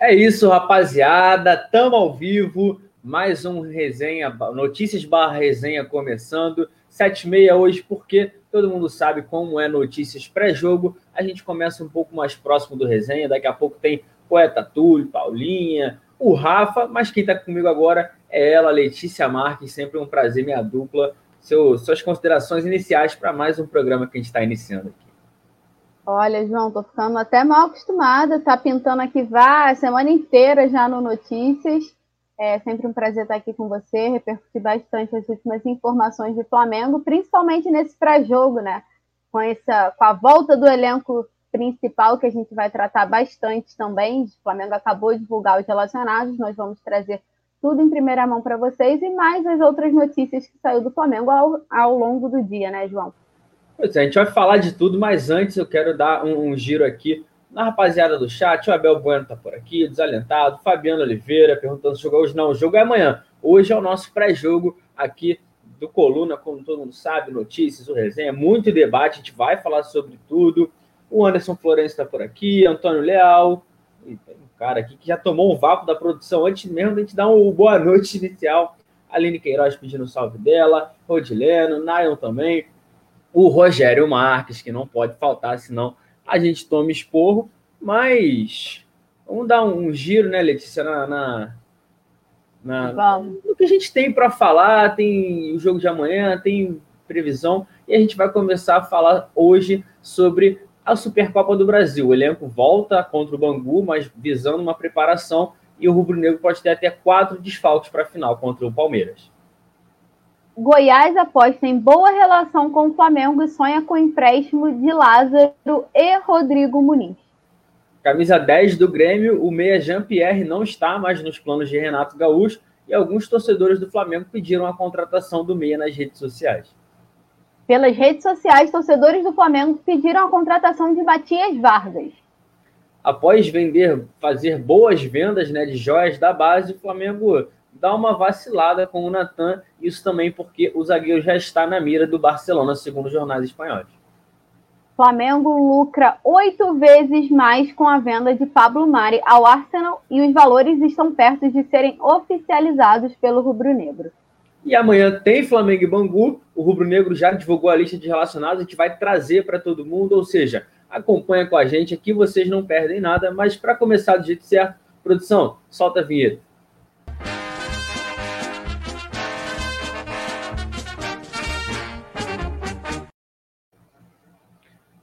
É isso, rapaziada. Tamo ao vivo. Mais um resenha, notícias barra resenha começando. 7 e meia hoje, porque todo mundo sabe como é notícias pré-jogo. A gente começa um pouco mais próximo do resenha. Daqui a pouco tem Poeta Túlio, Paulinha, o Rafa. Mas quem tá comigo agora é ela, Letícia Marques. Sempre um prazer, minha dupla. Seu, suas considerações iniciais para mais um programa que a gente está iniciando aqui. Olha, João, tô ficando até mal acostumada, tá pintando aqui vá a semana inteira já no Notícias. É sempre um prazer estar aqui com você, repercutir bastante as últimas informações do Flamengo, principalmente nesse pré-jogo, né? Com, essa, com a volta do elenco principal, que a gente vai tratar bastante também. O Flamengo acabou de divulgar os relacionados, nós vamos trazer tudo em primeira mão para vocês e mais as outras notícias que saiu do Flamengo ao, ao longo do dia, né, João? Pois é, a gente vai falar de tudo, mas antes eu quero dar um, um giro aqui na rapaziada do chat. O Abel Bueno tá por aqui, desalentado. Fabiano Oliveira perguntando se jogar hoje. Não, o jogo é amanhã. Hoje é o nosso pré-jogo aqui do Coluna, como todo mundo sabe, notícias, o resenha, muito debate, a gente vai falar sobre tudo. O Anderson Florencio está por aqui, Antônio Leal, um cara aqui que já tomou um vácuo da produção antes mesmo de a gente dar um boa noite inicial. Aline Queiroz pedindo salve dela, Rodileno, Nayon também o Rogério Marques, que não pode faltar, senão a gente toma esporro. Mas vamos dar um giro, né, Letícia, na, na, na no que a gente tem para falar. Tem o jogo de amanhã, tem previsão, e a gente vai começar a falar hoje sobre a Supercopa do Brasil. O elenco volta contra o Bangu, mas visando uma preparação, e o Rubro Negro pode ter até quatro desfalques para a final contra o Palmeiras. Goiás aposta em boa relação com o Flamengo e sonha com o empréstimo de Lázaro e Rodrigo Muniz. Camisa 10 do Grêmio, o meia Jean-Pierre não está mais nos planos de Renato Gaúcho e alguns torcedores do Flamengo pediram a contratação do meia nas redes sociais. Pelas redes sociais, torcedores do Flamengo pediram a contratação de Matias Vargas. Após vender, fazer boas vendas né, de joias da base, o Flamengo dá uma vacilada com o Natan, isso também porque o zagueiro já está na mira do Barcelona, segundo jornais espanhóis. Flamengo lucra oito vezes mais com a venda de Pablo Mari ao Arsenal e os valores estão perto de serem oficializados pelo rubro-negro. E amanhã tem Flamengo e Bangu. O rubro-negro já divulgou a lista de relacionados, a gente vai trazer para todo mundo, ou seja, acompanha com a gente aqui, vocês não perdem nada. Mas para começar do jeito certo, produção, solta a vinheta.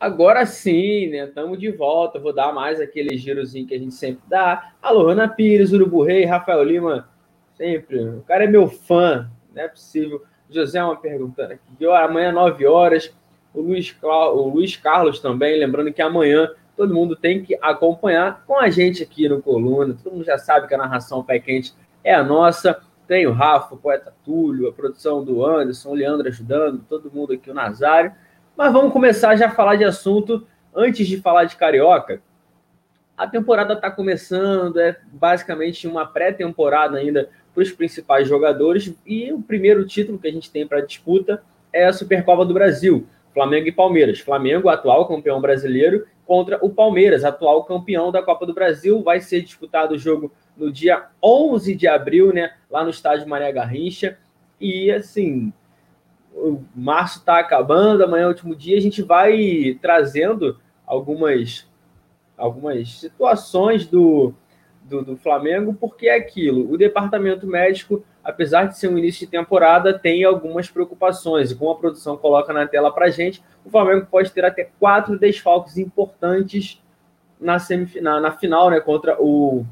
Agora sim, né? Estamos de volta. Vou dar mais aquele girozinho que a gente sempre dá. Alô, Ana Pires, Urubu Rei, Rafael Lima, sempre. O cara é meu fã, não é possível. José, uma perguntando aqui. Amanhã, 9 horas. O Luiz, o Luiz Carlos também. Lembrando que amanhã todo mundo tem que acompanhar com a gente aqui no Coluna. Todo mundo já sabe que a narração pé quente é a nossa. Tem o Rafa, o poeta Túlio, a produção do Anderson, o Leandro ajudando, todo mundo aqui, o Nazário. Mas vamos começar já a falar de assunto antes de falar de Carioca. A temporada está começando, é basicamente uma pré-temporada ainda para os principais jogadores e o primeiro título que a gente tem para disputa é a Supercopa do Brasil, Flamengo e Palmeiras. Flamengo, atual campeão brasileiro, contra o Palmeiras, atual campeão da Copa do Brasil. Vai ser disputado o jogo no dia 11 de abril, né, lá no estádio Maria Garrincha. E assim, março está acabando, amanhã é o último dia, a gente vai trazendo algumas, algumas situações do, do, do, Flamengo, porque é aquilo. O departamento médico, apesar de ser um início de temporada, tem algumas preocupações. E como a produção coloca na tela para gente, o Flamengo pode ter até quatro desfalques importantes na semifinal, na final, né, contra o,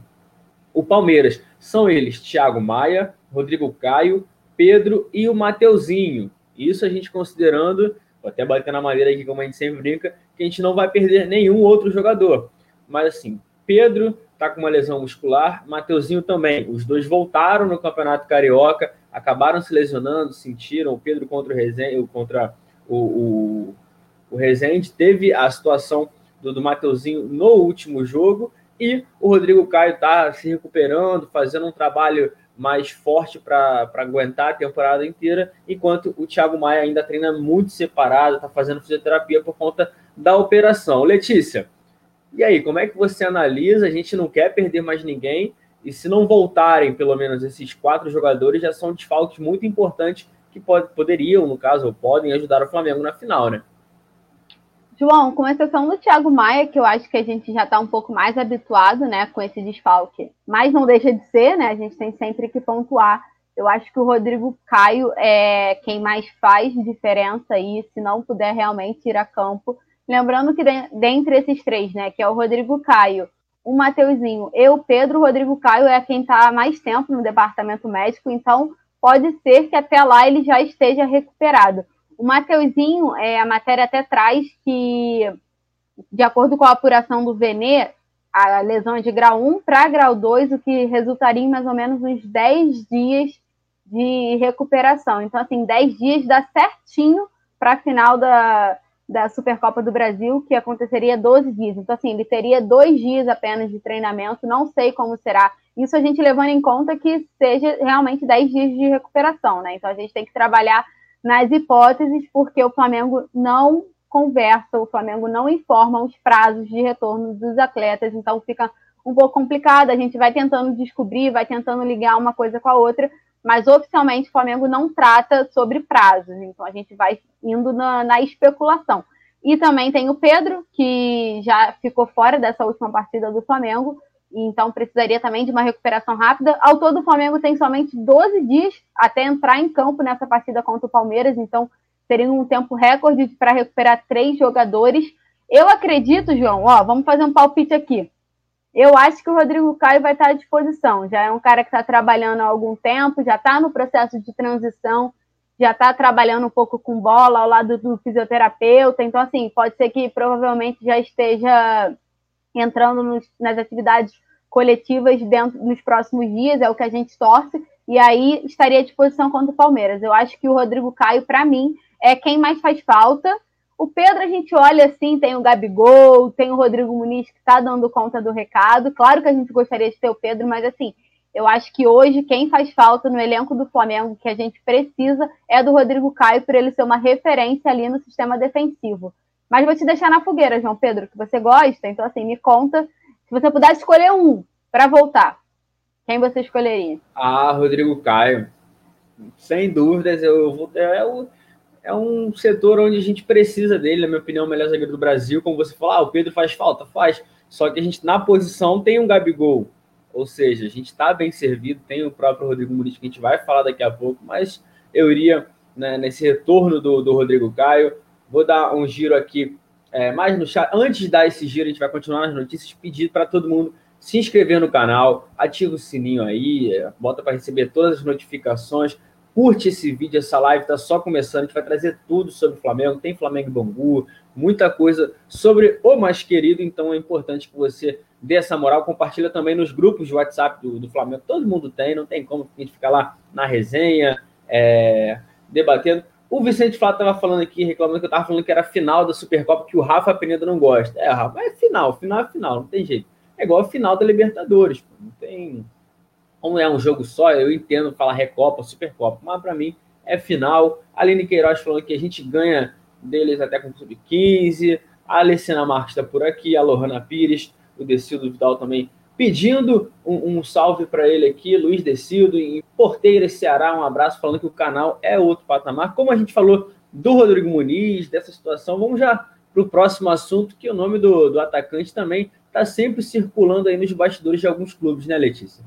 o Palmeiras. São eles Thiago Maia, Rodrigo Caio, Pedro e o Mateuzinho. Isso a gente considerando, vou até bater na madeira aqui, como a gente sempre brinca, que a gente não vai perder nenhum outro jogador. Mas assim, Pedro está com uma lesão muscular, Mateuzinho também. Os dois voltaram no Campeonato Carioca, acabaram se lesionando, sentiram. O Pedro contra o Rezende, contra o, o, o Rezende, teve a situação do, do Mateuzinho no último jogo. E o Rodrigo Caio está se recuperando, fazendo um trabalho mais forte para aguentar a temporada inteira, enquanto o Thiago Maia ainda treina muito separado, está fazendo fisioterapia por conta da operação. Letícia, e aí, como é que você analisa? A gente não quer perder mais ninguém, e se não voltarem pelo menos esses quatro jogadores, já são desfalques muito importantes que pode, poderiam, no caso, podem ajudar o Flamengo na final, né? João, com exceção do Thiago Maia, que eu acho que a gente já está um pouco mais habituado né, com esse desfalque, mas não deixa de ser, né? A gente tem sempre que pontuar. Eu acho que o Rodrigo Caio é quem mais faz diferença aí, se não puder realmente ir a campo. Lembrando que dentre esses três, né, que é o Rodrigo Caio, o Mateuzinho e o Pedro, o Rodrigo Caio é quem está mais tempo no departamento médico, então pode ser que até lá ele já esteja recuperado. O Mateuzinho, é, a matéria até traz que, de acordo com a apuração do Venê, a lesão é de grau 1 para grau 2, o que resultaria em mais ou menos uns 10 dias de recuperação. Então, assim, 10 dias dá certinho para a final da, da Supercopa do Brasil, que aconteceria 12 dias. Então, assim, ele teria dois dias apenas de treinamento, não sei como será. Isso a gente levando em conta que seja realmente 10 dias de recuperação, né? Então, a gente tem que trabalhar nas hipóteses, porque o Flamengo não conversa, o Flamengo não informa os prazos de retorno dos atletas, então fica um pouco complicado. A gente vai tentando descobrir, vai tentando ligar uma coisa com a outra, mas oficialmente o Flamengo não trata sobre prazos, então a gente vai indo na, na especulação. E também tem o Pedro, que já ficou fora dessa última partida do Flamengo, então precisaria também de uma recuperação rápida. Ao todo, o Flamengo tem somente 12 dias até entrar em campo nessa partida contra o Palmeiras, então seria um tempo recorde para recuperar três jogadores. Eu acredito, João, ó, vamos fazer um palpite aqui. Eu acho que o Rodrigo Caio vai estar à disposição. Já é um cara que está trabalhando há algum tempo, já está no processo de transição, já está trabalhando um pouco com bola ao lado do fisioterapeuta. Então, assim, pode ser que provavelmente já esteja entrando nos, nas atividades coletivas dentro nos próximos dias, é o que a gente torce, e aí estaria à disposição contra o Palmeiras. Eu acho que o Rodrigo Caio, para mim, é quem mais faz falta. O Pedro, a gente olha assim, tem o Gabigol, tem o Rodrigo Muniz que está dando conta do recado. Claro que a gente gostaria de ter o Pedro, mas assim, eu acho que hoje quem faz falta no elenco do Flamengo, que a gente precisa, é do Rodrigo Caio, por ele ser uma referência ali no sistema defensivo. Mas vou te deixar na fogueira, João Pedro, que você gosta. Então, assim, me conta. Se você pudesse escolher um para voltar, quem você escolheria? Ah, Rodrigo Caio. Sem dúvidas, eu vou. É, é um setor onde a gente precisa dele, na minha opinião, o melhor zagueiro do Brasil. Como você falou, ah, o Pedro faz falta, faz. Só que a gente, na posição, tem um Gabigol. Ou seja, a gente está bem servido, tem o próprio Rodrigo Muniz, que a gente vai falar daqui a pouco, mas eu iria né, nesse retorno do, do Rodrigo Caio. Vou dar um giro aqui é, mais no chat. Antes de dar esse giro, a gente vai continuar nas notícias. Pedir para todo mundo se inscrever no canal, ativa o sininho aí, é, bota para receber todas as notificações. Curte esse vídeo, essa live está só começando. A gente vai trazer tudo sobre o Flamengo. Tem Flamengo e Bangu, muita coisa sobre o mais querido. Então é importante que você dê essa moral. Compartilha também nos grupos de WhatsApp do, do Flamengo. Todo mundo tem, não tem como a gente ficar lá na resenha, é, debatendo. O Vicente Flávio estava falando aqui, reclamando que eu estava falando que era final da Supercopa, que o Rafa Penedo não gosta. É, Rafa, é final, final é final, não tem jeito. É igual a final da Libertadores, pô, não tem. Como é um jogo só, eu entendo falar Recopa, Supercopa, mas para mim é final. Aline Queiroz falando que a gente ganha deles até com o Sub-15. A Alessina Marques está por aqui, a Lohana Pires, o Decildo Vidal também pedindo um, um salve para ele aqui, Luiz Decildo, em Porteiras, Ceará, um abraço, falando que o canal é outro patamar. Como a gente falou do Rodrigo Muniz, dessa situação, vamos já para o próximo assunto, que o nome do, do atacante também está sempre circulando aí nos bastidores de alguns clubes, né, Letícia?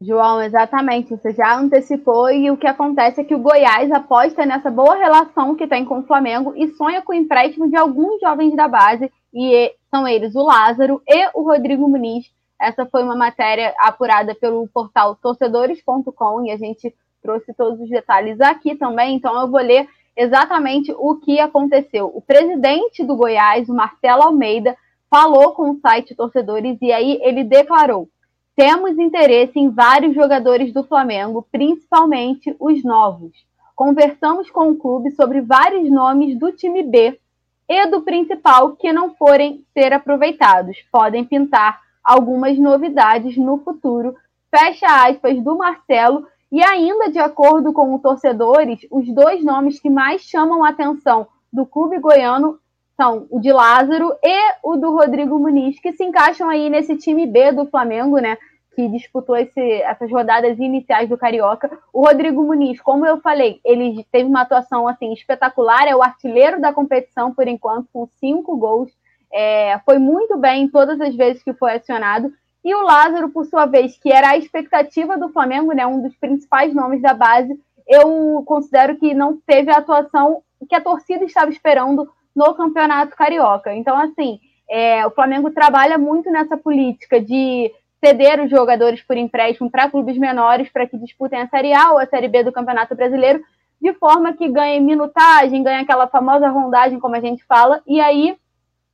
João, exatamente, você já antecipou e o que acontece é que o Goiás aposta nessa boa relação que tem com o Flamengo e sonha com o empréstimo de alguns jovens da base e são eles o Lázaro e o Rodrigo Muniz. Essa foi uma matéria apurada pelo portal torcedores.com e a gente trouxe todos os detalhes aqui também, então eu vou ler exatamente o que aconteceu. O presidente do Goiás, o Marcelo Almeida, falou com o site Torcedores e aí ele declarou: temos interesse em vários jogadores do Flamengo, principalmente os novos. Conversamos com o clube sobre vários nomes do time B e do principal que não forem ser aproveitados. Podem pintar algumas novidades no futuro. Fecha aspas do Marcelo. E ainda de acordo com os torcedores, os dois nomes que mais chamam a atenção do clube goiano são o de Lázaro e o do Rodrigo Muniz, que se encaixam aí nesse time B do Flamengo, né? Que disputou esse, essas rodadas iniciais do Carioca. O Rodrigo Muniz, como eu falei, ele teve uma atuação assim espetacular, é o artilheiro da competição por enquanto, com cinco gols. É, foi muito bem todas as vezes que foi acionado. E o Lázaro, por sua vez, que era a expectativa do Flamengo, né, um dos principais nomes da base, eu considero que não teve a atuação que a torcida estava esperando no Campeonato Carioca. Então, assim, é, o Flamengo trabalha muito nessa política de ceder os jogadores por empréstimo para clubes menores para que disputem a Série A ou a Série B do Campeonato Brasileiro, de forma que ganhe minutagem, ganhe aquela famosa rondagem, como a gente fala, e aí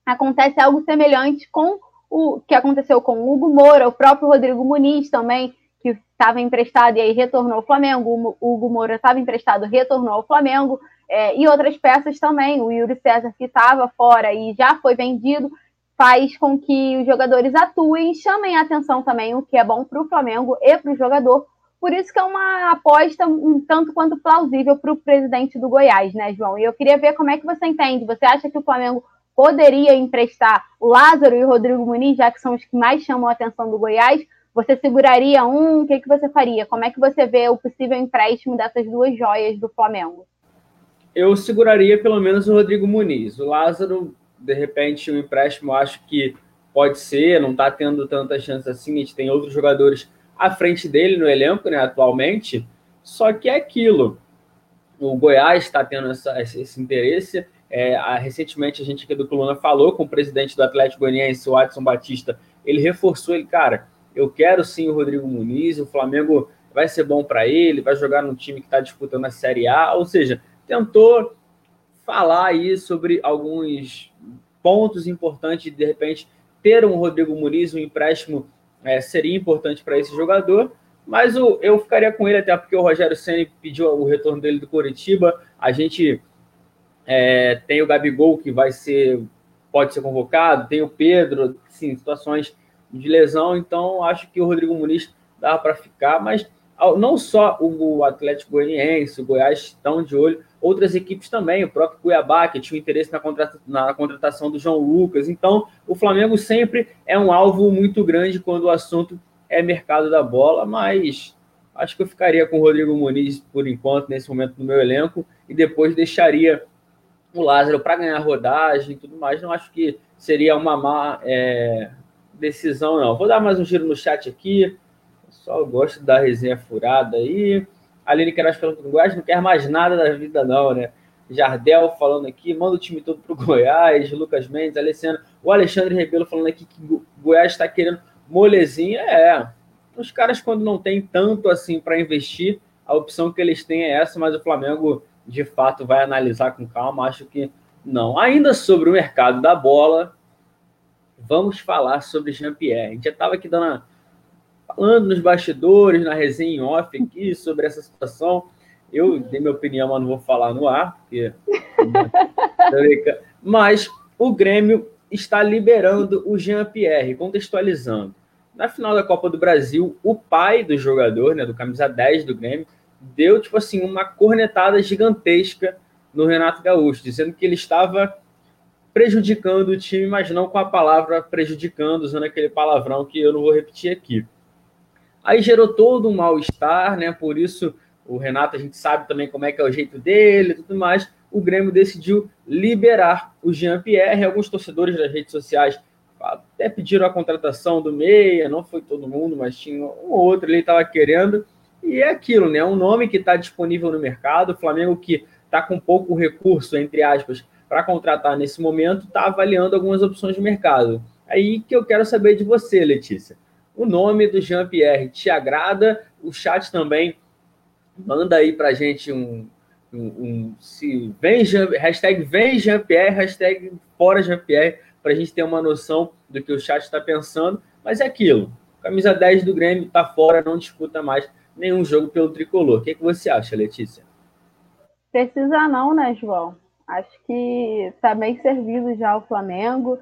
acontece algo semelhante com o que aconteceu com o Hugo Moura, o próprio Rodrigo Muniz também, que estava emprestado e aí retornou ao Flamengo, o Hugo Moura estava emprestado, retornou ao Flamengo, é, e outras peças também. O Yuri César, que estava fora e já foi vendido, faz com que os jogadores atuem chamem a atenção também, o que é bom para o Flamengo e para o jogador. Por isso que é uma aposta um tanto quanto plausível para o presidente do Goiás, né, João? E eu queria ver como é que você entende. Você acha que o Flamengo poderia emprestar o Lázaro e o Rodrigo Muniz, já que são os que mais chamam a atenção do Goiás? Você seguraria um? O que, que você faria? Como é que você vê o possível empréstimo dessas duas joias do Flamengo? eu seguraria pelo menos o Rodrigo Muniz. O Lázaro, de repente, o empréstimo acho que pode ser, não está tendo tanta chance assim. A gente tem outros jogadores à frente dele no elenco, né, atualmente. Só que é aquilo. O Goiás está tendo essa, esse interesse. É, a, recentemente, a gente aqui do Coluna falou com o presidente do Atlético Goianiense, o Adson Batista. Ele reforçou ele, cara, eu quero sim o Rodrigo Muniz, o Flamengo vai ser bom para ele, vai jogar num time que está disputando a Série A. Ou seja, tentou falar aí sobre alguns pontos importantes, de repente, ter um Rodrigo Muniz, um empréstimo é, seria importante para esse jogador, mas o, eu ficaria com ele até porque o Rogério Senna pediu o retorno dele do Curitiba, a gente é, tem o Gabigol que vai ser, pode ser convocado, tem o Pedro, sim, situações de lesão, então acho que o Rodrigo Muniz dá para ficar, mas não só o Atlético Goianiense, o Goiás estão de olho, outras equipes também, o próprio Cuiabá, que tinha interesse na, na contratação do João Lucas. Então, o Flamengo sempre é um alvo muito grande quando o assunto é mercado da bola, mas acho que eu ficaria com o Rodrigo Muniz por enquanto, nesse momento no meu elenco, e depois deixaria o Lázaro para ganhar rodagem e tudo mais. Não acho que seria uma má é, decisão, não. Vou dar mais um giro no chat aqui. Só gosto da resenha furada aí. Aline Queiroz falando que o Goiás não quer mais nada da vida, não, né? Jardel falando aqui, manda o time todo pro Goiás, Lucas Mendes, Alessandro, o Alexandre Rebelo falando aqui que o Goiás está querendo molezinha. É, os caras, quando não tem tanto assim para investir, a opção que eles têm é essa, mas o Flamengo de fato vai analisar com calma. Acho que não. Ainda sobre o mercado da bola, vamos falar sobre Jean-Pierre. A gente já estava aqui dando falando nos bastidores, na resenha em off aqui sobre essa situação. Eu dei minha opinião, mas não vou falar no ar, porque. mas o Grêmio está liberando o Jean-Pierre, contextualizando. Na final da Copa do Brasil, o pai do jogador, né, do camisa 10 do Grêmio, deu tipo assim uma cornetada gigantesca no Renato Gaúcho, dizendo que ele estava prejudicando o time, mas não com a palavra prejudicando, usando aquele palavrão que eu não vou repetir aqui. Aí gerou todo um mal-estar, né? Por isso o Renato, a gente sabe também como é que é o jeito dele e tudo mais. O Grêmio decidiu liberar o Jean-Pierre. Alguns torcedores das redes sociais até pediram a contratação do Meia, não foi todo mundo, mas tinha um outro ele estava querendo. E é aquilo, né? Um nome que está disponível no mercado. O Flamengo, que está com pouco recurso, entre aspas, para contratar nesse momento, está avaliando algumas opções de mercado. Aí que eu quero saber de você, Letícia o nome do Jean-Pierre te agrada? O chat também manda aí para gente um, um, um se vem Jean, hashtag vem Jean-Pierre, hashtag fora Jean-Pierre, para a gente ter uma noção do que o chat está pensando. Mas é aquilo. Camisa 10 do Grêmio está fora, não disputa mais nenhum jogo pelo tricolor. O que, é que você acha, Letícia? Precisa não, né, João? Acho que está bem servido já o Flamengo.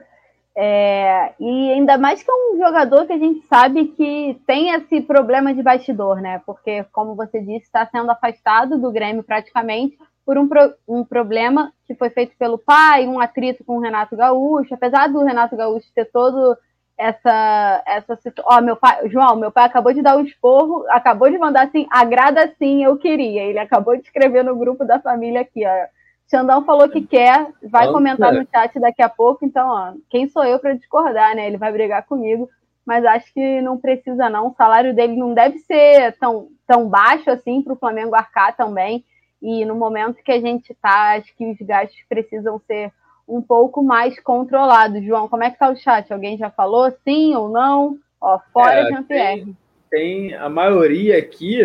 É, e ainda mais que é um jogador que a gente sabe que tem esse problema de bastidor, né? Porque, como você disse, está sendo afastado do Grêmio praticamente por um, pro, um problema que foi feito pelo pai, um atrito com o Renato Gaúcho. Apesar do Renato Gaúcho ter todo essa essa situação. Ó, meu pai, João, meu pai acabou de dar um esporro, acabou de mandar assim, agrada sim, eu queria. Ele acabou de escrever no grupo da família aqui, ó. Xandão falou que quer, vai Vamos comentar no chat daqui a pouco, então, ó, quem sou eu para discordar, né? Ele vai brigar comigo, mas acho que não precisa não. O salário dele não deve ser tão, tão baixo assim para o Flamengo arcar também. E no momento que a gente está, acho que os gastos precisam ser um pouco mais controlados. João, como é que tá o chat? Alguém já falou sim ou não? Ó, fora é, Jean-Pierre. Tem, tem, a maioria aqui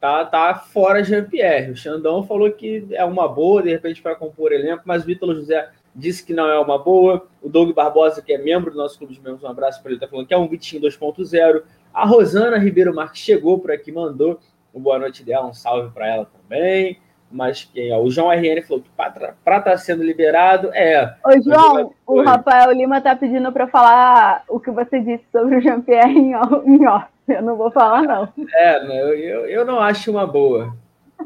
tá, tá fora Jean-Pierre. O Xandão falou que é uma boa, de repente, para compor elenco, mas o Ítalo José disse que não é uma boa. O Doug Barbosa, que é membro do nosso clube de membros, um abraço para ele, tá falando que é um Vitinho 2.0. A Rosana Ribeiro Marques chegou por aqui, mandou o boa noite dela, um salve para ela também. Mas quem? Ó, o João RN falou que para estar tá sendo liberado é. Ô, João, o Rafael Lima tá pedindo para falar o que você disse sobre o Jean-Pierre em off. Eu não vou falar, não. É, eu, eu, eu não acho uma boa.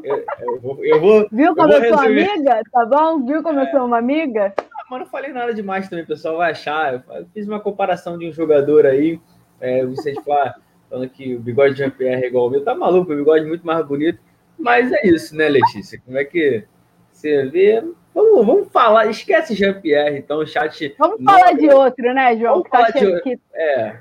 Eu, eu, vou, eu vou, Viu como eu, eu sou amiga? Tá bom? Viu como é. eu sou uma amiga? Ah, mas não falei nada demais também, o pessoal vai achar. Eu fiz uma comparação de um jogador aí, é, o Vicente Flá, falando que o bigode de Jean-Pierre é igual ao meu. Tá maluco, o bigode é muito mais bonito. Mas é isso, né, Letícia? Como é que você vê? Vamos, vamos falar, esquece Jean-Pierre, então o chat. Vamos não... falar de outro, né, João? Vamos tá falar de outro. É.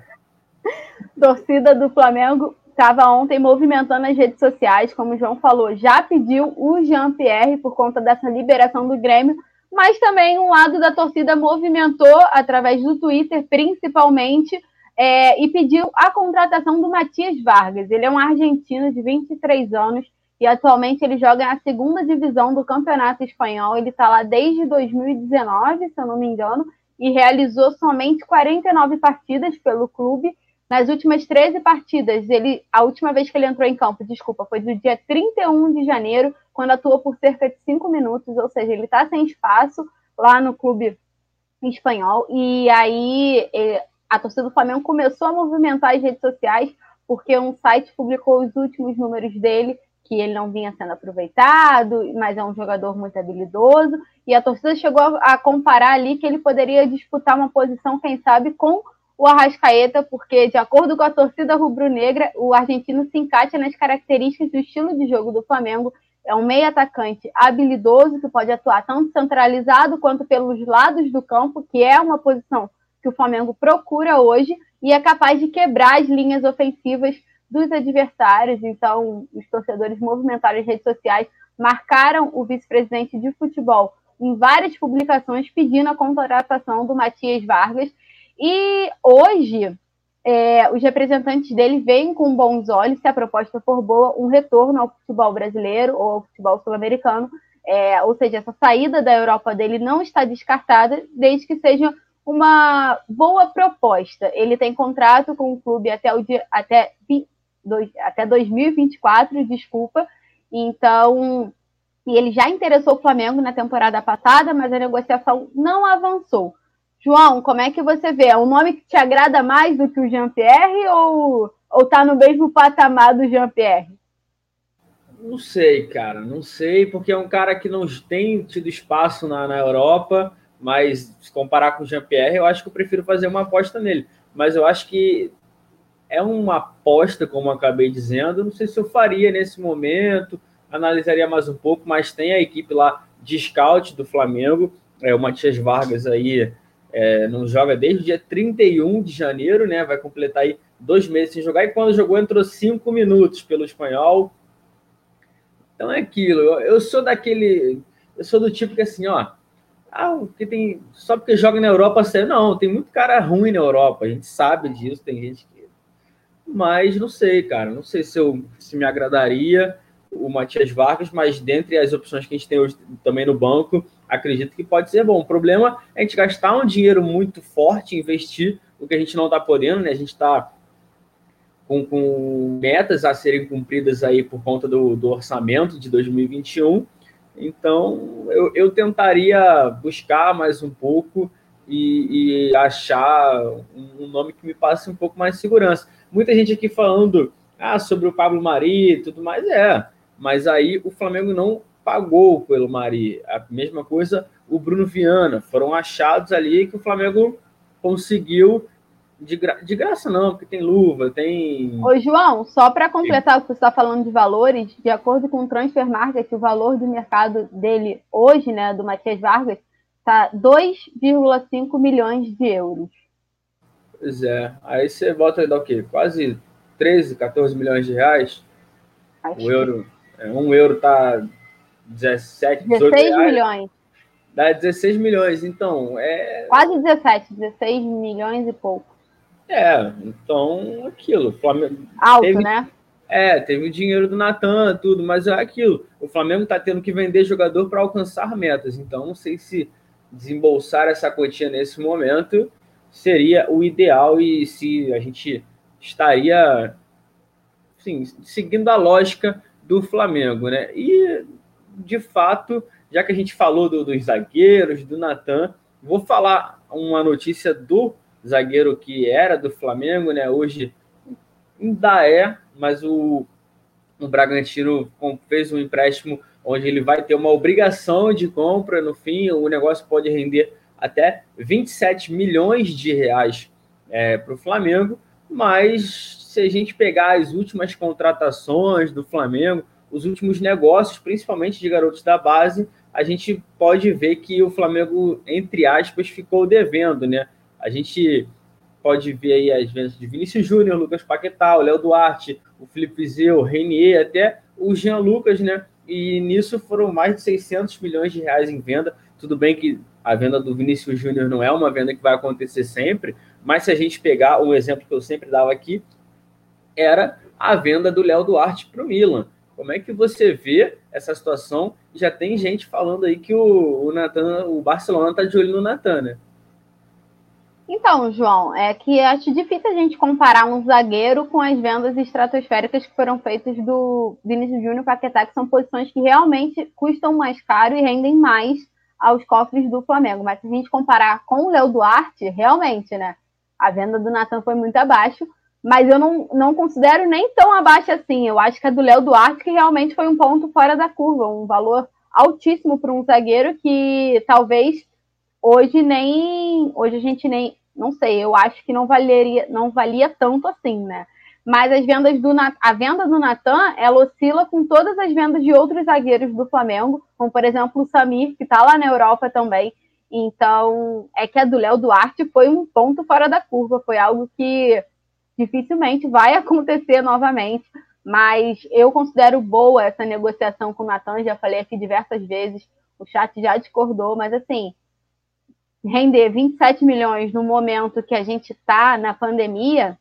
Torcida do Flamengo estava ontem movimentando as redes sociais, como o João falou, já pediu o Jean-Pierre por conta dessa liberação do Grêmio, mas também um lado da torcida movimentou através do Twitter, principalmente, é, e pediu a contratação do Matias Vargas. Ele é um argentino de 23 anos e atualmente ele joga na segunda divisão do Campeonato Espanhol. Ele está lá desde 2019, se eu não me engano, e realizou somente 49 partidas pelo clube. Nas últimas 13 partidas, ele, a última vez que ele entrou em campo, desculpa, foi do dia 31 de janeiro, quando atuou por cerca de 5 minutos, ou seja, ele está sem espaço lá no clube espanhol. E aí a torcida do Flamengo começou a movimentar as redes sociais, porque um site publicou os últimos números dele que ele não vinha sendo aproveitado, mas é um jogador muito habilidoso, e a torcida chegou a, comparar ali que ele poderia disputar uma posição, quem sabe, com o Arrascaeta, porque, de acordo com a torcida rubro-negra, o argentino se encaixa nas características do estilo de jogo do Flamengo. É um meio atacante habilidoso, que pode atuar tanto centralizado quanto pelos lados do campo, que é uma posição que o Flamengo procura hoje, e é capaz de quebrar as linhas ofensivas dos adversários. Então, os torcedores movimentaram as redes sociais, marcaram o vice-presidente de futebol em várias publicações pedindo a contratação do Matias Vargas. E hoje, é, os representantes dele veem com bons olhos, se a proposta for boa, um retorno ao futebol brasileiro ou ao futebol sul-americano. É, ou seja, essa saída da Europa dele não está descartada, desde que seja uma boa proposta. Ele tem contrato com o clube até o dia até dois, até 2024, desculpa. Então, e ele já interessou o Flamengo na temporada passada, mas a negociação não avançou. João, como é que você vê? É um nome que te agrada mais do que o Jean-Pierre ou, ou tá no mesmo patamar do Jean-Pierre? Não sei, cara, não sei, porque é um cara que não tem tido espaço na, na Europa, mas se comparar com o Jean-Pierre, eu acho que eu prefiro fazer uma aposta nele. Mas eu acho que é uma aposta, como eu acabei dizendo. Não sei se eu faria nesse momento, analisaria mais um pouco, mas tem a equipe lá de scout do Flamengo. É, o Matias Vargas aí é, não joga desde o dia 31 de janeiro, né? Vai completar aí dois meses sem jogar. E quando jogou, entrou cinco minutos pelo espanhol. Então é aquilo. Eu, eu sou daquele. Eu sou do tipo que assim, ó. Ah, que tem. Só porque joga na Europa, não, tem muito cara ruim na Europa, a gente sabe disso, tem gente que mas não sei, cara. Não sei se, eu, se me agradaria. o Matias Vargas, mas dentre as opções que a gente tem hoje também no banco, acredito que pode ser bom. O problema é a gente gastar um dinheiro muito forte, investir o que a gente não está podendo, né? A gente está com, com, metas a serem cumpridas aí por conta do, do orçamento de 2021. Então, eu, eu, tentaria buscar mais um pouco e, e achar um, nome que me passe um pouco mais de segurança. Muita gente aqui falando ah, sobre o Pablo Mari e tudo mais, é. Mas aí o Flamengo não pagou pelo Mari. A mesma coisa o Bruno Viana. Foram achados ali que o Flamengo conseguiu de, gra de graça não, porque tem luva, tem. Ô, João, só para completar o que você está falando de valores, de acordo com o Transfer Market, o valor de mercado dele hoje, né, do Matias Vargas, tá 2,5 milhões de euros. Pois é. Aí você volta a dar o quê? Quase 13, 14 milhões de reais. Acho o euro, é, um euro tá 17, 18 16 reais. milhões. Dá 16 milhões, então é. Quase 17, 16 milhões e pouco. É, então aquilo. Flamengo Alto, teve, né? É, teve o dinheiro do Natan, tudo, mas é aquilo. O Flamengo tá tendo que vender jogador para alcançar metas. Então, não sei se desembolsar essa quantia nesse momento seria o ideal e se a gente estaria sim, seguindo a lógica do Flamengo, né? E de fato, já que a gente falou do, dos zagueiros, do Natan, vou falar uma notícia do zagueiro que era do Flamengo, né? Hoje ainda é, mas o, o Bragantino fez um empréstimo onde ele vai ter uma obrigação de compra no fim, o negócio pode render até 27 milhões de reais é, para o Flamengo, mas se a gente pegar as últimas contratações do Flamengo, os últimos negócios, principalmente de garotos da base, a gente pode ver que o Flamengo, entre aspas, ficou devendo, né? A gente pode ver aí as vendas de Vinícius Júnior, Lucas Paquetá, o Léo Duarte, o Felipe Vizeu, o Renier, até o Jean Lucas, né? E nisso foram mais de 600 milhões de reais em venda. Tudo bem que a venda do Vinícius Júnior não é uma venda que vai acontecer sempre, mas se a gente pegar um exemplo que eu sempre dava aqui, era a venda do Léo Duarte para o Milan. Como é que você vê essa situação? Já tem gente falando aí que o, o Nathan, o Barcelona está de olho no Natan, né? Então, João, é que acho difícil a gente comparar um zagueiro com as vendas estratosféricas que foram feitas do Vinícius Júnior e Paquetá, que são posições que realmente custam mais caro e rendem mais aos cofres do Flamengo. Mas se a gente comparar com o Léo Duarte, realmente, né? A venda do Natan foi muito abaixo, mas eu não, não considero nem tão abaixo assim. Eu acho que a do Léo Duarte que realmente foi um ponto fora da curva, um valor altíssimo para um zagueiro que talvez hoje nem hoje a gente nem não sei, eu acho que não valeria não valia tanto assim, né? Mas as vendas do a venda do Natan, ela oscila com todas as vendas de outros zagueiros do Flamengo, como por exemplo o Samir, que está lá na Europa também. Então, é que a do Léo Duarte foi um ponto fora da curva, foi algo que dificilmente vai acontecer novamente. Mas eu considero boa essa negociação com o Natan, já falei aqui diversas vezes, o chat já discordou, mas assim, render 27 milhões no momento que a gente está na pandemia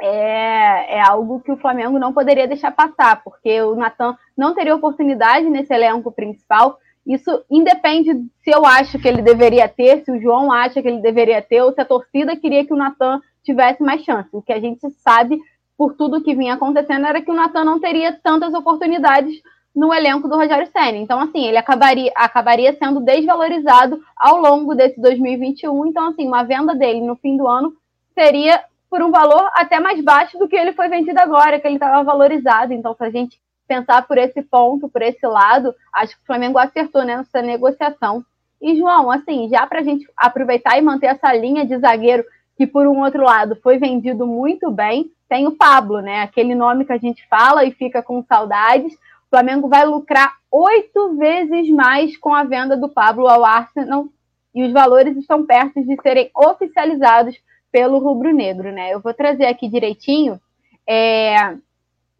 é, é, algo que o Flamengo não poderia deixar passar, porque o Natan não teria oportunidade nesse elenco principal. Isso independe se eu acho que ele deveria ter, se o João acha que ele deveria ter, ou se a torcida queria que o Natan tivesse mais chance. O que a gente sabe, por tudo que vinha acontecendo, era que o Natan não teria tantas oportunidades no elenco do Rogério Senna. Então, assim, ele acabaria, acabaria sendo desvalorizado ao longo desse 2021. Então, assim, uma venda dele no fim do ano seria por um valor até mais baixo do que ele foi vendido agora, que ele estava valorizado. Então, se a gente pensar por esse ponto, por esse lado, acho que o Flamengo acertou nessa negociação. E, João, assim, já para a gente aproveitar e manter essa linha de zagueiro, que por um outro lado foi vendido muito bem, tem o Pablo, né? Aquele nome que a gente fala e fica com saudades, o Flamengo vai lucrar oito vezes mais com a venda do Pablo ao Arsenal e os valores estão perto de serem oficializados pelo rubro-negro, né? Eu vou trazer aqui direitinho. É,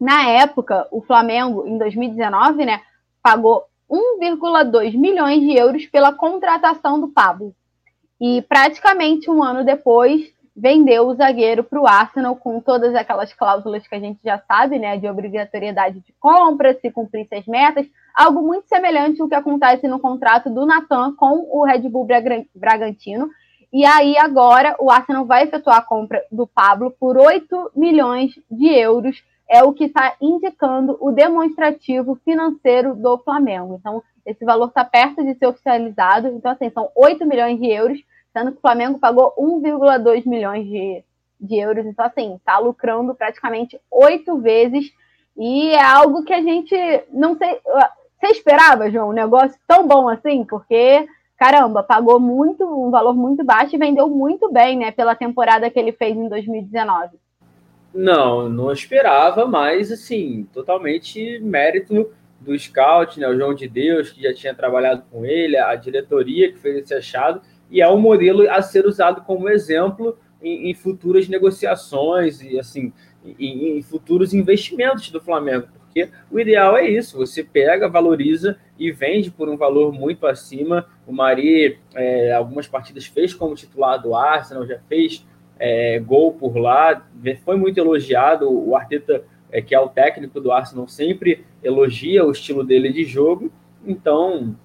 na época, o Flamengo, em 2019, né, pagou 1,2 milhões de euros pela contratação do Pablo. E praticamente um ano depois, vendeu o zagueiro para o Arsenal com todas aquelas cláusulas que a gente já sabe, né, de obrigatoriedade de compra, se cumprisse as metas, algo muito semelhante ao que acontece no contrato do Natan com o Red Bull Bragantino. E aí agora o Arsenal vai efetuar a compra do Pablo por 8 milhões de euros, é o que está indicando o demonstrativo financeiro do Flamengo. Então, esse valor está perto de ser oficializado. Então, assim, são 8 milhões de euros sendo que o Flamengo pagou 1,2 milhões de, de euros. Então, assim, está lucrando praticamente oito vezes. E é algo que a gente não sei. Você esperava, João, um negócio tão bom assim? Porque, caramba, pagou muito, um valor muito baixo e vendeu muito bem, né, pela temporada que ele fez em 2019. Não, não esperava, mas assim, totalmente mérito do scout, né, o João de Deus, que já tinha trabalhado com ele, a diretoria que fez esse achado, e é um modelo a ser usado como exemplo em, em futuras negociações e assim em, em, futuros investimentos do Flamengo, porque o ideal é isso: você pega, valoriza e vende por um valor muito acima. O Mari, é, algumas partidas fez como titular do Arsenal, já fez é, gol por lá, foi muito elogiado. O Arteta, é, que é o técnico do Arsenal, sempre elogia o estilo dele de jogo. Então,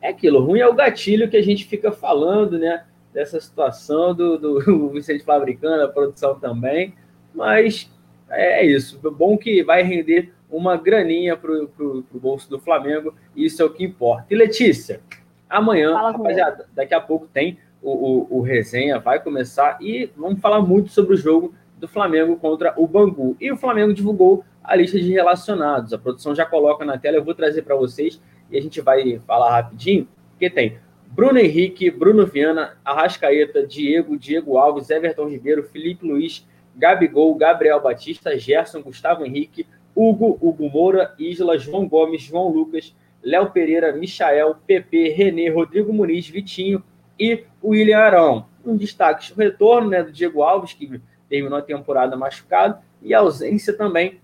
é aquilo, ruim é o gatilho que a gente fica falando, né? Dessa situação do, do Vicente Fabricando, a produção também, mas é isso. Bom que vai render uma graninha para o bolso do Flamengo, isso é o que importa. E Letícia, amanhã, rapaziada, daqui a pouco tem o, o, o, resenha, vai começar, e vamos falar muito sobre o jogo do Flamengo contra o Bangu. E o Flamengo divulgou a lista de relacionados. A produção já coloca na tela, eu vou trazer para vocês e a gente vai falar rapidinho, porque tem Bruno Henrique, Bruno Viana, Arrascaeta, Diego, Diego Alves, Everton Ribeiro, Felipe Luiz, Gabigol, Gabriel Batista, Gerson, Gustavo Henrique, Hugo, Hugo Moura, Isla, João Gomes, João Lucas, Léo Pereira, Michael, PP, Renê, Rodrigo Muniz, Vitinho e William Arão. Um destaque, o retorno né, do Diego Alves, que terminou a temporada machucado, e a ausência também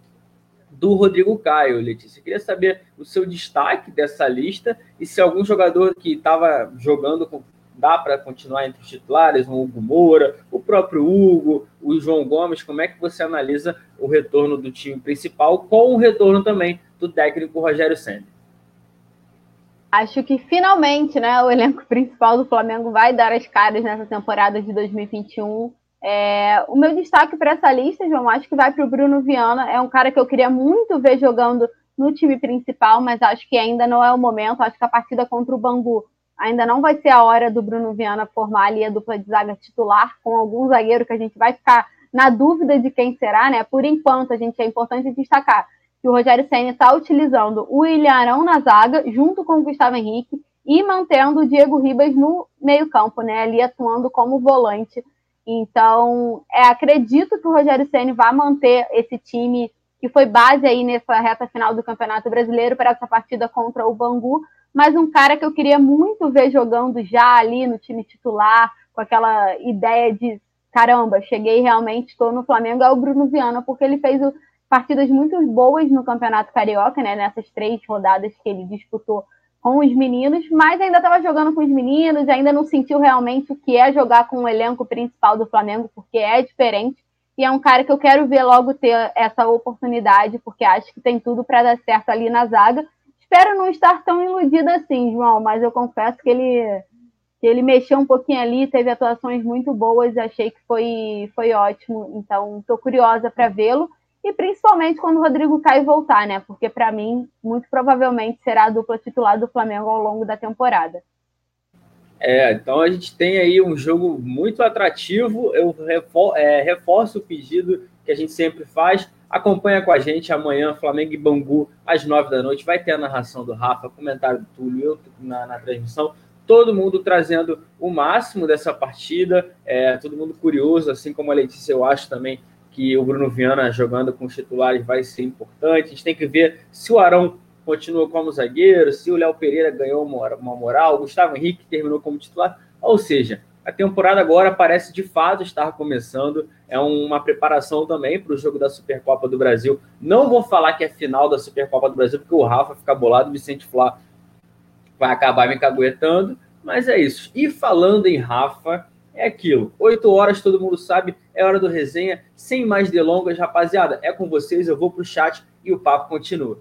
do Rodrigo Caio, Letícia. Eu queria saber o seu destaque dessa lista e se algum jogador que estava jogando dá para continuar entre os titulares, o Hugo Moura, o próprio Hugo, o João Gomes, como é que você analisa o retorno do time principal com o retorno também do técnico Rogério Senna? Acho que finalmente, né, o elenco principal do Flamengo vai dar as caras nessa temporada de 2021 é, o meu destaque para essa lista, João, acho que vai para o Bruno Viana. É um cara que eu queria muito ver jogando no time principal, mas acho que ainda não é o momento. Acho que a partida contra o Bangu ainda não vai ser a hora do Bruno Viana formar ali a dupla de zaga titular com algum zagueiro que a gente vai ficar na dúvida de quem será, né? Por enquanto, a gente é importante destacar que o Rogério Senna está utilizando o Ilharão na zaga, junto com o Gustavo Henrique, e mantendo o Diego Ribas no meio-campo, né? Ali atuando como volante então, é, acredito que o Rogério Ceni vai manter esse time que foi base aí nessa reta final do Campeonato Brasileiro para essa partida contra o Bangu, mas um cara que eu queria muito ver jogando já ali no time titular, com aquela ideia de caramba, cheguei realmente, estou no Flamengo, é o Bruno Viana, porque ele fez partidas muito boas no Campeonato Carioca, né? Nessas três rodadas que ele disputou com os meninos, mas ainda estava jogando com os meninos, ainda não sentiu realmente o que é jogar com o elenco principal do Flamengo, porque é diferente. E é um cara que eu quero ver logo ter essa oportunidade, porque acho que tem tudo para dar certo ali na zaga. Espero não estar tão iludida assim, João, mas eu confesso que ele, que ele mexeu um pouquinho ali, teve atuações muito boas, achei que foi, foi ótimo. Então, estou curiosa para vê-lo e principalmente quando o Rodrigo Caio voltar, né? Porque para mim, muito provavelmente será a dupla titular do Flamengo ao longo da temporada. É, então a gente tem aí um jogo muito atrativo. Eu refor é, reforço o pedido que a gente sempre faz. Acompanha com a gente amanhã, Flamengo e Bangu, às nove da noite. Vai ter a narração do Rafa, comentário do Túlio, eu na, na transmissão. Todo mundo trazendo o máximo dessa partida. É, todo mundo curioso, assim como a Letícia, eu acho também que o Bruno Viana jogando com os titulares vai ser importante. A gente tem que ver se o Arão continua como zagueiro, se o Léo Pereira ganhou uma moral, o Gustavo Henrique terminou como titular. Ou seja, a temporada agora parece de fato estar começando. É uma preparação também para o jogo da Supercopa do Brasil. Não vou falar que é final da Supercopa do Brasil, porque o Rafa fica bolado, o Vicente Flá vai acabar me caguetando, mas é isso. E falando em Rafa, é aquilo. 8 horas, todo mundo sabe, é hora do resenha. Sem mais delongas, rapaziada, é com vocês. Eu vou pro chat e o papo continua.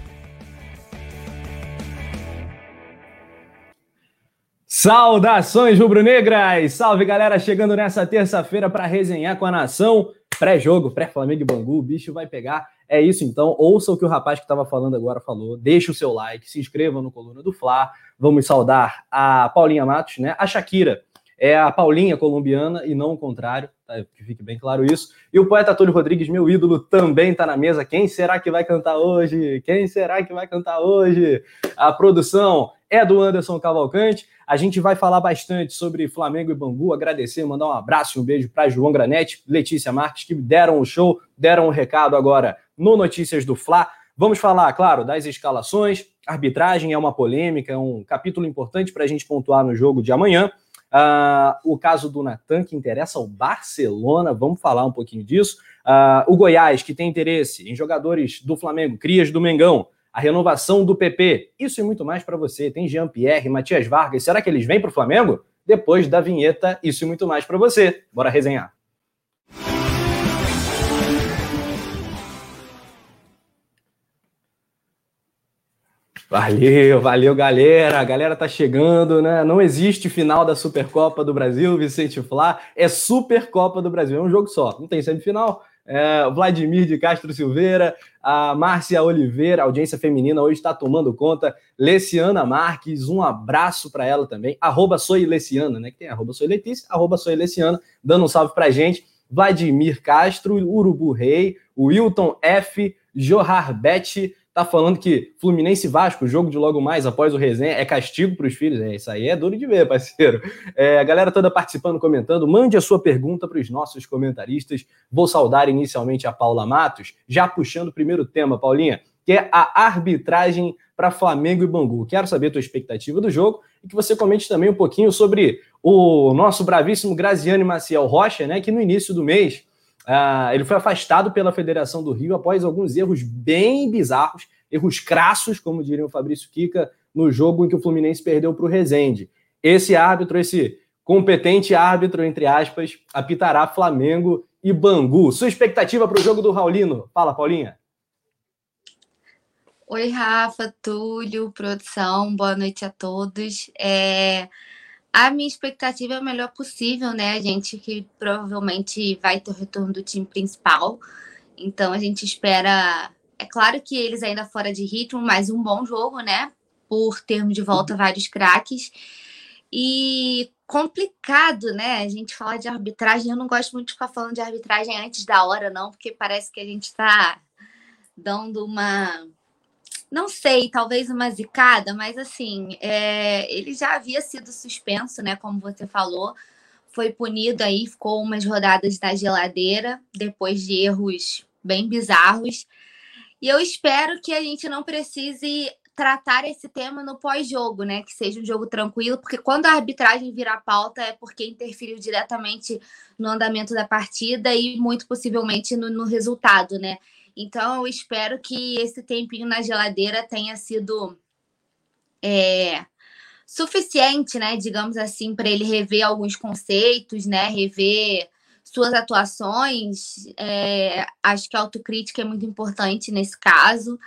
Saudações rubro-negras! Salve galera, chegando nessa terça-feira para resenhar com a nação. Pré-jogo, pré-Flamengo e Bangu, o bicho vai pegar. É isso então, ouça o que o rapaz que estava falando agora falou, deixe o seu like, se inscreva no Coluna do Fla. Vamos saudar a Paulinha Matos, né? A Shakira é a Paulinha colombiana e não o contrário, tá? que fique bem claro isso. E o poeta Túlio Rodrigues, meu ídolo, também está na mesa. Quem será que vai cantar hoje? Quem será que vai cantar hoje? A produção é do Anderson Cavalcante. A gente vai falar bastante sobre Flamengo e Bangu, agradecer, mandar um abraço e um beijo para João Granete, Letícia Marques, que deram o show, deram o um recado agora no Notícias do Fla. Vamos falar, claro, das escalações. Arbitragem é uma polêmica, é um capítulo importante para a gente pontuar no jogo de amanhã. Uh, o caso do Natan, que interessa ao Barcelona, vamos falar um pouquinho disso. Uh, o Goiás, que tem interesse em jogadores do Flamengo, crias do Mengão a renovação do PP. Isso e muito mais para você. Tem Jean-Pierre, Matias Vargas. Será que eles vêm para o Flamengo? Depois da vinheta, isso e muito mais para você. Bora resenhar. Valeu, valeu, galera. A galera tá chegando, né? Não existe final da Supercopa do Brasil, Vicente Flá. É Supercopa do Brasil. É um jogo só. Não tem semifinal, é, Vladimir de Castro Silveira, a Márcia Oliveira, audiência feminina hoje está tomando conta. Leciana Marques, um abraço para ela também. Arroba Soy Leciana, né? Que tem arroba Soy Letícia, arroba Soy Leciana, dando um salve para gente. Vladimir Castro, Urubu Rei, Wilton F, Johar Bete, tá falando que Fluminense Vasco, jogo de logo mais após o resenha, é castigo para os filhos. É, isso aí é duro de ver, parceiro. É, a galera toda participando, comentando. Mande a sua pergunta para os nossos comentaristas. Vou saudar inicialmente a Paula Matos, já puxando o primeiro tema, Paulinha, que é a arbitragem para Flamengo e Bangu. Quero saber a tua expectativa do jogo e que você comente também um pouquinho sobre o nosso bravíssimo Graziano Maciel Rocha, né, que no início do mês Uh, ele foi afastado pela Federação do Rio após alguns erros bem bizarros, erros crassos, como diria o Fabrício Kika, no jogo em que o Fluminense perdeu para o Rezende. Esse árbitro, esse competente árbitro, entre aspas, apitará Flamengo e Bangu. Sua expectativa para o jogo do Raulino? Fala, Paulinha. Oi, Rafa, Túlio, produção, boa noite a todos. É... A minha expectativa é a melhor possível, né? A gente que provavelmente vai ter o retorno do time principal. Então a gente espera. É claro que eles ainda fora de ritmo, mas um bom jogo, né? Por termos de volta vários craques. E complicado, né? A gente fala de arbitragem. Eu não gosto muito de ficar falando de arbitragem antes da hora, não, porque parece que a gente está dando uma não sei, talvez uma zicada, mas assim, é, ele já havia sido suspenso, né? Como você falou, foi punido aí, ficou umas rodadas na geladeira, depois de erros bem bizarros. E eu espero que a gente não precise tratar esse tema no pós-jogo, né? Que seja um jogo tranquilo, porque quando a arbitragem virar pauta é porque interferiu diretamente no andamento da partida e muito possivelmente no, no resultado, né? Então, eu espero que esse tempinho na geladeira tenha sido é, suficiente, né? Digamos assim, para ele rever alguns conceitos, né? Rever suas atuações. É, acho que a autocrítica é muito importante nesse caso.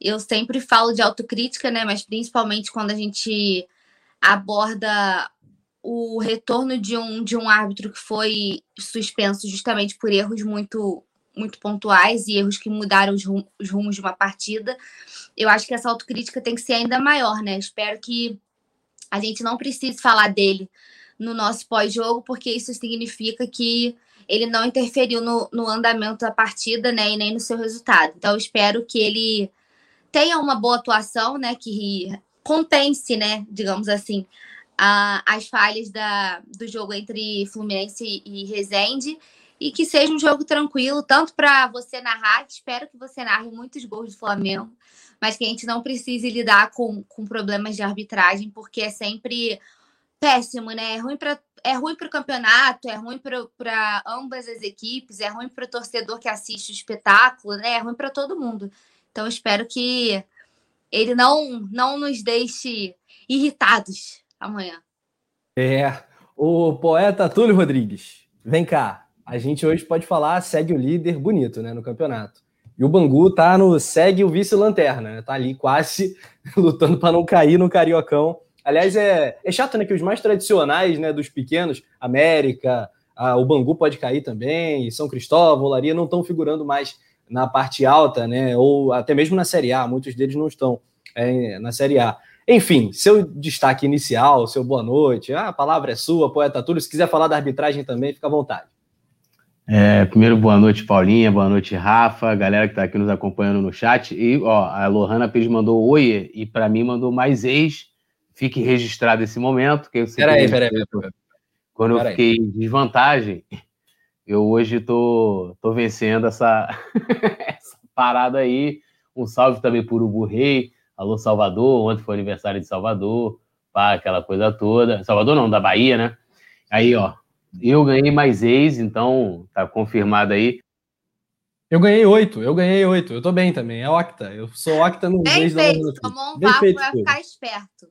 Eu sempre falo de autocrítica, né? Mas principalmente quando a gente aborda o retorno de um, de um árbitro que foi suspenso justamente por erros muito muito pontuais e erros que mudaram os, rum, os rumos de uma partida. Eu acho que essa autocrítica tem que ser ainda maior, né? Espero que a gente não precise falar dele no nosso pós-jogo, porque isso significa que ele não interferiu no, no, andamento da partida, né, e nem no seu resultado. Então, espero que ele tenha uma boa atuação, né, que compense, né, digamos assim, as falhas da, do jogo entre Fluminense e Resende e que seja um jogo tranquilo, tanto para você narrar, espero que você narre muitos gols do Flamengo, mas que a gente não precise lidar com, com problemas de arbitragem, porque é sempre péssimo, né? É ruim para é ruim para o campeonato, é ruim para ambas as equipes, é ruim para o torcedor que assiste o espetáculo, né? É ruim para todo mundo. Então espero que ele não não nos deixe irritados amanhã. É, o poeta Túlio Rodrigues, vem cá. A gente hoje pode falar segue o líder bonito, né, no campeonato. E o Bangu tá no segue o vice-lanterna, né? Tá ali quase lutando para não cair no Cariocão. Aliás, é, é chato, né, que os mais tradicionais, né, dos pequenos, América, a, o Bangu pode cair também, São Cristóvão, Laria, não estão figurando mais na parte alta, né, ou até mesmo na Série A, muitos deles não estão é, na Série A. Enfim, seu destaque inicial, seu boa noite. Ah, a palavra é sua, poeta Túlio. Se quiser falar da arbitragem também, fica à vontade. É, primeiro, boa noite, Paulinha, boa noite, Rafa, galera que está aqui nos acompanhando no chat. E, ó, a Lohana Pires mandou oi e para mim mandou mais ex. Fique registrado esse momento. Que eu peraí, peraí, peraí. Quando peraí. eu fiquei em desvantagem, eu hoje tô, tô vencendo essa, essa parada aí. Um salve também por Ubu Rei, Alô Salvador, ontem foi aniversário de Salvador, pá, aquela coisa toda. Salvador não, da Bahia, né? Aí, ó, eu ganhei mais ex, então tá confirmado aí. Eu ganhei oito, eu ganhei oito. Eu tô bem também, é Octa. Eu sou Octa no Bem feito, tomou um papo pra ficar esperto.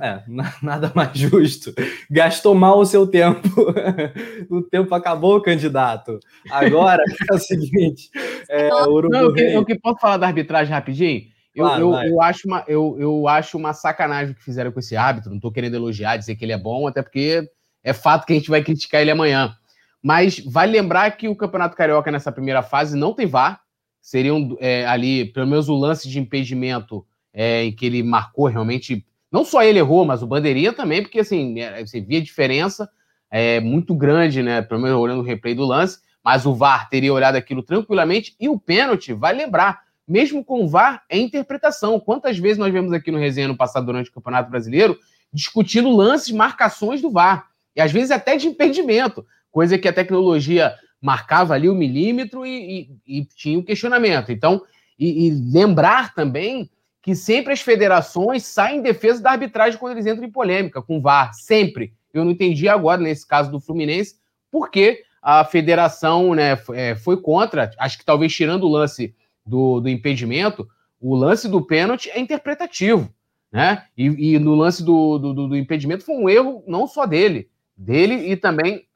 É, nada mais justo. Gastou mal o seu tempo. o tempo acabou, candidato. Agora é o seguinte: é, o Não, eu, que, eu que posso falar da arbitragem rapidinho? Eu, claro, eu, eu, acho uma, eu, eu acho uma sacanagem o que fizeram com esse árbitro. Não estou querendo elogiar, dizer que ele é bom, até porque é fato que a gente vai criticar ele amanhã. Mas vale lembrar que o Campeonato Carioca nessa primeira fase não tem VAR. Seriam é, ali, pelo menos o lance de impedimento é, em que ele marcou realmente. Não só ele errou, mas o Bandeirinha também, porque assim, é, você via a diferença é, muito grande, né? Pelo menos olhando o replay do lance. Mas o VAR teria olhado aquilo tranquilamente. E o pênalti, vai lembrar, mesmo com o VAR, é interpretação. Quantas vezes nós vemos aqui no resenha no passado durante o Campeonato Brasileiro discutindo lances, marcações do VAR. E às vezes até de impedimento, coisa que a tecnologia marcava ali o milímetro e, e, e tinha o um questionamento. Então, e, e, lembrar também que sempre as federações saem em defesa da arbitragem quando eles entram em polêmica com o VAR, sempre. Eu não entendi agora, nesse caso do Fluminense, por que a federação né, é, foi contra, acho que talvez tirando o lance do, do impedimento, o lance do pênalti é interpretativo. Né? E, e no lance do, do, do, impedimento foi um erro não só dele, dele e também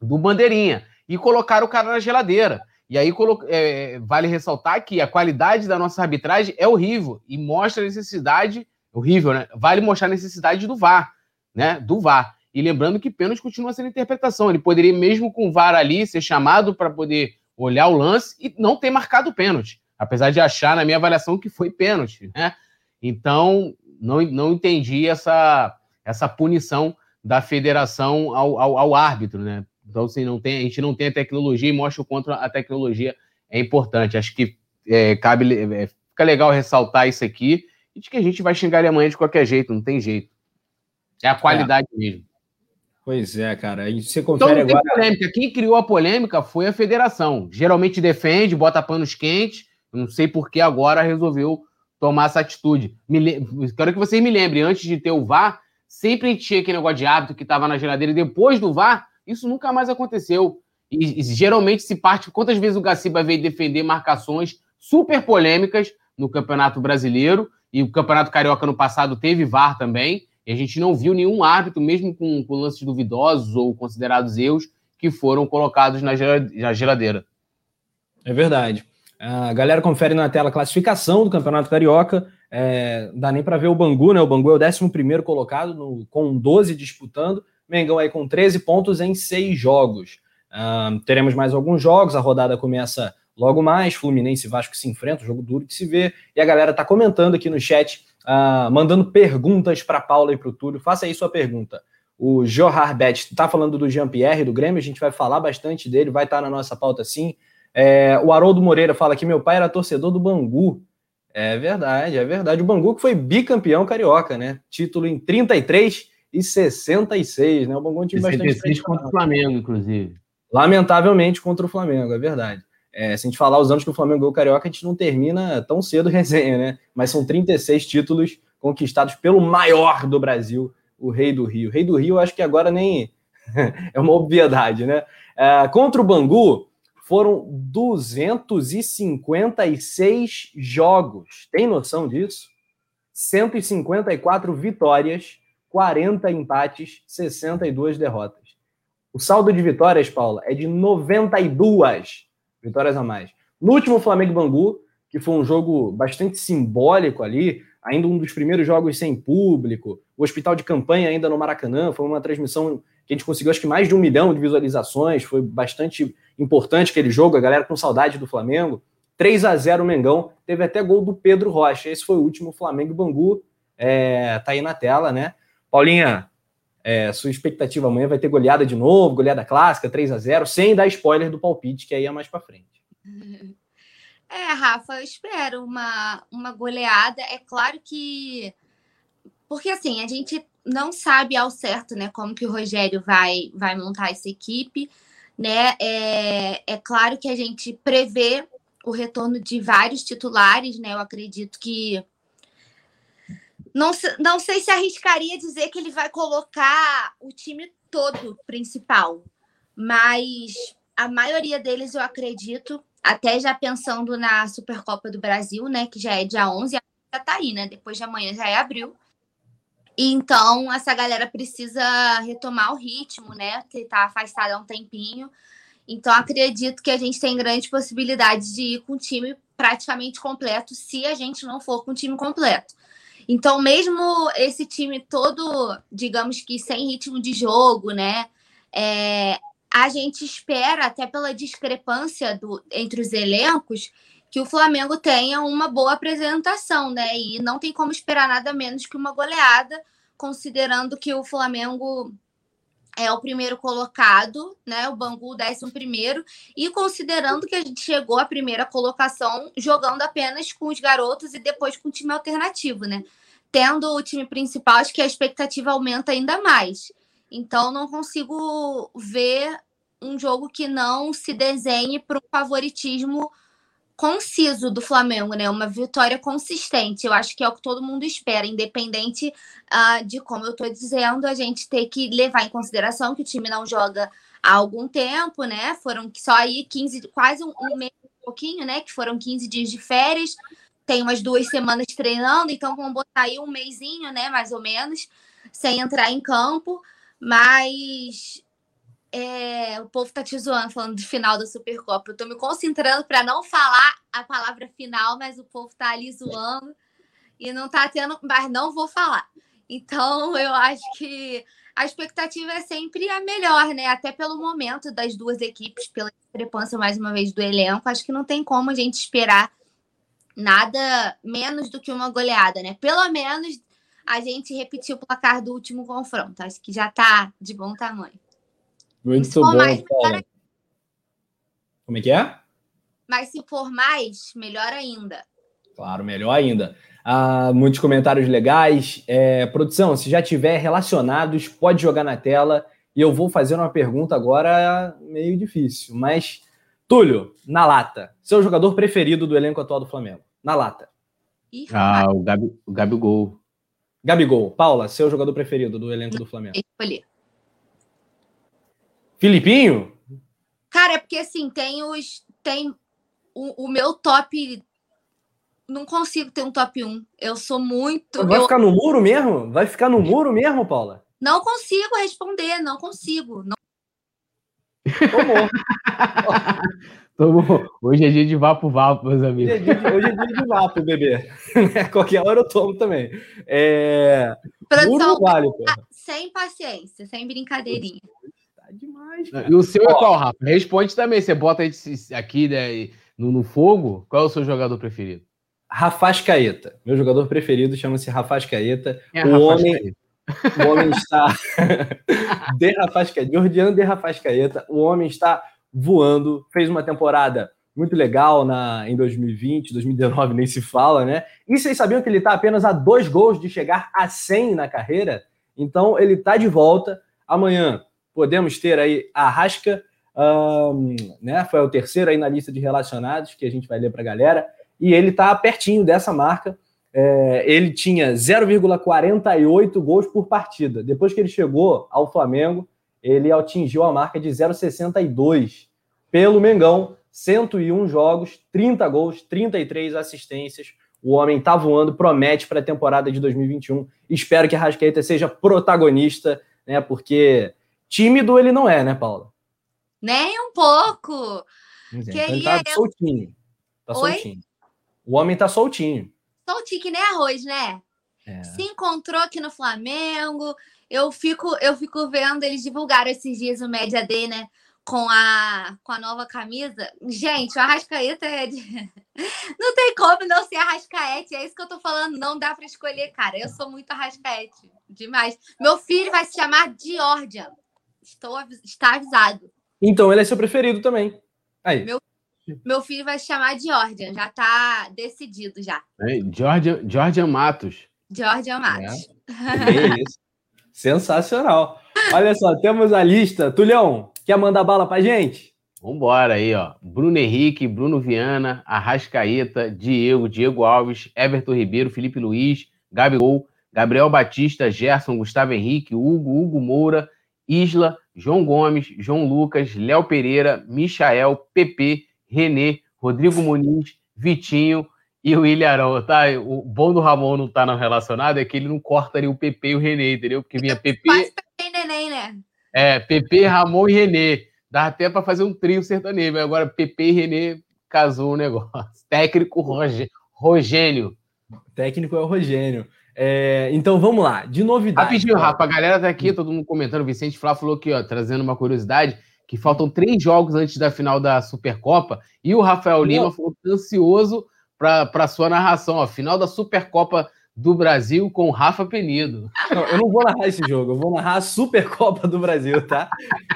do Bandeirinha. E colocaram o cara na geladeira. E aí é, vale ressaltar que a qualidade da nossa arbitragem é horrível e mostra a necessidade, horrível, né? Vale mostrar a necessidade do VAR, né? Do VAR. E lembrando que pênalti continua sendo interpretação. Ele poderia, mesmo com o VAR ali, ser chamado para poder olhar o lance e não ter marcado pênalti apesar de achar, na minha avaliação, que foi pênalti, né? Então, não, não entendi essa, essa punição da federação ao, ao, ao árbitro, né? Então, assim, não tem, a gente não tem a tecnologia e mostra o quanto a tecnologia é importante. Acho que é, cabe, é, fica legal ressaltar isso aqui e de que a gente vai xingar ele amanhã de qualquer jeito, não tem jeito. É a qualidade é. mesmo. Pois é, cara. Aí você confere então, não agora... polêmica. Quem criou a polêmica foi a federação. Geralmente defende, bota panos quentes, não sei por que agora resolveu tomar essa atitude. Me, quero que vocês me lembrem, antes de ter o VAR, sempre tinha aquele negócio de hábito que estava na geladeira, e depois do VAR, isso nunca mais aconteceu. E, e geralmente se parte. Quantas vezes o Gaciba veio defender marcações super polêmicas no Campeonato Brasileiro, e o Campeonato Carioca no passado teve VAR também, e a gente não viu nenhum árbitro, mesmo com, com lances duvidosos ou considerados erros, que foram colocados na geladeira. É verdade. A galera confere na tela a classificação do Campeonato Carioca. É, dá nem para ver o Bangu, né? O Bangu é o 11 colocado, no, com 12 disputando. Mengão aí com 13 pontos em 6 jogos. Uh, teremos mais alguns jogos, a rodada começa logo mais. Fluminense e Vasco se enfrentam, jogo duro de se ver. E a galera tá comentando aqui no chat, uh, mandando perguntas para Paula e para o Túlio. Faça aí sua pergunta. O Johar Bet está falando do Jean-Pierre, do Grêmio, a gente vai falar bastante dele, vai estar tá na nossa pauta sim. É, o Haroldo Moreira fala que meu pai era torcedor do Bangu. É verdade, é verdade. O Bangu que foi bicampeão carioca, né? Título em 33 266, né? O Bangu é um time 66 contra o Flamengo, inclusive. Lamentavelmente contra o Flamengo, é verdade. É, se a gente falar os anos que o Flamengo ganhou o Carioca, a gente não termina tão cedo resenha, né? Mas são 36 títulos conquistados pelo maior do Brasil, o Rei do Rio. O Rei do Rio, acho que agora nem é uma obviedade, né? É, contra o Bangu, foram 256 jogos. Tem noção disso? 154 vitórias, 40 empates, 62 derrotas. O saldo de vitórias, Paula, é de 92 vitórias a mais. No último Flamengo Bangu, que foi um jogo bastante simbólico ali, ainda um dos primeiros jogos sem público, o hospital de campanha ainda no Maracanã, foi uma transmissão que a gente conseguiu acho que mais de um milhão de visualizações, foi bastante importante aquele jogo, a galera com saudade do Flamengo. 3 a 0 o Mengão, teve até gol do Pedro Rocha. Esse foi o último Flamengo Bangu, é, tá aí na tela, né? Paulinha, é, sua expectativa amanhã vai ter goleada de novo, goleada clássica, 3 a 0 sem dar spoiler do palpite, que aí é mais para frente. É, Rafa, eu espero uma, uma goleada. É claro que. Porque assim, a gente não sabe ao certo, né, como que o Rogério vai, vai montar essa equipe, né? É, é claro que a gente prevê o retorno de vários titulares, né? Eu acredito que não, não sei se arriscaria dizer que ele vai colocar o time todo principal, mas a maioria deles eu acredito, até já pensando na Supercopa do Brasil, né, que já é dia 11, já tá aí, né? Depois de amanhã já é abril. Então, essa galera precisa retomar o ritmo, né? Que tá afastada há um tempinho. Então, acredito que a gente tem grande possibilidade de ir com o time praticamente completo, se a gente não for com o time completo. Então, mesmo esse time todo, digamos que sem ritmo de jogo, né? É, a gente espera, até pela discrepância do, entre os elencos, que o Flamengo tenha uma boa apresentação, né? E não tem como esperar nada menos que uma goleada, considerando que o Flamengo é o primeiro colocado, né? O Bangu, o décimo primeiro, e considerando que a gente chegou à primeira colocação jogando apenas com os garotos e depois com o time alternativo, né? Tendo o time principal, acho que a expectativa aumenta ainda mais. Então, não consigo ver um jogo que não se desenhe para o favoritismo conciso do Flamengo, né? Uma vitória consistente. Eu acho que é o que todo mundo espera, independente uh, de como eu estou dizendo, a gente ter que levar em consideração que o time não joga há algum tempo, né? Foram só aí 15, quase um, um mês, um pouquinho, né? Que foram 15 dias de férias, tem umas duas semanas treinando, então vamos botar aí um mêsinho, né? Mais ou menos, sem entrar em campo. Mas é, o povo tá te zoando falando de final da Supercopa. Eu tô me concentrando para não falar a palavra final, mas o povo tá ali zoando e não tá tendo, mas não vou falar. Então, eu acho que a expectativa é sempre a melhor, né? Até pelo momento das duas equipes, pela discrepância, mais uma vez, do elenco. Acho que não tem como a gente esperar nada menos do que uma goleada, né? Pelo menos a gente repetiu o placar do último confronto. Acho que já tá de bom tamanho. Muito bom, mais, Paula. Como é que é? Mas se for mais, melhor ainda. Claro, melhor ainda. Ah, muitos comentários legais. É, produção, se já tiver relacionados, pode jogar na tela. E eu vou fazer uma pergunta agora meio difícil. Mas, Túlio, na lata, seu jogador preferido do elenco atual do Flamengo? Na lata. Ah, o, Gabi, o Gabigol. Gabigol. Paula, seu jogador preferido do elenco do Flamengo? Escolhi. Filipinho? Cara, é porque assim, tem os. Tem o, o, meu top. Não consigo ter um top 1. Eu sou muito. Vai eu... ficar no muro mesmo? Vai ficar no muro mesmo, Paula? Não consigo responder, não consigo. Não... Tomou. Tomou. Hoje é dia de vapo vapo, meus amigos. Hoje é dia de, hoje é dia de vapo, bebê. Qualquer hora eu tomo também. É... Produção, vale, sem paciência, sem brincadeirinha. Demais, cara. E o seu é Ó, é qual, Rafa? Responde também. Você bota aqui né, no, no, fogo. Qual é o seu jogador preferido? Rafaz Caeta. Meu jogador preferido chama-se Rafaz Caeta. É o, homem, o homem está. de Rafaz Caeta. Jordiano de Rafaz Caeta. O homem está voando. Fez uma temporada muito legal na, em 2020, 2019 nem se fala, né? E vocês sabiam que ele está apenas a dois gols de chegar a 100 na carreira? Então ele está de volta. Amanhã podemos ter aí a Rasca, um, né? Foi o terceiro aí na lista de relacionados que a gente vai ler para a galera. E ele está pertinho dessa marca. É, ele tinha 0,48 gols por partida. Depois que ele chegou ao Flamengo, ele atingiu a marca de 0,62 pelo Mengão. 101 jogos, 30 gols, 33 assistências. O homem tá voando, promete para a temporada de 2021. Espero que a Rascaeta seja protagonista, né? Porque tímido ele não é, né, Paula? Nem um pouco. Então, ele tá soltinho. Tá Oi? soltinho. O homem tá soltinho. Soltinho que nem arroz, né? É. Se encontrou aqui no Flamengo. Eu fico, eu fico vendo eles divulgaram esses dias o Média Day, né? com a, com a nova camisa. Gente, o Arrascaeta é de... Não tem como não ser Arrascaete. É isso que eu tô falando. Não dá para escolher, cara. Eu sou muito Arrascaete. Demais. Meu filho vai se chamar Georgia. Estou, está avisado. Então, ele é seu preferido também. Aí. Meu, meu filho vai se chamar Georgia. Já tá decidido já. É, Georgia, Georgia Matos. Georgia Matos. É. isso. Sensacional. Olha só, temos a lista. Tulhão, Quer mandar bala pra gente? Vambora aí, ó. Bruno Henrique, Bruno Viana, Arrascaeta, Diego, Diego Alves, Everton Ribeiro, Felipe Luiz, Gabigol, Gabriel Batista, Gerson, Gustavo Henrique, Hugo, Hugo Moura, Isla, João Gomes, João Lucas, Léo Pereira, Michael, PP, Renê, Rodrigo Muniz, Vitinho e o Ilharão, tá? O bom do Ramon não tá no relacionado é que ele não cortaria o PP e o Renê, entendeu? Porque vinha PP. Quase PP neném, né? É, PP, Ramon e Renê. Dá até para fazer um trio sertanejo. Agora, PP e Renê casou o negócio. Técnico Roge... Rogênio. Técnico é o Rogênio. É, então vamos lá, de novidade. Rapidinho, Rafa, a galera tá aqui, todo mundo comentando. O Vicente Flá falou aqui, ó, trazendo uma curiosidade, que faltam três jogos antes da final da Supercopa. E o Rafael Lima falou que tá ansioso para sua narração. Ó, final da Supercopa do Brasil com Rafa Penido. Não, eu não vou narrar esse jogo, eu vou narrar a Supercopa do Brasil, tá?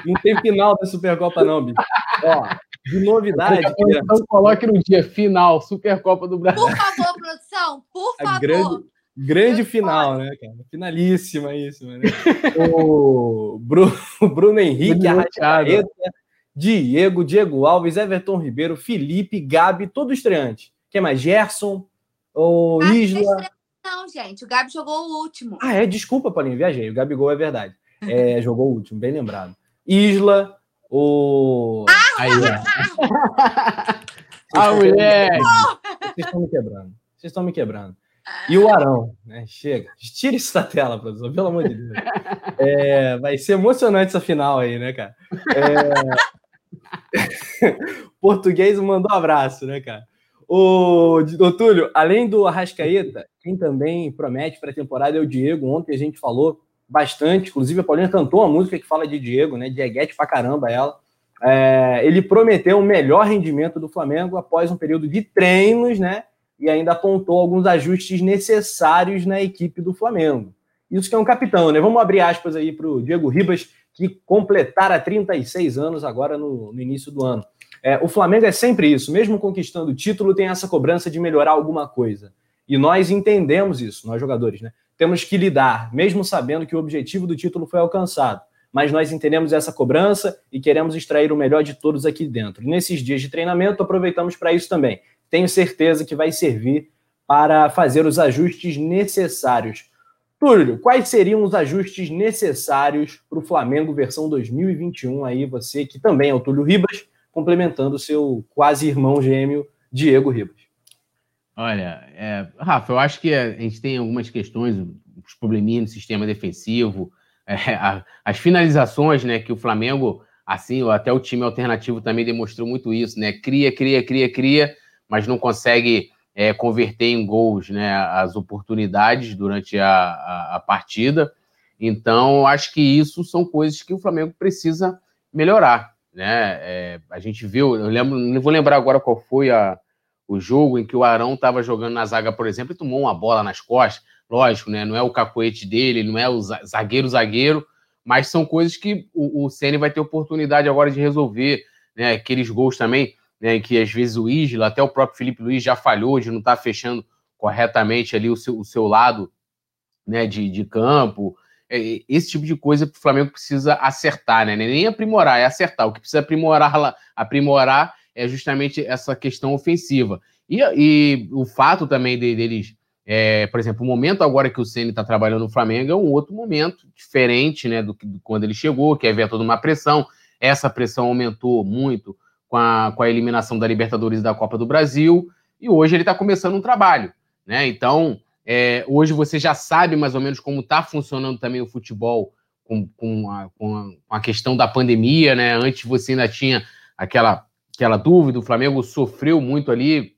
Não tem final da Supercopa, não, bicho. Ó, de novidade. Então, coloque no dia final, Supercopa do Brasil. Por favor, produção, por favor. grande, grande final, né, cara? Finalíssima isso, né? o, Bruno, o Bruno Henrique, Arrascaeta, Diego, Diego Alves, Everton Ribeiro, Felipe, Gabi, todo estreante. Quem mais? Gerson, o ah, Isla. Não, gente, o Gabi jogou o último. Ah, é? Desculpa, Paulinho, viajei. O Gabigol é verdade. É, jogou o último, bem lembrado. Isla, o. Ah, Aí, ah mulher! Vocês estão me quebrando. Vocês estão me quebrando. E o Arão, né? Chega. Tira isso da tela, professor, pelo amor de Deus. É, vai ser emocionante essa final aí, né, cara? É... Português mandou um abraço, né, cara? O, Túlio, além do Arrascaeta, quem também promete para a temporada é o Diego. Ontem a gente falou bastante, inclusive a Paulinha cantou uma música que fala de Diego, né? Dieguete pra caramba ela. É, ele prometeu o melhor rendimento do Flamengo após um período de treinos, né? E ainda apontou alguns ajustes necessários na equipe do Flamengo. Isso que é um capitão, né? Vamos abrir aspas aí para o Diego Ribas, que completara 36 anos agora no, no início do ano. É, o Flamengo é sempre isso, mesmo conquistando o título, tem essa cobrança de melhorar alguma coisa. E nós entendemos isso, nós jogadores, né? Temos que lidar, mesmo sabendo que o objetivo do título foi alcançado. Mas nós entendemos essa cobrança e queremos extrair o melhor de todos aqui dentro. Nesses dias de treinamento, aproveitamos para isso também. Tenho certeza que vai servir para fazer os ajustes necessários. Túlio, quais seriam os ajustes necessários para o Flamengo versão 2021? Aí você que também é o Túlio Ribas, complementando o seu quase irmão gêmeo, Diego Ribas. Olha, é, Rafa, eu acho que a gente tem algumas questões, os probleminhas no sistema defensivo, é, a, as finalizações, né, que o Flamengo, assim, até o time alternativo também demonstrou muito isso, né, cria, cria, cria, cria, mas não consegue é, converter em gols, né, as oportunidades durante a, a, a partida. Então, acho que isso são coisas que o Flamengo precisa melhorar né? É, a gente viu, eu lembro, não vou lembrar agora qual foi a, o jogo em que o Arão estava jogando na zaga, por exemplo, e tomou uma bola nas costas. Lógico, né? Não é o cacoete dele, não é o zagueiro zagueiro, mas são coisas que o, o Ceni vai ter oportunidade agora de resolver, né? Aqueles gols também, né? Que às vezes o Isla, até o próprio Felipe Luiz já falhou de não estar tá fechando corretamente ali o seu, o seu lado, né? De, de campo. é, esse tipo de coisa que o Flamengo precisa acertar, né? Nem aprimorar, é acertar. O que precisa aprimorar, aprimorar é justamente essa questão ofensiva. E, e o fato também de, deles, é, por exemplo, o momento agora que o Ceni está trabalhando no Flamengo é um outro momento diferente, né, do que quando ele chegou, que havia toda uma pressão. Essa pressão aumentou muito com a, com a eliminação da Libertadores e da Copa do Brasil. E hoje ele está começando um trabalho, né? Então é, hoje você já sabe mais ou menos como está funcionando também o futebol com, com, a, com, a, com, a, questão da pandemia, né? Antes você ainda tinha aquela, aquela dúvida, o Flamengo sofreu muito ali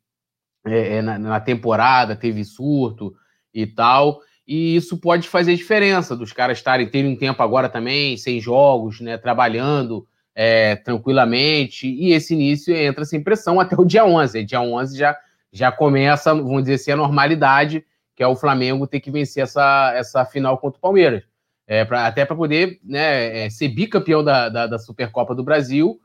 é, é, na, na, temporada, teve surto e tal. E isso pode fazer diferença dos caras estarem tendo um tempo agora também, sem jogos, né? Trabalhando é, tranquilamente. E esse início entra sem pressão até o dia 11. Dia 11 já, já começa, vamos dizer assim, a normalidade que é o Flamengo ter que vencer essa, essa final contra o Palmeiras. É, pra, até para poder né, é, ser bicampeão da, da, da, Supercopa do Brasil.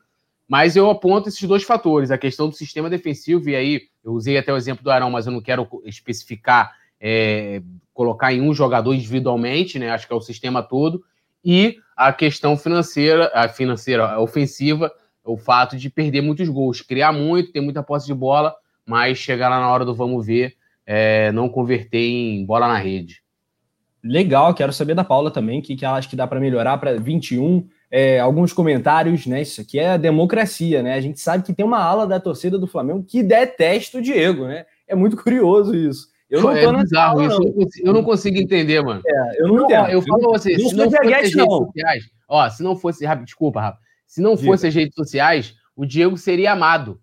Mas eu aponto esses dois fatores: a questão do sistema defensivo, e aí eu usei até o exemplo do Arão, mas eu não quero especificar, é, colocar em um jogador individualmente, né? Acho que é o sistema todo, e a questão financeira, a financeira, a ofensiva, o fato de perder muitos gols, criar muito, ter muita posse de bola, mas chegar lá na hora do vamos ver é, não converter em bola na rede. Legal, quero saber da Paula também, que, que ela acha que dá para melhorar para 21. É, alguns comentários, né? Isso aqui é democracia, né? A gente sabe que tem uma ala da torcida do Flamengo que detesta o Diego, né? É muito curioso isso. Eu não é tô bizarro, isso, não. Eu, não consigo entender, mano. É, eu não, não entendo. Eu falo pra você, não se não fosse as redes não. sociais, ó, se não fosse, rápido, desculpa, Rafa, se não fosse Diga. as redes sociais, o Diego seria amado.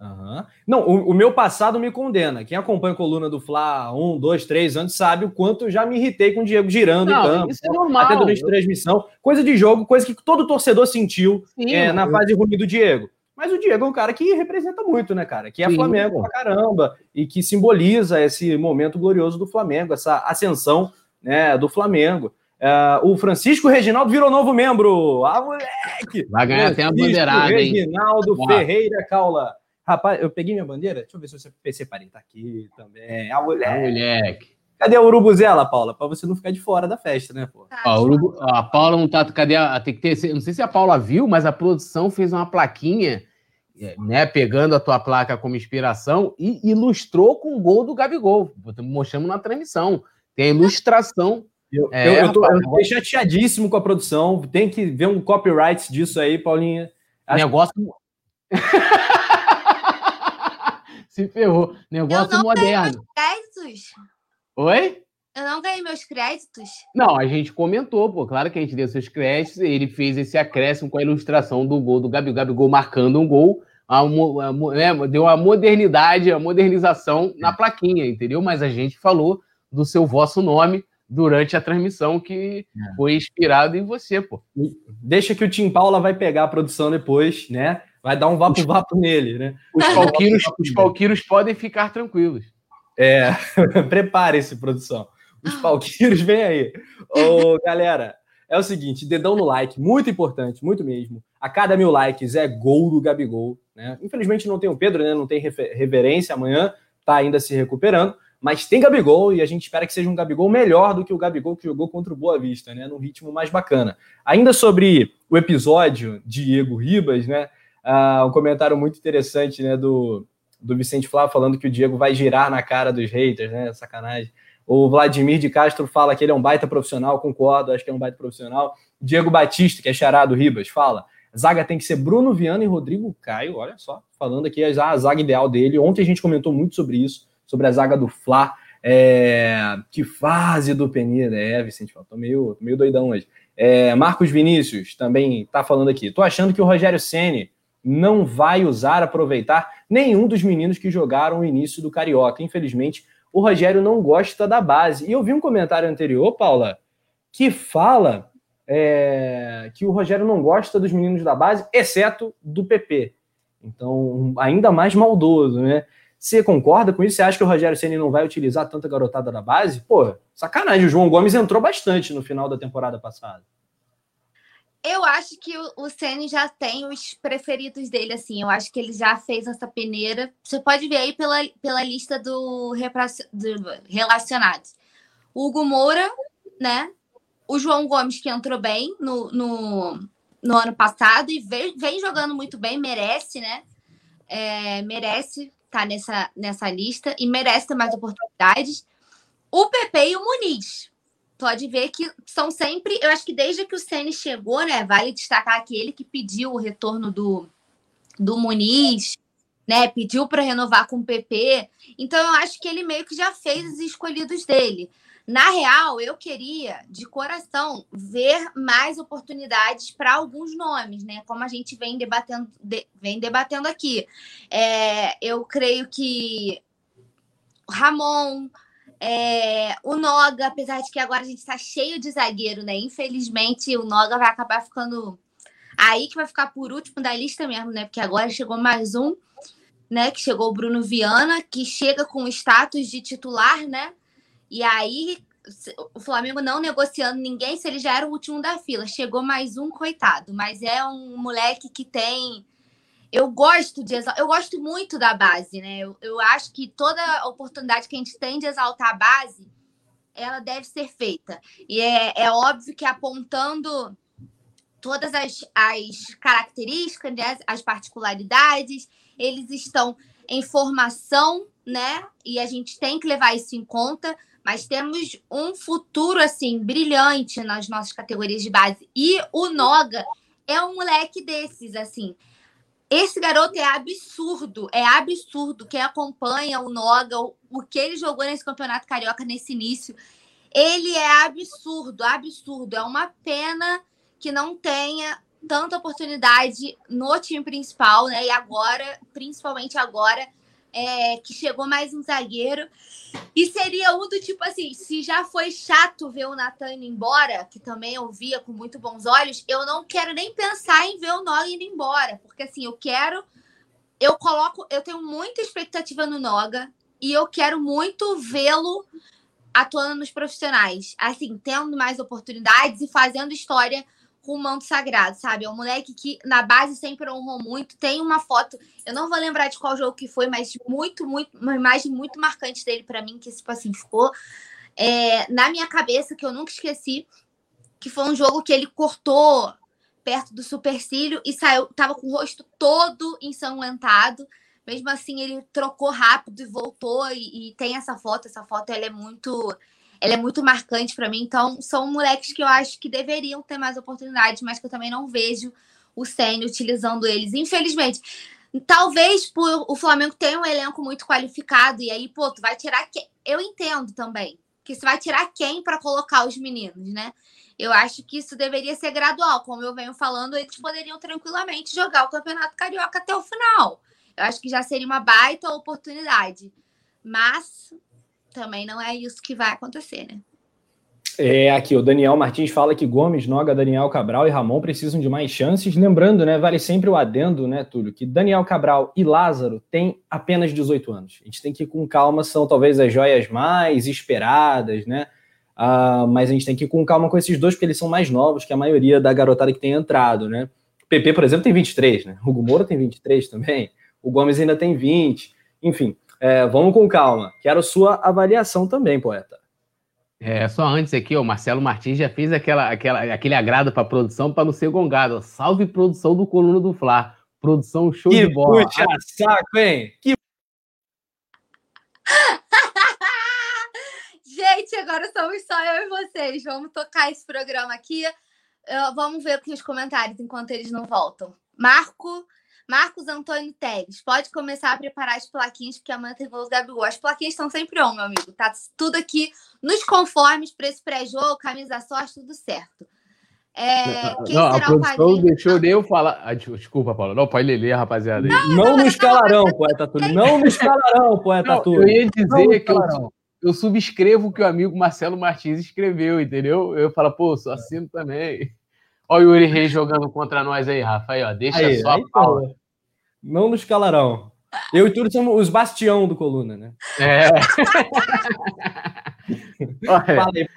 Uhum. Não, o, o, meu passado me condena. Quem acompanha a coluna do Fla um, dois, três anos sabe o quanto eu já me irritei com o Diego girando não, campo. Isso é normal. Até durante a transmissão. Coisa de jogo, coisa que todo torcedor sentiu Sim, é, na fase ruim do Diego. Mas o Diego é um cara que representa muito, né, cara? Que é Sim, Flamengo pra caramba e que simboliza esse momento glorioso do Flamengo, essa ascensão né, do Flamengo. Uh, o Francisco Reginaldo virou novo membro. Ah, moleque! Vai ganhar Francisco até a bandeirada, hein? Reginaldo Ferreira Caula. Rapaz, eu peguei minha bandeira? Deixa eu ver se você separei. Tá aqui também. A moleque. A moleque. Cadê a Urubuzela, Paula? Pra você não ficar de fora da festa, né, pô? Ó, Urubu... a Paula não tá. Cadê a. Tem que ter. Não sei se a Paula viu, mas a produção fez uma plaquinha, é, né? Pegando a tua placa como inspiração e ilustrou com o gol do Gabigol. Mostramos na transmissão. Tem a ilustração. Eu, é, eu, eu, tô, eu tô chateadíssimo com a produção. Tem que ver um copyright disso aí, Paulinha. Acho... Negócio. Se ferrou. Negócio moderno. créditos. Oi? Eu não ganhei meus créditos? Não, a gente comentou, pô. Claro que a gente deu seus créditos. Ele fez esse acréscimo com a ilustração do gol do Gabigol, Gabigol marcando um gol. A, a, a, é, deu a modernidade, a modernização na plaquinha, entendeu? Mas a gente falou do seu vosso nome durante a transmissão que é. foi inspirado em você, pô. Deixa que o Tim Paula vai pegar a produção depois, né? Vai dar um vapo-vapo nele, né? Os palquiros, os palquiros podem ficar tranquilos. É, prepare-se, produção. Os palquiros vem aí. Ô, galera, é o seguinte, dedão no like, muito importante, muito mesmo. A cada mil likes é gol do Gabigol, né? Infelizmente não tem o Pedro, né? Não tem reverência amanhã, tá ainda se recuperando, mas tem Gabigol e a gente espera que seja um Gabigol melhor do que o Gabigol que jogou contra o Boa Vista, né? Num ritmo mais bacana. Ainda sobre o episódio Diego Ribas, né? uh, um comentário muito interessante né, do, do Vicente Flávio falando que o Diego vai girar na cara dos haters, né? Sacanagem. O Vladimir de Castro fala que ele é um baita profissional, concordo, acho que é um baita profissional. Diego Batista, que é charado Ribas, fala: zaga tem que ser Bruno Viana e Rodrigo Caio. Olha só, falando aqui a zaga ideal dele. Ontem a gente comentou muito sobre isso, sobre a zaga do Fla. É... Que fase do Penida. É, Vicente, tô meio, tô meio doidão hoje. É, Marcos Vinícius também tá falando aqui. Tô achando que o Rogério Ceni não vai usar, aproveitar nenhum dos meninos que jogaram o início do Carioca. Infelizmente, o Rogério não gosta da base. E eu vi um comentário anterior, Paula, que fala é, que o Rogério não gosta dos meninos da base, exceto do PP. Então, ainda mais maldoso, né? Você concorda com isso? Você acha que o Rogério Ceni não vai utilizar tanta garotada da base? Pô, sacanagem. O João Gomes entrou bastante no final da temporada passada. Eu acho que o, o Ceni já tem os preferidos dele, assim. Eu acho que ele já fez essa peneira. Você pode ver aí pela, pela lista do, do relacionados. Hugo Moura, né? o João Gomes, que entrou bem no, no, no ano passado e vem, vem, jogando muito bem, merece, né? É, merece estar tá nessa, nessa lista e merece ter mais oportunidades. O PP e o Muniz. Pode ver que são sempre. Eu acho que desde que o Ceni chegou, né? Vale destacar aquele que pediu o retorno do, do Muniz, né? Pediu para renovar com o PP. Então eu acho que ele meio que já fez os escolhidos dele. Na real, eu queria, de coração, ver mais oportunidades para alguns nomes, né? Como a gente vem debatendo, de, vem debatendo aqui. É, eu creio que Ramon, é, o Noga, apesar de que agora a gente está cheio de zagueiro, né? Infelizmente, o Noga vai acabar ficando aí que vai ficar por último da lista mesmo, né? Porque agora chegou mais um, né? Que chegou o Bruno Viana, que chega com status de titular, né? E aí, o Flamengo não negociando ninguém, se ele já era o último da fila. Chegou mais um, coitado. Mas é um moleque que tem. Eu gosto de eu gosto muito da base, né? Eu, eu acho que toda oportunidade que a gente tem de exaltar a base, ela deve ser feita. E é, é óbvio que apontando todas as, as características, né? as particularidades, eles estão em formação, né? E a gente tem que levar isso em conta mas temos um futuro assim brilhante nas nossas categorias de base. E o Noga é um moleque desses, assim. Esse garoto é absurdo, é absurdo. Quem acompanha o Noga, o, o que ele jogou nesse campeonato carioca nesse início, ele é absurdo, absurdo. É uma pena que não tenha tanta oportunidade no time principal, né? E agora, principalmente agora, é, que chegou mais um zagueiro. E seria um do tipo assim: se já foi chato ver o Natan indo embora, que também eu via com muito bons olhos, eu não quero nem pensar em ver o Noga indo embora, porque assim, eu quero. Eu coloco, eu tenho muita expectativa no Noga e eu quero muito vê-lo atuando nos profissionais, assim, tendo mais oportunidades e fazendo história com o manto sagrado, sabe? É um moleque que na base sempre honrou muito. Tem uma foto, eu não vou lembrar de qual jogo que foi, mas muito, muito, uma imagem muito marcante dele para mim, que tipo assim, ficou é, na minha cabeça, que eu nunca esqueci, que foi um jogo que ele cortou perto do supercílio e saiu, tava com o rosto todo ensanguentado. Mesmo assim, ele trocou rápido e voltou. E, e tem essa foto. Essa foto ela é muito ela é muito marcante para mim. Então, são moleques que eu acho que deveriam ter mais oportunidades, mas que eu também não vejo o Senna utilizando eles. Infelizmente, talvez por o Flamengo tenha um elenco muito qualificado e aí, pô, tu vai tirar quem? Eu entendo também que você vai tirar quem para colocar os meninos, né? Eu acho que isso deveria ser gradual, como eu venho falando, eles poderiam tranquilamente jogar o Campeonato Carioca até o final. Eu acho que já seria uma baita oportunidade. Mas também não é isso que vai acontecer, né? É, aqui o Daniel Martins fala que Gomes, Noga, Daniel Cabral e Ramon precisam de mais chances. Lembrando, né, vale sempre o adendo, né, Túlio, que Daniel Cabral e Lázaro têm apenas 18 anos. A gente tem que ir com calma, são talvez as joias mais esperadas, né? Uh, mas a gente tem que ir com calma com esses dois, porque eles são mais novos que a maioria da garotada que tem entrado, né? O PP, por exemplo, tem 23, né? O Hugo Moura tem 23 também. O Gomes ainda tem 20. Enfim, é, vamos com calma. Quero sua avaliação também, poeta. É, só antes aqui, o Marcelo Martins já fez aquela, aquela, aquele agrado para a produção para não ser gongado. Salve produção do Coluna do Fla. Produção show que de bola. Puxa saco, hein? Que... Gente, agora somos só eu e vocês. Vamos tocar esse programa aqui. Uh, vamos ver aqui os comentários enquanto eles não voltam. Marco Marcos Antônio Teles, pode começar a preparar as plaquinhas, porque amanhã tem gols Gabigol. As plaquinhas estão sempre on, meu amigo. Tá tudo aqui nos conformes para esse pré-jogo, camisa sorte, tudo certo. É, quem não, será a produção o deixou eu falar. Ah, desculpa, Paulo. Não, pode ler, rapaziada. Não, não nos calarão, poeta Túlio. Não nos calarão, poeta Túlio. Eu ia dizer que eu, eu, subscrevo o que o amigo Marcelo Martins escreveu, entendeu? Eu falo, pô, sou assino também. Olha o Yuri Reis jogando contra nós aí, Rafa. Aí, ó, deixa aí, só aí, a Não nos calarão. Eu e Túlio somos os bastião do Coluna, né? É. Falei,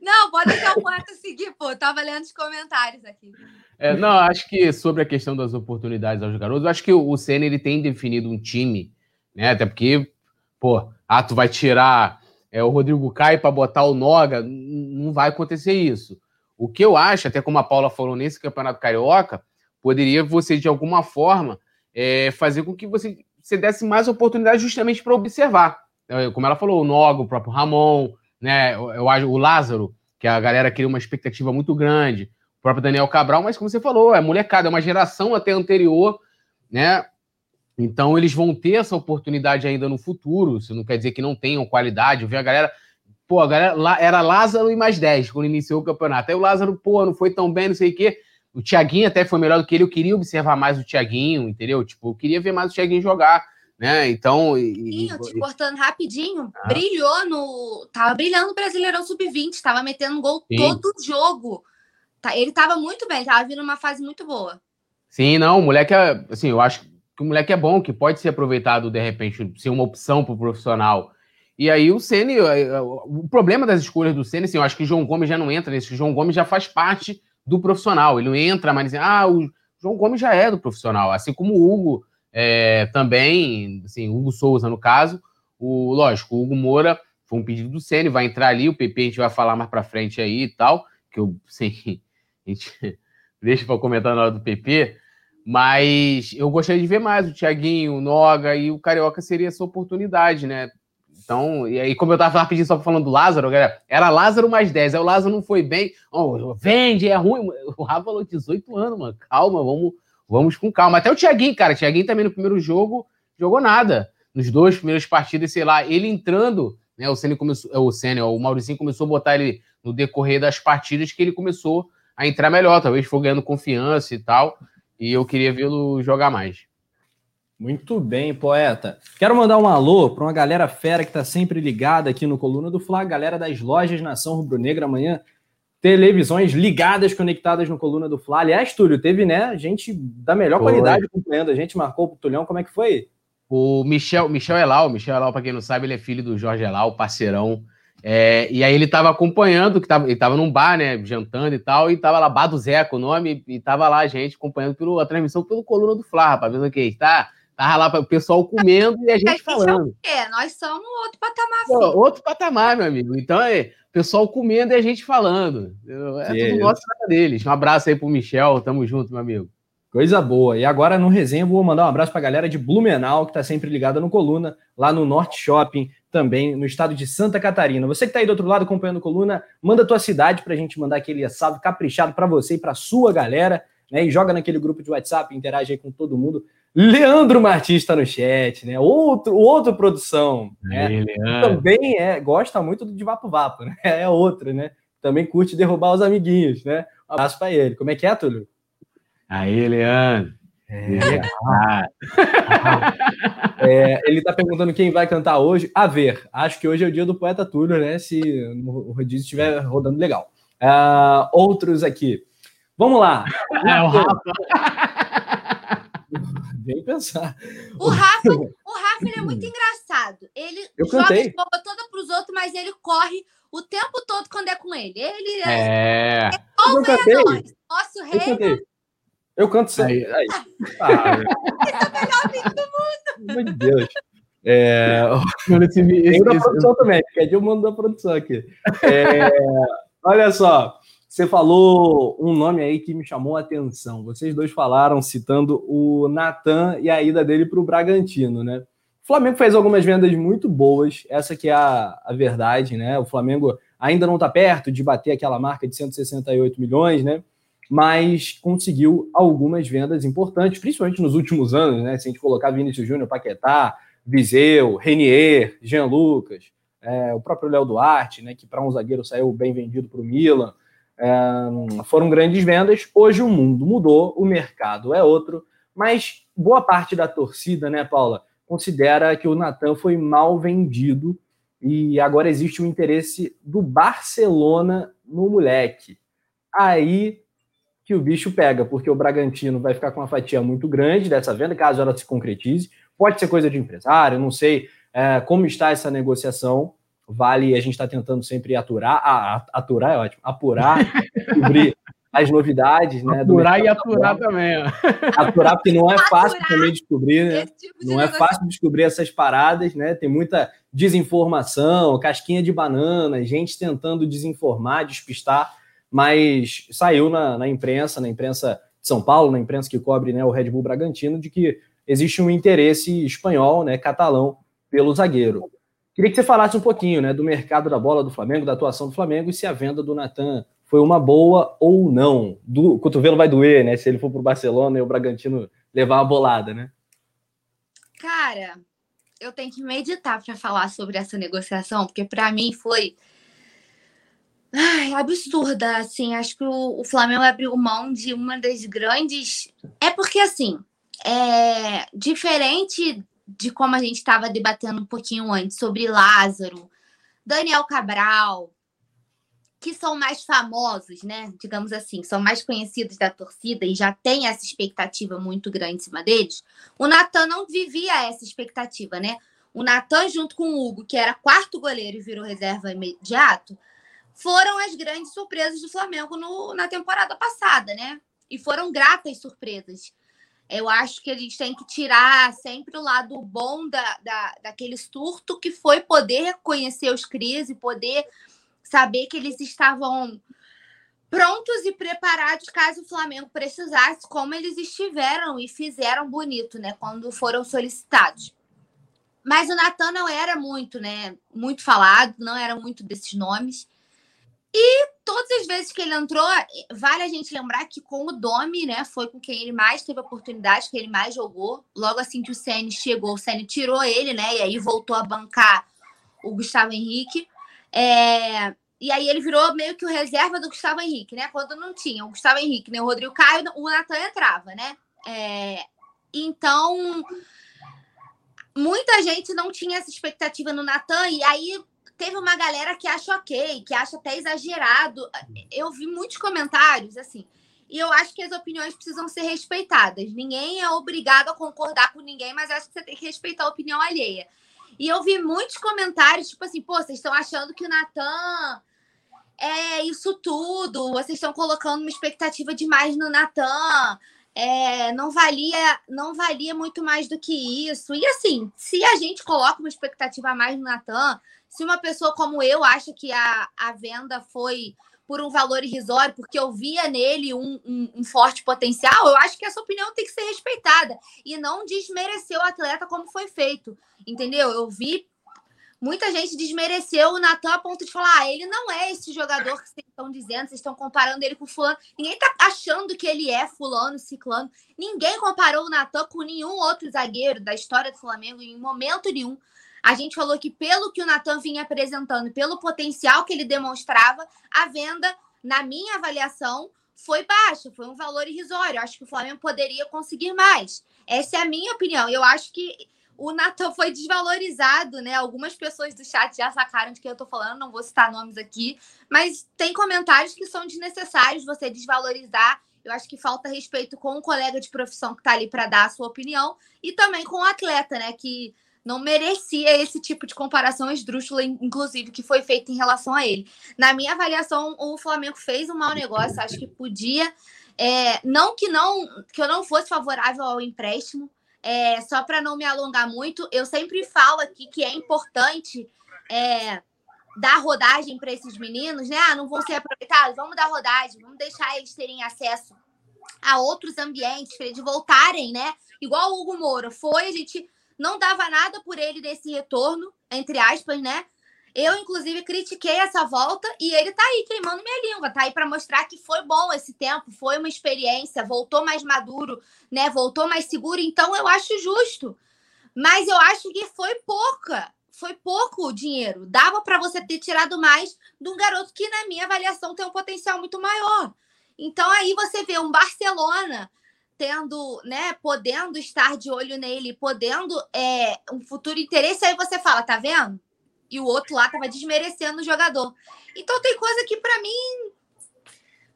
Não, pode deixar o poeta seguir, pô. Eu tava lendo os comentários aqui. É, não, acho que sobre a questão das oportunidades aos garotos, acho que o Senna ele tem definido um time, né? Até porque, pô, ah, tu vai tirar é, o Rodrigo Caio para botar o Noga, não vai acontecer isso. O que eu acho, até como a Paula falou nesse Campeonato Carioca, poderia você, de alguma forma, é, fazer com que você, você desse mais oportunidade justamente para observar. É, como ela falou, o Noga, o próprio Ramon, né, eu acho o Lázaro, que a galera queria uma expectativa muito grande, o próprio Daniel Cabral, mas como você falou, é molecada, é uma geração até anterior, né? Então eles vão ter essa oportunidade ainda no futuro. Isso não quer dizer que não tenham qualidade. Ver a galera. Pô, a galera era Lázaro e mais 10 quando iniciou o campeonato. Aí o Lázaro, pô, não foi tão bem, não sei o quê. O Thiaguinho até foi melhor do que ele. Eu queria observar mais o Thiaguinho, entendeu? Tipo, eu queria ver mais o Thiaguinho jogar, né? Então. E, e, te cortando rapidinho, ah. brilhou no. Tava brilhando no Brasileirão Sub-20, tava metendo gol Sim. todo jogo. Tá, ele tava muito bem, tava vindo uma fase muito boa. Sim, não, o moleque, é, assim, eu acho que o moleque é bom, que pode ser aproveitado de repente, ser uma opção para o profissional. E aí o Ceni, o problema das escolhas do Ceni, assim, eu acho que o João Gomes já não entra nesse, o João Gomes já faz parte do profissional, ele não entra, mas assim, ah, o João Gomes já é do profissional, assim como o Hugo é, também, assim, Hugo Souza no caso, o lógico, o Hugo Moura foi um pedido do Ceni, vai entrar ali, o PP a gente vai falar mais para frente aí e tal, que eu, assim, a gente deixa para comentar na hora do PP, mas eu gostaria de ver mais o Thiaguinho, o Noga e o Carioca seria essa oportunidade, né? Então, e aí, como eu tava pedindo só falando do Lázaro, galera, era Lázaro mais 10. Aí o Lázaro não foi bem. Oh, vende, é ruim. O Rafa falou 18 anos, mano. Calma, vamos, vamos com calma. Até o Thiaguinho, cara. O Thiaguinho também no primeiro jogo jogou nada. Nos dois primeiros partidos, sei lá, ele entrando, né? O Senna começou, o Senna, o Mauricinho começou a botar ele no decorrer das partidas que ele começou a entrar melhor, talvez foi ganhando confiança e tal e eu queria vê-lo jogar mais. Muito bem, poeta. Quero mandar um alô para uma galera fera que está sempre ligada aqui no Coluna do Fla, galera das lojas Nação Rubro-Negra amanhã. Televisões ligadas, conectadas no Coluna do Fla. Aliás, Túlio, teve, né, gente da melhor foi. qualidade acompanhando. A gente marcou o Tulhão, como é que foi? O Michel, Michel Elal, Michel Elal, para quem não sabe, ele é filho do Jorge Elal, parceirão é, e aí ele estava acompanhando, que tava, ele estava num bar, né, jantando e tal, e estava lá, Bar do Zeca, o nome, e estava lá a gente acompanhando pelo, a transmissão pelo Coluna do Fla, rapaz, vendo o que está Tava lá o pessoal comendo e a gente falando. É, nós somos outro patamar. Pô, outro patamar, meu amigo. Então é pessoal comendo e a gente falando. É Sim, tudo nosso nada deles. Um abraço aí pro Michel, tamo junto, meu amigo. Coisa boa. E agora no resenha vou mandar um abraço para a galera de Blumenau, que está sempre ligada no Coluna, lá no Norte Shopping, também no estado de Santa Catarina. Você que está aí do outro lado acompanhando Coluna, manda a tua cidade para a gente mandar aquele salve caprichado para você e para sua galera, né? E joga naquele grupo de WhatsApp, interage aí com todo mundo. Leandro Martins está no chat, né? Outro, outro produção, né? Aí, também é, gosta muito de Vapo Vapo, né? É outro, né? Também curte derrubar os amiguinhos, né? Um abraço para ele. Como é que é, Túlio? Aí, Leandro. É. é, ele está perguntando quem vai cantar hoje. A ver, acho que hoje é o dia do poeta Túlio, né? Se o rodízio estiver rodando legal. Uh, outros aqui. Vamos lá. É, o Rafa. Vem pensar. O Rafa, o Rafa ele é muito engraçado. Ele Eu joga cantei. a bola toda para os outros, mas ele corre o tempo todo quando é com ele. Ele é. é, é Nosso rei. Eu canto sempre. Aí. aí. Ah, Esse é o melhor amigo do mundo. Meu Deus. É... Tem da produção também, que é de um mundo da produção aqui. É... Olha só, você falou um nome aí que me chamou a atenção. Vocês dois falaram citando o Natan e a ida dele para o Bragantino, né? O Flamengo fez algumas vendas muito boas, essa que é a, a verdade, né? O Flamengo ainda não está perto de bater aquela marca de 168 milhões, né? mas conseguiu algumas vendas importantes, principalmente nos últimos anos, né? Se a gente colocar Vinícius Júnior, Paquetá, Viseu, Renier, Jean Lucas, é, o próprio Léo Duarte, né? Que para um zagueiro saiu bem vendido para o Milan. É, foram grandes vendas. Hoje o mundo mudou, o mercado é outro, mas boa parte da torcida, né, Paula, considera que o Natan foi mal vendido e agora existe um interesse do Barcelona no moleque. Aí que o bicho pega, porque o Bragantino vai ficar com uma fatia muito grande dessa venda, caso ela se concretize. Pode ser coisa de empresário, não sei é, como está essa negociação. Vale, a gente está tentando sempre aturar, a, aturar é ótimo, apurar, cobrir as novidades, né? Aturar e aturar também. Ó. Aturar, porque não é fácil também descobrir, né? Tipo de não é negócio. é fácil descobrir essas paradas, né? Tem muita desinformação, casquinha de banana, gente tentando desinformar, despistar, mas saiu na, na imprensa, na imprensa de São Paulo, na imprensa que cobre né, o Red Bull Bragantino, de que existe um interesse espanhol, né, catalão, pelo zagueiro. Queria que você falasse um pouquinho né, do mercado da bola do Flamengo, da atuação do Flamengo e se a venda do Natan foi uma boa ou não. Do, o cotovelo vai doer, né? Se ele for para o Barcelona e o Bragantino levar uma bolada, né? Cara, eu tenho que meditar para falar sobre essa negociação, porque para mim foi ai, absurda. Assim, acho que o, o, Flamengo abriu mão de uma das grandes. É porque, assim, é diferente de como a gente estava debatendo um pouquinho antes sobre Lázaro, Daniel Cabral, que são mais famosos, né? Digamos assim, são mais conhecidos da torcida e já tem essa expectativa muito grande em cima deles. O Natan não vivia essa expectativa, né? O Natan, junto com o Hugo, que era quarto goleiro e virou reserva imediato, foram as grandes surpresas do Flamengo no, na temporada passada, né? E foram gratas surpresas. Eu acho que a gente tem que tirar sempre o lado bom da, da, daquele surto que foi poder conhecer os Cris e poder saber que eles estavam prontos e preparados caso o Flamengo precisasse, como eles estiveram e fizeram bonito, né, quando foram solicitados. Mas o Natan não era muito, né, muito falado, não era muito desses nomes. E todas as vezes que ele entrou, vale a gente lembrar que com o Domi, né, foi com quem ele mais teve oportunidade, que ele mais jogou. Logo assim que o Ceni chegou, o Ceni tirou ele, né, e aí voltou a bancar o Gustavo Henrique. É, e aí ele virou meio que o reserva do Gustavo Henrique, né? Quando não tinha o Gustavo Henrique, nem né? o Rodrigo Caio, o Natan entrava, né? É, então, muita gente não tinha essa expectativa no Natan, e aí teve uma galera que acha ok, que acha até exagerado. Eu vi muitos comentários, assim, e eu acho que as opiniões precisam ser respeitadas. Ninguém é obrigado a concordar com ninguém, mas acho que você tem que respeitar a opinião alheia. E eu vi muitos comentários, tipo assim, pô, vocês estão achando que o Natan é isso tudo, vocês estão colocando uma expectativa demais no Natan. É, não valia não valia muito mais do que isso. E assim, se a gente coloca uma expectativa a mais no Natan, se uma pessoa como eu acha que a, a venda foi por um valor irrisório, porque eu via nele um, um, um, forte potencial, eu acho que essa opinião tem que ser respeitada e não desmerecer o atleta como foi feito, entendeu? Eu vi muita gente desmereceu o Natan a ponto de falar: ah, ele não é esse jogador que vocês estão dizendo, vocês estão comparando ele com fulano. Ninguém tá achando que ele é fulano, ciclano. Ninguém comparou o Natan com nenhum outro zagueiro da história do Flamengo em momento nenhum. A gente falou que pelo que o Natan vinha apresentando, pelo potencial que ele demonstrava, a venda, na minha avaliação, foi baixa, foi um valor irrisório. Acho que o Flamengo poderia conseguir mais. Essa é a minha opinião. Eu acho que o Natan foi desvalorizado, né? Algumas pessoas do chat já sacaram de quem eu tô falando, não vou citar nomes aqui, mas tem comentários que são desnecessários você desvalorizar. Eu acho que falta respeito com o colega de profissão que tá ali para dar a sua opinião e também com o atleta, né? Que não merecia esse tipo de comparação esdrúxula, inclusive, que foi feita em relação a ele. Na minha avaliação, o Flamengo fez um mau negócio, acho que podia. É, não que não que eu não fosse favorável ao empréstimo, é, só para não me alongar muito, eu sempre falo aqui que é importante é, dar rodagem para esses meninos, né? Ah, não vão ser aproveitados, vamos dar rodagem, vamos deixar eles terem acesso a outros ambientes, para eles voltarem, né? Igual o Hugo Moura foi, a gente não dava nada por ele nesse retorno, entre aspas, né? Eu, inclusive, critiquei essa volta e ele tá aí queimando minha língua, tá aí para mostrar que foi bom esse tempo, foi uma experiência, voltou mais maduro, né? Voltou mais seguro, então eu acho justo. Mas eu acho que foi pouca, foi pouco dinheiro. Dava para você ter tirado mais de um garoto que, na minha avaliação, tem um potencial muito maior. Então aí você vê um Barcelona tendo, né, podendo estar de olho nele, podendo é, um futuro interesse, aí você fala, tá vendo? E o outro lá tava desmerecendo o jogador. Então tem coisa que para mim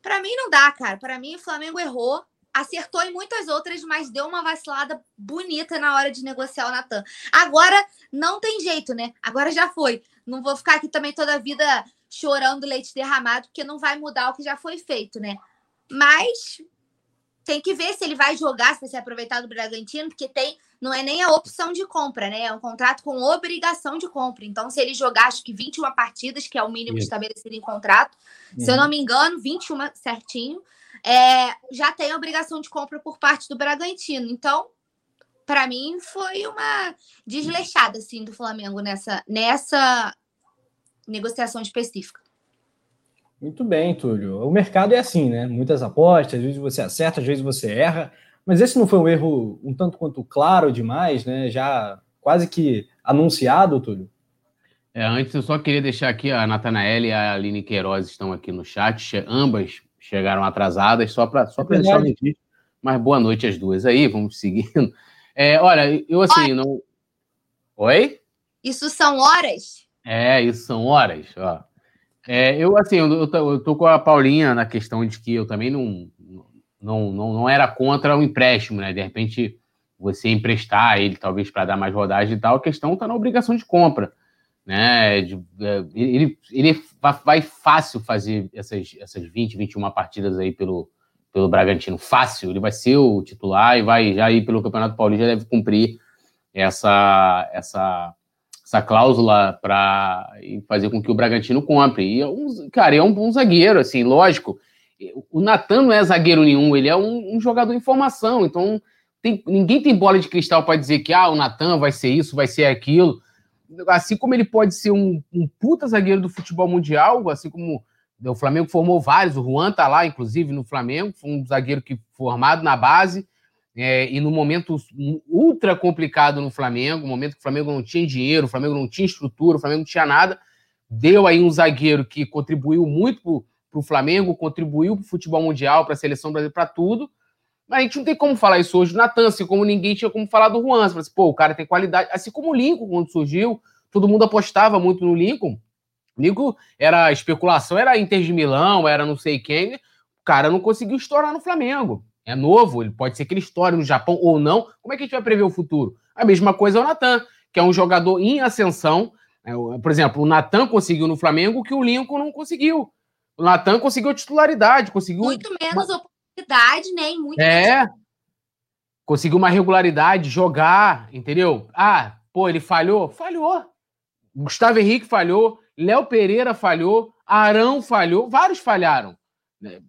para mim não dá, cara. Para mim o Flamengo errou, acertou em muitas outras, mas deu uma vacilada bonita na hora de negociar o Natan. Agora não tem jeito, né? Agora já foi. Não vou ficar aqui também toda a vida chorando leite derramado, porque não vai mudar o que já foi feito, né? mas tem que ver se ele vai jogar, se vai ser aproveitado do Bragantino, porque tem, não é nem a opção de compra, né? É um contrato com obrigação de compra. Então, se ele jogar, acho que 21 partidas, que é o mínimo Isso. estabelecido em contrato, uhum. se eu não uhum. me engano, 21 certinho, é, já tem obrigação de compra por parte do Bragantino. Então, para mim, foi uma desleixada, assim, do Flamengo nessa, nessa negociação específica. Muito bem, Túlio. O mercado é assim, né? Muitas apostas, às vezes você acerta, às vezes você erra. Mas esse não foi um erro um tanto quanto claro demais, né? Já quase que anunciado, Túlio? É, antes eu só queria deixar aqui, a Natanael e a Aline Queiroz estão aqui no chat, ambas chegaram atrasadas, só para só é deixar o registro. Mas boa noite às duas aí, vamos seguindo. É, olha, eu assim, não. Oi? Isso são horas? É, isso são horas, ó. É, eu, assim, eu, eu, tô com a Paulinha na questão de que eu também não, não, não, não era contra o empréstimo, né? De repente, você emprestar ele, talvez, para dar mais rodagem e tal, a questão está na obrigação de compra, né? De, é, ele, ele vai fácil fazer essas, essas 20, 21 partidas aí pelo, pelo Bragantino. Fácil, ele vai ser o titular e vai já ir pelo Campeonato Paulista, já deve cumprir essa, essa essa cláusula para fazer com que o Bragantino compre. E, é um, cara, é um, um zagueiro, assim, lógico. O Natan não é zagueiro nenhum, ele é um, um jogador em formação, então tem, ninguém tem bola de cristal para dizer que ah, o Natan vai ser isso, vai ser aquilo. Assim como ele pode ser um, um puta zagueiro do futebol mundial, assim como o Flamengo formou vários, o Juan tá lá, inclusive, no Flamengo, foi um zagueiro que formado na base, é, e no momento ultra complicado no Flamengo, momento que o Flamengo não tinha dinheiro, o Flamengo não tinha estrutura, o Flamengo não tinha nada, deu aí um zagueiro que contribuiu muito para o Flamengo, contribuiu para o futebol mundial, para a seleção brasileira, para tudo. Mas a gente não tem como falar isso hoje do Natan, assim como ninguém tinha como falar do Juan. Você assim, pô, o cara tem qualidade. Assim como o Lincoln, quando surgiu, todo mundo apostava muito no Lincoln. O Lincoln era especulação, era Inter de Milão, era não sei quem. O cara não conseguiu estourar no Flamengo é novo, ele pode ser que ele estoure no Japão ou não. Como é que a gente vai prever o futuro? A mesma coisa é o Natan, que é um jogador em ascensão. É, por exemplo, o Natan conseguiu no Flamengo o que o Lincoln não conseguiu. O Natan conseguiu titularidade, conseguiu. Muito menos oportunidade, né? Muito é. Menos... Conseguiu uma regularidade, jogar, entendeu? Ah, pô, ele falhou? Falhou. Gustavo Henrique falhou, Léo Pereira falhou, Arão falhou, vários falharam. Né?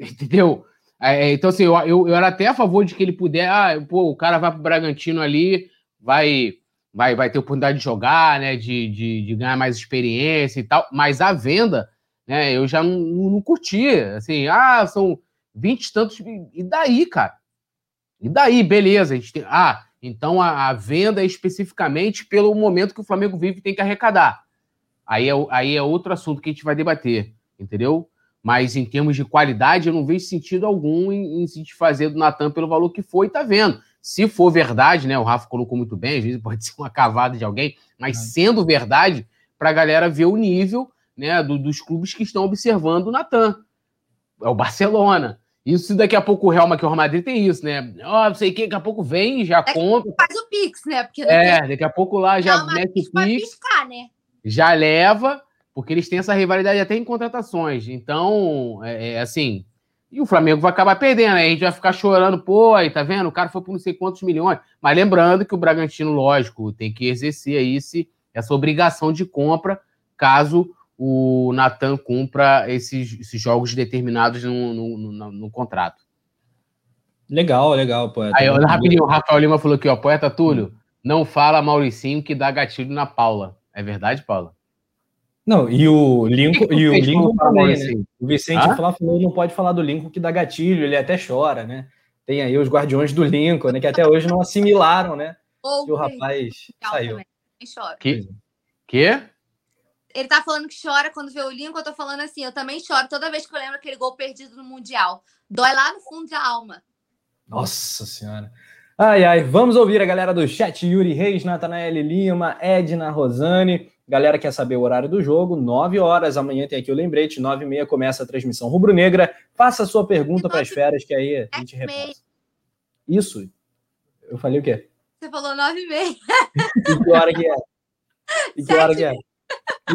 Entendeu? É, é, então, assim, eu, eu, eu, era até a favor de que ele puder. Ah, pô, o cara vai pro Bragantino ali, vai vai, vai ter oportunidade de jogar, né? De, de, de ganhar mais experiência e tal. Mas a venda, né? Eu já não, não curti. Assim, ah, são 20 e tantos. E daí, cara? E daí, beleza. A gente tem, ah, então a, a venda é especificamente pelo momento que o Flamengo vive e tem que arrecadar. Aí é, aí é outro assunto que a gente vai debater, entendeu? Mas em termos de qualidade, eu não vejo sentido algum em, em se desfazer do Natan pelo valor que foi, tá vendo? Se for verdade, né? O Rafa colocou muito bem, às vezes pode ser uma cavada de alguém, mas é. sendo verdade, para a galera ver o nível né, do, dos clubes que estão observando o Natan. É o Barcelona. Isso daqui a pouco o Real Madrid, o Real Madrid tem isso, né? Ó, oh, não sei o que, daqui a pouco vem, já é compra. Faz o Pix, né? Porque é, tem... daqui a pouco lá já mete o Pix. Piscar, né? Já leva porque eles têm essa rivalidade até em contratações. Então, é, é, assim. E o Flamengo vai acabar perdendo, aí a gente vai ficar chorando, pô, aí tá vendo? O cara foi por não sei quantos milhões. Mas lembrando que o Bragantino, lógico, tem que exercer aí esse, essa obrigação de compra caso o Natan cumpra esses, esses jogos determinados no, no, no, no contrato. Legal, legal, poeta. Aí, rapidinho, o Rafael Lima falou aqui, ó, poeta Túlio, não fala Mauricinho que dá gatilho na Paula. É verdade, Paula? Não, e o Lincoln, e o Lincoln também, né? O Vicente ah? falou, não pode falar do Lincoln que dá gatilho, ele até chora, né? Tem aí os guardiões do Lincoln, né? Que até hoje não assimilaram, né? Ou que o rapaz saiu. Chora. Que? que? Ele tá falando que chora quando vê o Lincoln, eu tô falando assim, eu também choro toda vez que eu lembro aquele gol perdido no Mundial. Dói lá no fundo da alma. Nossa Senhora. Ai, ai, vamos ouvir a galera do chat, Yuri Reis, Natanael Lima, Edna Rosane. Galera quer saber o horário do jogo, 9 horas. Amanhã tem aqui o lembrete, 9 e meia começa a transmissão rubro-negra. Faça a sua pergunta para as feras, que aí a gente repassa. Isso. Eu falei o quê? Você falou 9 e meia. E que hora que é? E que hora que é?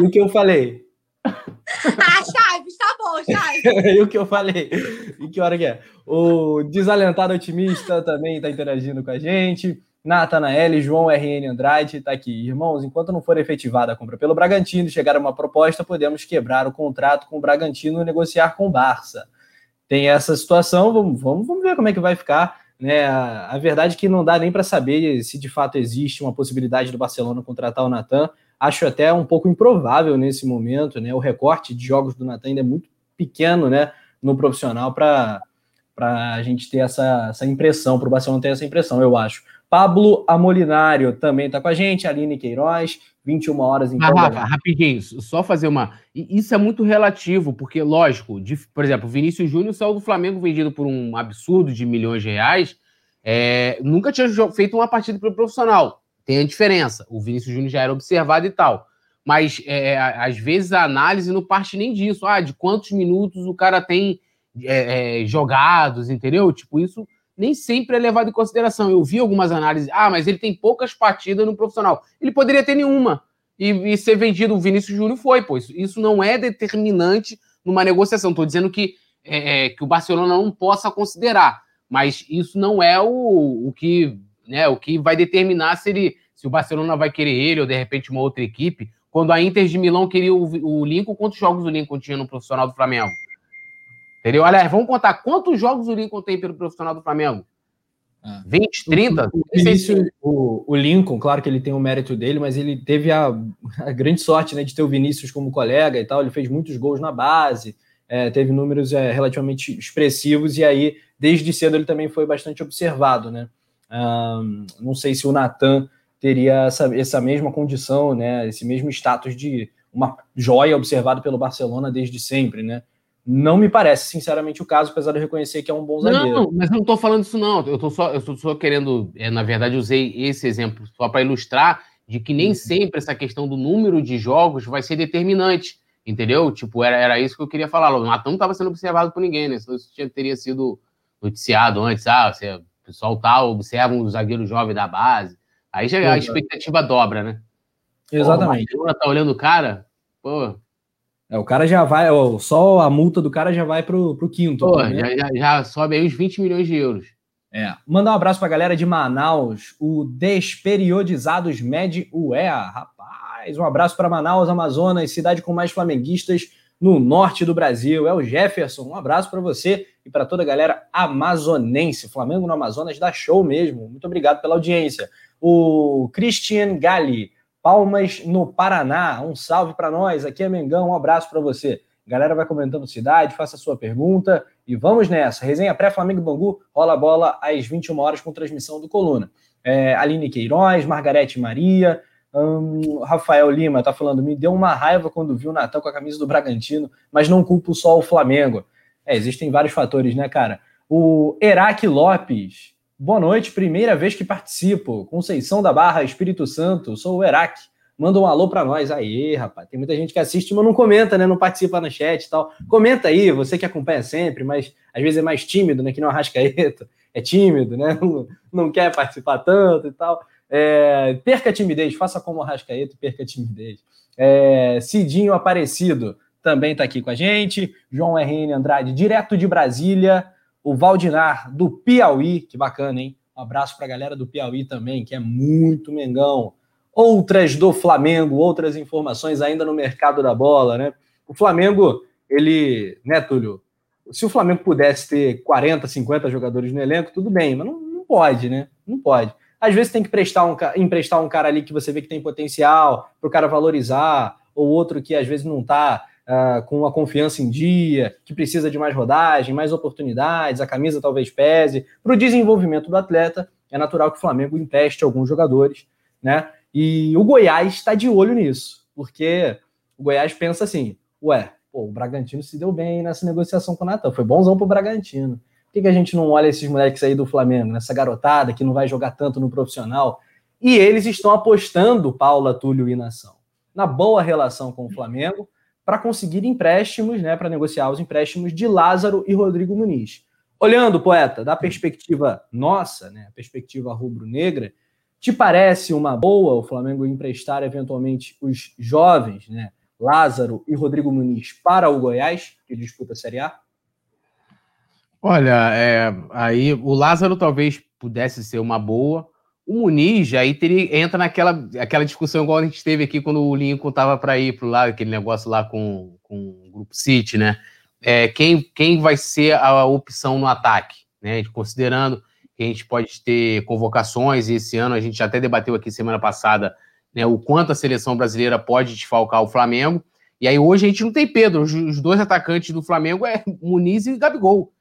E o que eu falei? Ah, Chaves, tá bom, Chay? e o que eu falei? E que hora que é? O Desalentado Otimista também está interagindo com a gente. Natanael, João RN Andrade está aqui. Irmãos, enquanto não for efetivada a compra pelo Bragantino e chegar uma proposta, podemos quebrar o contrato com o Bragantino e negociar com o Barça. Tem essa situação, vamos, vamos, vamos ver como é que vai ficar. Né? A, a verdade é que não dá nem para saber se de fato existe uma possibilidade do Barcelona contratar o Natan. Acho até um pouco improvável nesse momento. Né? O recorte de jogos do Natan ainda é muito pequeno né? no profissional para a gente ter essa, essa impressão, para o Barcelona ter essa impressão, eu acho. Pablo Amolinário também está com a gente, Aline Queiroz, 21 horas em ah, Rafa, rapidinho, só fazer uma. Isso é muito relativo, porque, lógico, de, por exemplo, o Vinícius Júnior saiu do Flamengo vendido por um absurdo de milhões de reais. É, nunca tinha feito uma partida para o profissional. Tem a diferença. O Vinícius Júnior já era observado e tal. Mas é, às vezes a análise não parte nem disso. Ah, de quantos minutos o cara tem é, é jogados, entendeu? Tipo, isso nem sempre é levado em consideração. Eu vi algumas análises, ah, mas ele tem poucas partidas no profissional. Ele poderia ter nenhuma e, e ser vendido. O Vinícius Júnior foi, pois isso não é determinante numa negociação. Estou dizendo que, é, é, que o Barcelona não possa considerar, mas isso não é o, o que né, o que vai determinar se ele se o Barcelona vai querer ele ou de repente uma outra equipe. Quando a Inter de Milão queria o, o Lincoln, quantos jogos o Lincoln tinha no profissional do Flamengo? Entendeu? Aliás, vamos contar quantos jogos o Lincoln tem pelo profissional do Flamengo? Ah. 20, 30? O, Vinícius, o, o, Lincoln, claro que ele tem o mérito dele, mas ele teve a, a, grande sorte né, de ter o Vinícius como colega e tal. Ele fez muitos gols na base, é, teve números é, relativamente expressivos, e aí, desde cedo, ele também foi bastante observado. Né? Um, não sei se o Natan teria essa, essa mesma condição, né, esse mesmo status de uma joia observado pelo Barcelona desde sempre, né? Não me parece, sinceramente, o caso, apesar de eu reconhecer que é um bom zagueiro. Não, mas não estou falando isso, não. Eu estou só, eu tô só querendo, é, na verdade, usei esse exemplo só para ilustrar de que nem uhum. sempre essa questão do número de jogos vai ser determinante, entendeu? Tipo, era, era isso que eu queria falar. O Natan não estava sendo observado por ninguém, né? Senão isso tinha, teria sido noticiado antes. Ah, você, o pessoal tal, observa um zagueiro jovem da base. Aí já a expectativa dobra, né? Exatamente. Pô, tá olhando o cara, pô, é, o cara já vai, ó, só a multa do cara já vai pro, pro quinto. Pô, né? já, já, sobe aí uns 20 milhões de euros. É. Mandar um abraço pra galera de Manaus, o Desperiodizados Med UEA. Rapaz, um abraço para Manaus, Amazonas, cidade com mais flamenguistas no norte do Brasil. É o Jefferson. Um abraço para você e para toda a galera amazonense. Flamengo no Amazonas dá show mesmo. Muito obrigado pela audiência. O Christian Galli. Palmas no Paraná. Um salve para nós. Aqui é Mengão. Um abraço para você. Galera vai comentando cidade, faça a sua pergunta e vamos nessa. Resenha pré-Flamengo Bangu, rola a bola às 21 horas com transmissão do Coluna. É, Aline Queiroz, Margarete Maria, hum, Rafael Lima tá falando, me deu uma raiva quando vi o Natal com a camisa do Bragantino, mas não culpo só o Flamengo. É, existem vários fatores, né, cara? O Eraque Lopes, Boa noite, primeira vez que participo. Conceição da Barra, Espírito Santo, sou o Erac. Manda um alô para nós. Aí, rapaz, tem muita gente que assiste, mas não comenta, né? Não participa no chat e tal. Comenta aí, você que acompanha sempre, mas às vezes é mais tímido, né? Que não Arrascaeta. É tímido, né? Não, não quer participar tanto e tal. É, perca a timidez, faça como Arrascaeta e perca a timidez. É, Cidinho Aparecido também está aqui com a gente. João RN Andrade, direto de Brasília o Valdinar do Piauí, que bacana, hein? Um abraço para a galera do Piauí também, que é muito Mengão. Outras do Flamengo, outras informações ainda no mercado da bola, né? O Flamengo, ele, né, Túlio? Se o Flamengo pudesse ter 40, 50 jogadores no elenco, tudo bem, mas não, não pode, né? Não pode. Às vezes tem que prestar um, emprestar um cara ali que você vê que tem potencial, para o cara valorizar, ou outro que às vezes não está uh, com a confiança em dia, que precisa de mais rodagem, mais oportunidades, a camisa talvez pese. Para o desenvolvimento do atleta, é natural que o Flamengo empreste alguns jogadores, né? E o Goiás está de olho nisso, porque o Goiás pensa assim: ué, pô, o Bragantino se deu bem nessa negociação com o Natan, foi bonzão para o Bragantino. Por que, que a gente não olha esses moleques aí do Flamengo, nessa garotada que não vai jogar tanto no profissional? E eles estão apostando, Paula, Túlio e Nação, na boa relação com o Flamengo, para conseguir empréstimos, né, para negociar os empréstimos de Lázaro e Rodrigo Muniz. Olhando, poeta, da perspectiva nossa, né, perspectiva rubro-negra, te parece uma boa o Flamengo emprestar eventualmente os jovens, né, Lázaro e Rodrigo Muniz para o Goiás, que disputa a Série A? Olha, é, aí o Lázaro talvez pudesse ser uma boa. O Muniz aí teria, entra naquela aquela discussão igual a gente teve aqui quando o Lincoln estava para ir para lá, aquele negócio lá com, com o Grupo City, né? É, quem, quem vai ser a opção no ataque? Né? Considerando que a gente pode ter convocações, e esse ano a gente até debateu aqui semana passada né, o quanto a seleção brasileira pode desfalcar o Flamengo. E aí hoje a gente não tem Pedro, os dois atacantes do Flamengo é Muniz e Gabigol.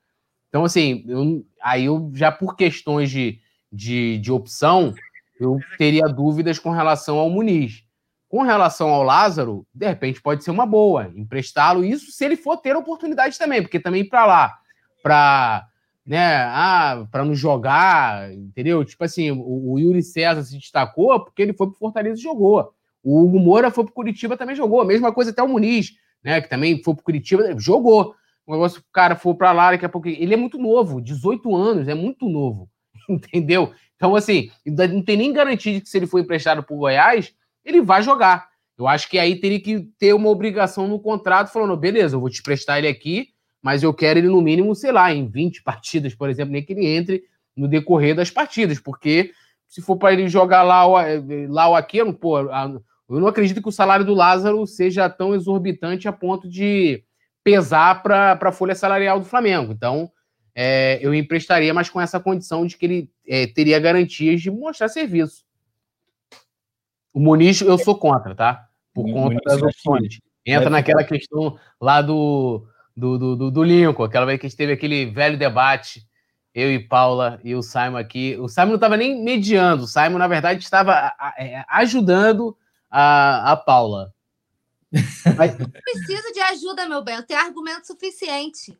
Então, assim, eu, aí eu já por questões de de, de opção, eu teria dúvidas com relação ao Muniz. Com relação ao Lázaro, de repente pode ser uma boa emprestá-lo, isso se ele for ter oportunidade também, porque também para lá, para né, ah, para não jogar, entendeu? Tipo assim, o, o, Yuri César se destacou porque ele foi para Fortaleza e jogou. O Hugo Moura foi para Curitiba também jogou. Mesma coisa até o Muniz, né, que também foi para Curitiba, jogou. O negócio, o cara for para lá, daqui a pouco. Ele é muito novo, 18 anos, é muito novo. entendeu? Então, assim, não tem nem garantia de que se ele for emprestado para o Goiás, ele vai jogar. Eu acho que aí teria que ter uma obrigação no contrato falando, beleza, eu vou te prestar ele aqui, mas eu quero ele no mínimo, sei lá, em 20 partidas, por exemplo, nem que ele entre no decorrer das partidas, porque se for para ele jogar lá, lá ou aqui, pô, eu não acredito que o salário do Lázaro seja tão exorbitante a ponto de pesar para a folha salarial do Flamengo. Então, é, eu emprestaria, mas com essa condição de que ele é, teria garantias de mostrar serviço. O Muniz eu sou contra, tá? Por o conta Muniz das opções. Entra naquela questão lá do, do, do, do, Lincoln, aquela vez que a gente teve aquele velho debate, eu e Paula e o Simon aqui. O Simon não estava nem mediando, o Simon, na verdade, estava é, ajudando a, a Paula. Mas... Não preciso de ajuda, meu bem, eu tenho argumento suficiente.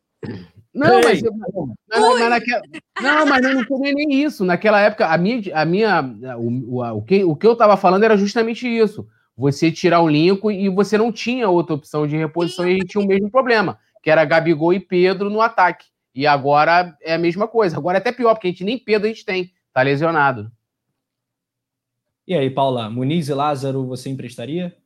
Não, mas, mas, mas naquela, não, mas não, não foi nem isso. Naquela época, a minha, a minha o, o, o, que, o que eu estava falando era justamente isso. Você tirar o Lincoln e você não tinha outra opção de reposição Sim. e a gente tinha o mesmo problema, que era Gabigol e Pedro no ataque. E agora é a mesma coisa. Agora é até pior, porque a gente nem Pedro a gente tem. Tá lesionado. E aí, Paula, Muniz e Lázaro, você emprestaria?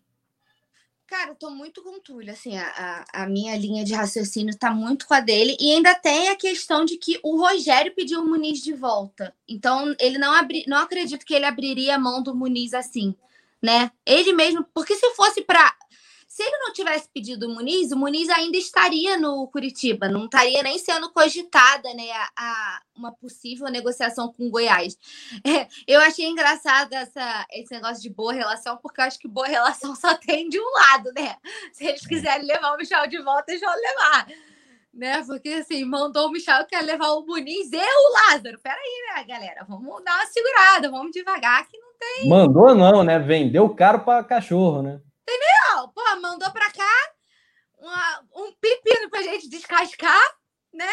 Cara, eu tô muito com o Túlio, assim, a, a, minha linha de raciocínio tá muito com a dele, e ainda tem a questão de que o Rogério pediu o Muniz de volta. Então, ele não abri, não acredito que ele abriria a mão do Muniz assim, né? Ele mesmo, porque se fosse para se ele não tivesse pedido o Muniz, o Muniz ainda estaria no Curitiba, não estaria nem sendo cogitada né, a, a uma possível negociação com o Goiás. É, eu achei engraçado essa, esse negócio de boa relação, porque eu acho que boa relação só tem de um lado, né? Se eles quiserem levar o Michel de volta, eles vão levar. Né? Porque assim, mandou o Michel quer levar o Muniz e o Lázaro. Peraí, né, galera? Vamos dar uma segurada, vamos devagar, que não tem. Mandou, não, né? Vendeu caro para cachorro, né? Entendeu? Pô, mandou pra cá uma, um pepino pra gente descascar, né?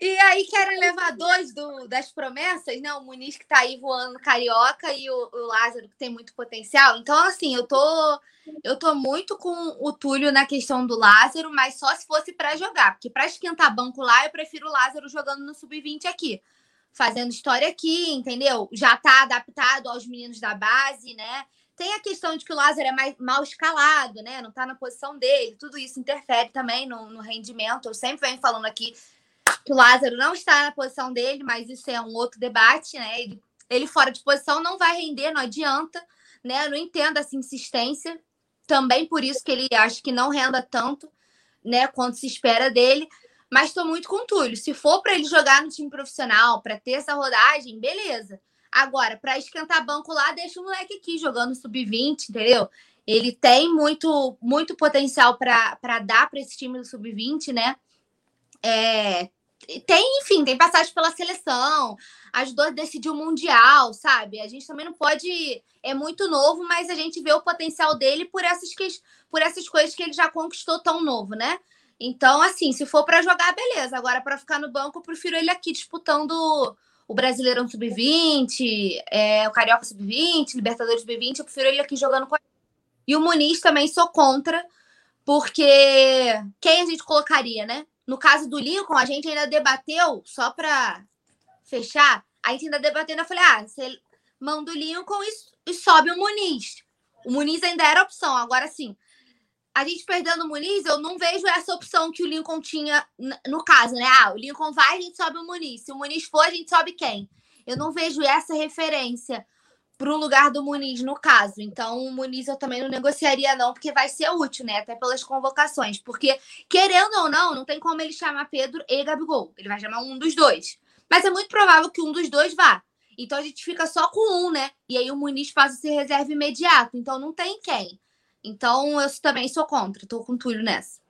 E aí querem levar dois do, das promessas, né? O Muniz que tá aí voando carioca e o, o, Lázaro que tem muito potencial. Então, assim, eu tô eu tô muito com o Túlio na questão do Lázaro, mas só se fosse para jogar, porque para esquentar banco lá, eu prefiro o Lázaro jogando no sub-20 aqui, fazendo história aqui, entendeu? Já tá adaptado aos meninos da base, né? Tem a questão de que o Lázaro é mais mal escalado, né? Não está na posição dele. Tudo isso interfere também no, no rendimento. Eu sempre venho falando aqui que o Lázaro não está na posição dele, mas isso é um outro debate, né? Ele, ele fora de posição não vai render, não adianta, né? Eu não entendo essa insistência. Também por isso que ele acha que não renda tanto, né? Quanto se espera dele. Mas estou muito com o Túlio. Se for para ele jogar no time profissional, para ter essa rodagem, beleza. Agora, para esquentar banco lá, deixa o moleque aqui jogando sub-20, entendeu? Ele tem muito, muito potencial para dar para esse time do sub-20, né? É, tem, enfim, tem passagem pela seleção, ajudou a decidir o Mundial, sabe? A gente também não pode. É muito novo, mas a gente vê o potencial dele por essas, que, por essas coisas que ele já conquistou tão novo, né? Então, assim, se for para jogar, beleza. Agora, para ficar no banco, eu prefiro ele aqui disputando o Brasileirão Sub-20, é, o Carioca Sub-20, Libertadores Sub-20, eu prefiro ele aqui jogando com E o Muniz também sou contra, porque quem a gente colocaria, né? No caso do Lincoln, a gente ainda debateu, só para fechar, a gente ainda debateu, eu falei, ah, você manda o Lincoln e, e sobe o Muniz. O Muniz ainda era opção, agora sim. A gente perdendo o Muniz, eu não vejo essa opção que o Lincoln tinha no caso, né? Ah, o Lincoln vai, a gente sobe o Muniz. Se o Muniz for, a gente sobe quem? Eu não vejo essa referência para o lugar do Muniz no caso. Então, o Muniz eu também não negociaria, não, porque vai ser útil, né? Até pelas convocações. Porque, querendo ou não, não tem como ele chamar Pedro e Gabigol. Ele vai chamar um dos dois. Mas é muito provável que um dos dois vá. Então a gente fica só com um, né? E aí o Muniz passa a ser reserva imediato. Então não tem quem. Então eu também sou contra. Tô com o Túlio nessa.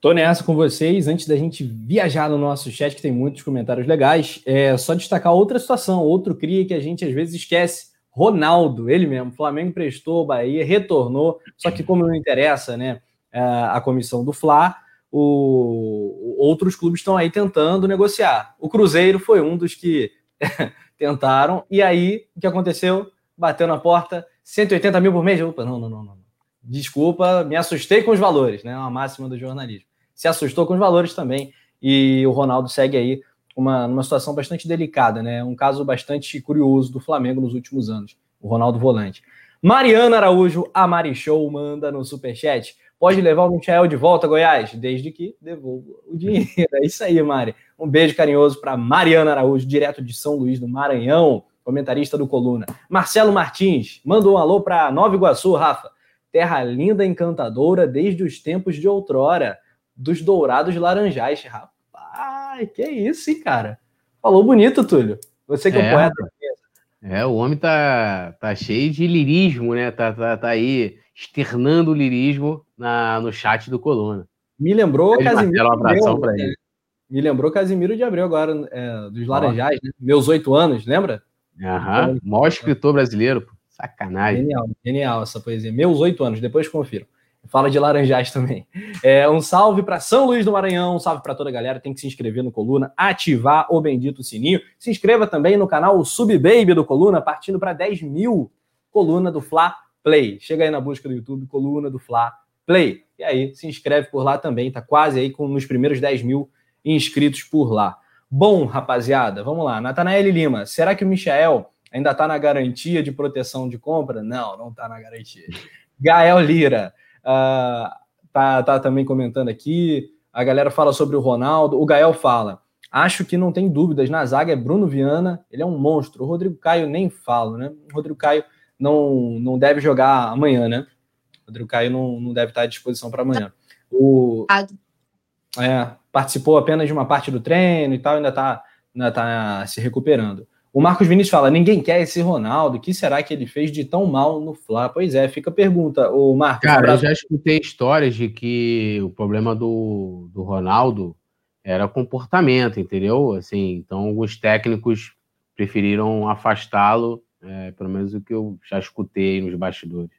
Tô nessa com vocês. Antes da gente viajar no nosso chat, que tem muitos comentários legais, é só destacar outra situação, outro cria que a gente às vezes esquece. Ronaldo, ele mesmo. Flamengo prestou, Bahia retornou. Só que como não interessa, né, a comissão do Fla, o, outros clubes estão aí tentando negociar. O Cruzeiro foi um dos que tentaram. E aí, o que aconteceu? Bateu na porta, 180 mil por mês. Opa, não, não, não, não. Desculpa, me assustei com os valores, né? Uma máxima do jornalismo. Se assustou com os valores também. E o Ronaldo segue aí uma, uma situação bastante delicada, né? Um caso bastante curioso do Flamengo nos últimos anos. O Ronaldo Volante. Mariana Araújo, a Mari Show, manda no superchat. Pode levar o Michael de volta, Goiás, desde que devolva o dinheiro. É isso aí, Mari. Um beijo carinhoso para Mariana Araújo, direto de São Luís do Maranhão, comentarista do Coluna. Marcelo Martins, manda um alô para Nova Iguaçu, Rafa. Terra linda, encantadora, desde os tempos de outrora, dos dourados laranjais. Rapaz, que isso, hein, cara? Falou bonito, Túlio. Você que é, é poeta. É, o homem tá, tá cheio de lirismo, né? Tá, tá, tá aí externando o lirismo na, no chat do Coluna. Me lembrou Casimiro. Um abração para ele. Me lembrou Casimiro de Abreu agora, é, dos Laranjais, né? Meus oito anos, lembra? Aham, maior escritor brasileiro. Sacanagem. Genial, genial essa poesia. Meus oito anos, depois confiro. Fala de Laranjais também. É, um salve para São Luís do Maranhão, um salve para toda a galera. Tem que se inscrever no Coluna, ativar o bendito sininho. Se inscreva também no canal Sub Baby do Coluna, partindo para 10 mil Coluna do Fla Play. Chega aí na busca do YouTube, Coluna do Fla Play. E aí, se inscreve por lá também, tá quase aí com nos primeiros 10 mil inscritos por lá. Bom, rapaziada, vamos lá. Natanael Lima, será que o Michael ainda está na garantia de proteção de compra? Não, não está na garantia. Gael Lira uh, tá, tá também comentando aqui. A galera fala sobre o Ronaldo. O Gael fala: acho que não tem dúvidas. Na zaga é Bruno Viana, ele é um monstro. O Rodrigo Caio nem falo, né? O Rodrigo Caio não, não deve jogar amanhã, né? O Rodrigo Caio não, não deve estar à disposição para amanhã. O, é, participou apenas de uma parte do treino e tal, ainda está ainda tá se recuperando. O Marcos Vinícius fala: ninguém quer esse Ronaldo. O que será que ele fez de tão mal no Fla? Pois é, fica a pergunta. O Marcos. Cara, eu já escutei histórias de que o problema do, do Ronaldo era comportamento, entendeu? Assim, então alguns técnicos preferiram afastá-lo, é, pelo menos o que eu já escutei nos bastidores.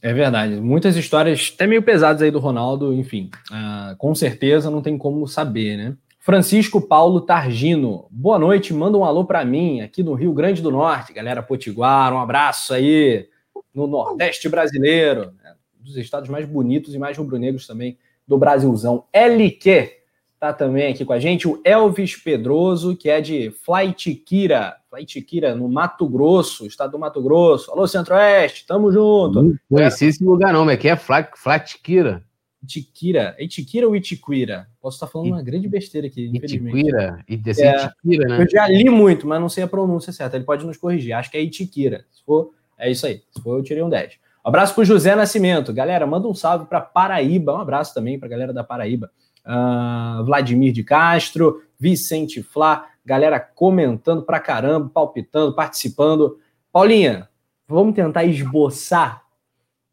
É verdade. Muitas histórias até meio pesadas aí do Ronaldo, enfim. Uh, com certeza não tem como saber, né? Francisco Paulo Targino. Boa noite, manda um alô para mim aqui no Rio Grande do Norte, galera Potiguar, um abraço aí no Nordeste brasileiro, né? um dos estados mais bonitos e mais rubro-negros também do Brasilzão. LQ tá também aqui com a gente, o Elvis Pedroso, que é de Flaitiquira, Flaitiquira, no Mato Grosso, estado do Mato Grosso. Alô, Centro-Oeste, tamo junto. Não conheci esse lugar não, mas que é Flaitiquira. Itiquira, Itiquira ou Itiquira? Posso estar falando uma grande besteira aqui, infelizmente. Itiquira, é, Itiquira, né? Eu já li muito, mas não sei a pronúncia certa. Ele pode nos corrigir. Acho que é Itiquira. Se for, é isso aí. Se for, eu tirei um 10. Um abraço para José Nascimento. Galera, manda um salve para Paraíba. Um abraço também para a galera da Paraíba uh, Vladimir de Castro, Vicente Flá, galera comentando pra caramba, palpitando, participando. Paulinha, vamos tentar esboçar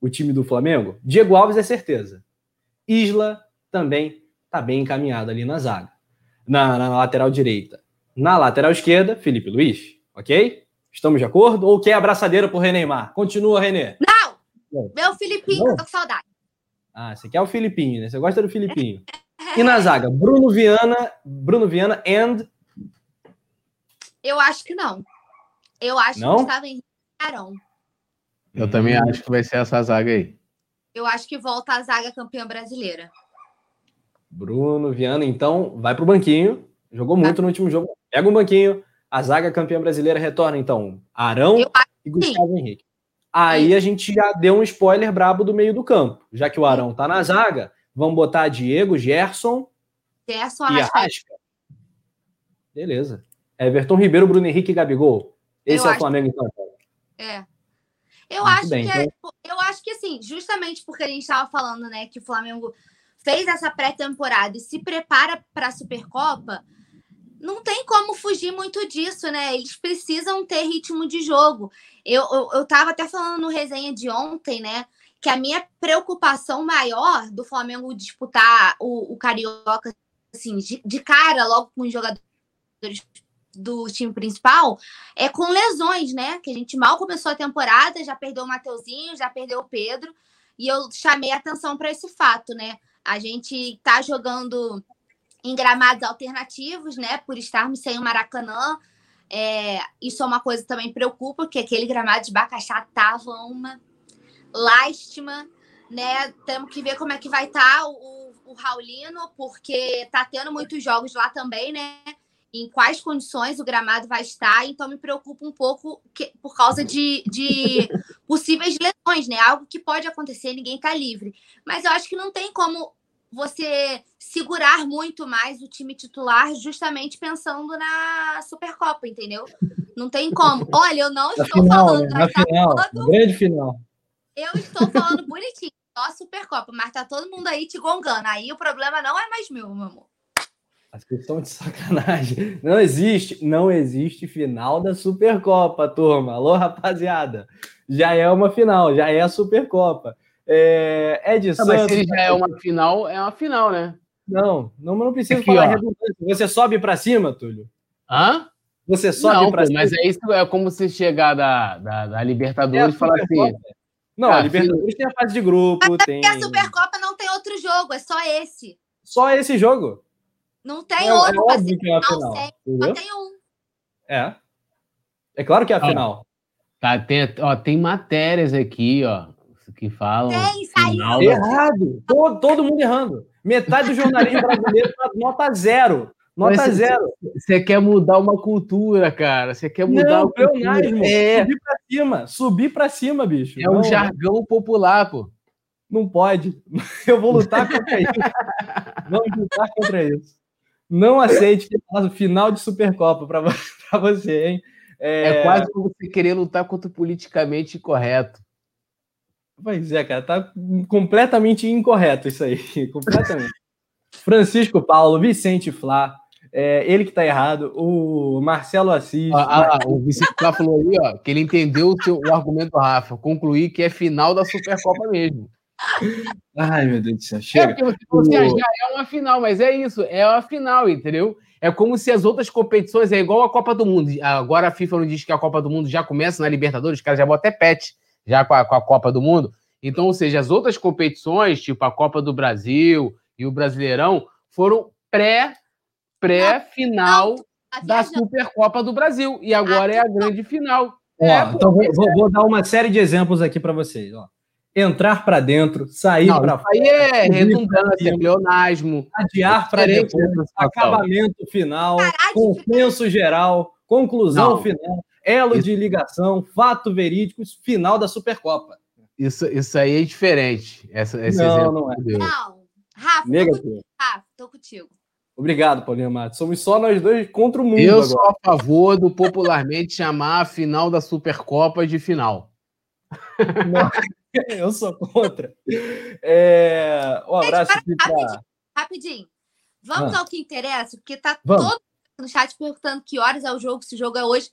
o time do Flamengo? Diego Alves é certeza. Isla também tá bem encaminhado ali na zaga. Na, na lateral direita. Na lateral esquerda, Felipe Luiz, ok? Estamos de acordo? Ou quer abraçadeira pro Reneymar? Continua, Renê. Não! Meu Filipinho, Não. tô com saudade. Ah, você quer o Filipinho, né? Você gosta do Filipinho. E na zaga, Bruno Viana, Bruno Viana and. Eu acho que não. Eu acho não? que Gustavo Henrique Arão. Eu também acho que vai ser essa zaga aí. Eu acho que volta a zaga campeã brasileira. Bruno Viana, então, vai para o banquinho. Jogou muito no último jogo. Pega um banquinho. A zaga campeã brasileira retorna, então, Arão e Gustavo sim. Henrique. Aí a gente já deu um spoiler brabo do meio do campo. Já que o Arão tá na zaga, vamos botar Diego, Gerson, Gerson e Arrasca. Beleza. Everton Ribeiro, Bruno Henrique e Gabigol. Esse Eu é o Flamengo, então. É. Eu Muito acho bem, que é- eu acho que assim, justamente porque a gente estava falando, né, que o Flamengo fez essa pré-temporada e se prepara para a Supercopa, não tem como fugir muito disso, né? Eles precisam ter ritmo de jogo. Eu, eu, eu tava até falando no resenha de ontem, né? Que a minha preocupação maior do Flamengo disputar o, o Carioca, assim, de, de cara, logo com os jogadores do time principal, é com lesões, né? Que a gente mal começou a temporada, já perdeu o Mateuzinho, já perdeu o Pedro, e eu chamei atenção para esse fato, né? A gente tá jogando em gramados alternativos, né? Por estarmos sem o Maracanã. É, isso é uma coisa que também preocupa, porque aquele gramado de Bacaxá tava uma lástima, né? Temos que ver como é que vai estar o, o Raulino, porque tá tendo muitos jogos lá também, né? Em quais condições o gramado vai estar, então me preocupa um pouco que- por causa de, de possíveis lesões, né? Algo que pode acontecer, ninguém tá livre. Mas eu acho que não tem como você segurar muito mais o time titular justamente pensando na Supercopa, entendeu? Não tem como. Olha, eu não estou final, falando, né? Na tá final, todo grande final. eu estou falando bonitinho, só Supercopa, mas tá todo mundo aí te gongando. Aí o problema não é mais meu, meu amor. As questão de sacanagem. Não existe, não existe final da Supercopa, turma. Alô, rapaziada. Já é uma final, já é a Supercopa. É, é de Não, mas Santos. se ele já é uma final, é uma final, né? Não, não, não precisa Aqui, falar redundância. Você sobe pra cima, Túlio. Hã? Você sobe Não, pra pô, cima. mas é isso, é como você chegar da, da, da Libertadores É e falar assim. Não, Ah, a Libertadores tem a fase de grupo, tem E a Supercopa não tem outro jogo, é só esse. só esse jogo. Não tem É, é outro pra óbvio ser que é a final, final. só tem um. É. É claro que é a Ó. final. tá, tem, ó, tem matérias aqui, ó, que falam. Tem, saiu. Errado. Todo, todo mundo errando. Metade do jornalismo brasileiro tá nota zero. Nota Mas- zero. Você quer mudar uma cultura, cara. Você quer mudar Não, pleonasmo. É, Subir pra cima. Subir pra cima, bicho. é um não, jargão popular, pô. Não pode. Eu vou lutar contra isso. Vamos lutar contra isso. Não aceite faça final de Supercopa pra você, hein? É... quase como você querer lutar contra o politicamente incorreto. Pois é, cara, tá completamente incorreto isso aí. Completamente. Francisco Paulo, Vicente Flá, é, ele que tá errado, o Marcelo Assis. Ah lá, o Vicente Flá falou aí, ó, que ele entendeu o, seu, o argumento do Rafa. Concluir que é final da Supercopa mesmo. Ai, meu Deus do céu, É chega. porque você falou assim, ah, já é uma final, mas é isso, é uma final, entendeu? É como se as outras competições é igual a Copa do Mundo. Agora a FIFA não diz que a Copa do Mundo já começa na Libertadores, os caras já botam até pet já com a, com a Copa do Mundo. Então, ou seja, as outras competições, tipo a Copa do Brasil e o Brasileirão, foram pré pré-final da. Supercopa do Brasil. E agora é a grande final. Ó, É, então vou, vou- vou dar uma série de exemplos aqui para vocês. Ó. Entrar para dentro, sair não, para isso aí é redundância, pleonasmo. adiar para Diferente depois, acabamento final, consenso geral, conclusão Não. final, elo Isso- de ligação, fato verídico, final da Supercopa. Isso, isso aí é diferente. Essa, esse Não, exemplo não é. Não. Rafa, tô Negativo. tô contigo. Obrigado, Paulinho Matos. Somos só nós dois contra o mundo Eu agora. sou a favor do popularmente chamar a final da Supercopa de final. Eu sou contra. É... Um abraço aqui pra... Rapidinho, rapidinho. Vamos Ah. ao que interessa, porque tá Vamos. todo mundo no chat perguntando que horas é o jogo, se o jogo é hoje.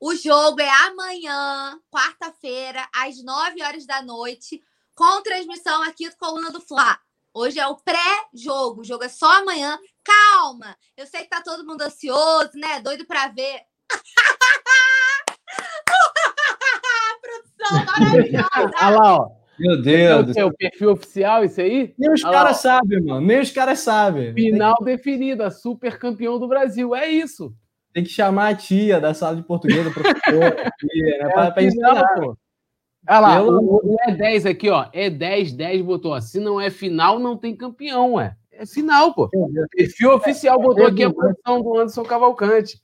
O jogo é amanhã, quarta-feira, às 9 horas da noite, com transmissão aqui do Coluna do Fla. Hoje é o pré-jogo, o jogo é só amanhã. Calma! Eu sei que tá todo mundo ansioso, né? Doido pra ver. Maravilhosa! Olha lá, ó. Meu É Deus do céu. o perfil oficial, isso aí? Nem os caras sabem, mano. Nem os caras sabem. Final definida, super campeão do Brasil. É isso. tem que chamar a tia da sala de português, a professora, aqui, né, É pra, ensinar. pô. Olha lá, Pelo o, o E10 aqui, ó. E10, 10 botou. ó, Se não é final, não tem campeão, ué. É final, pô. Perfil oficial botou aqui a produção do Anderson Cavalcante.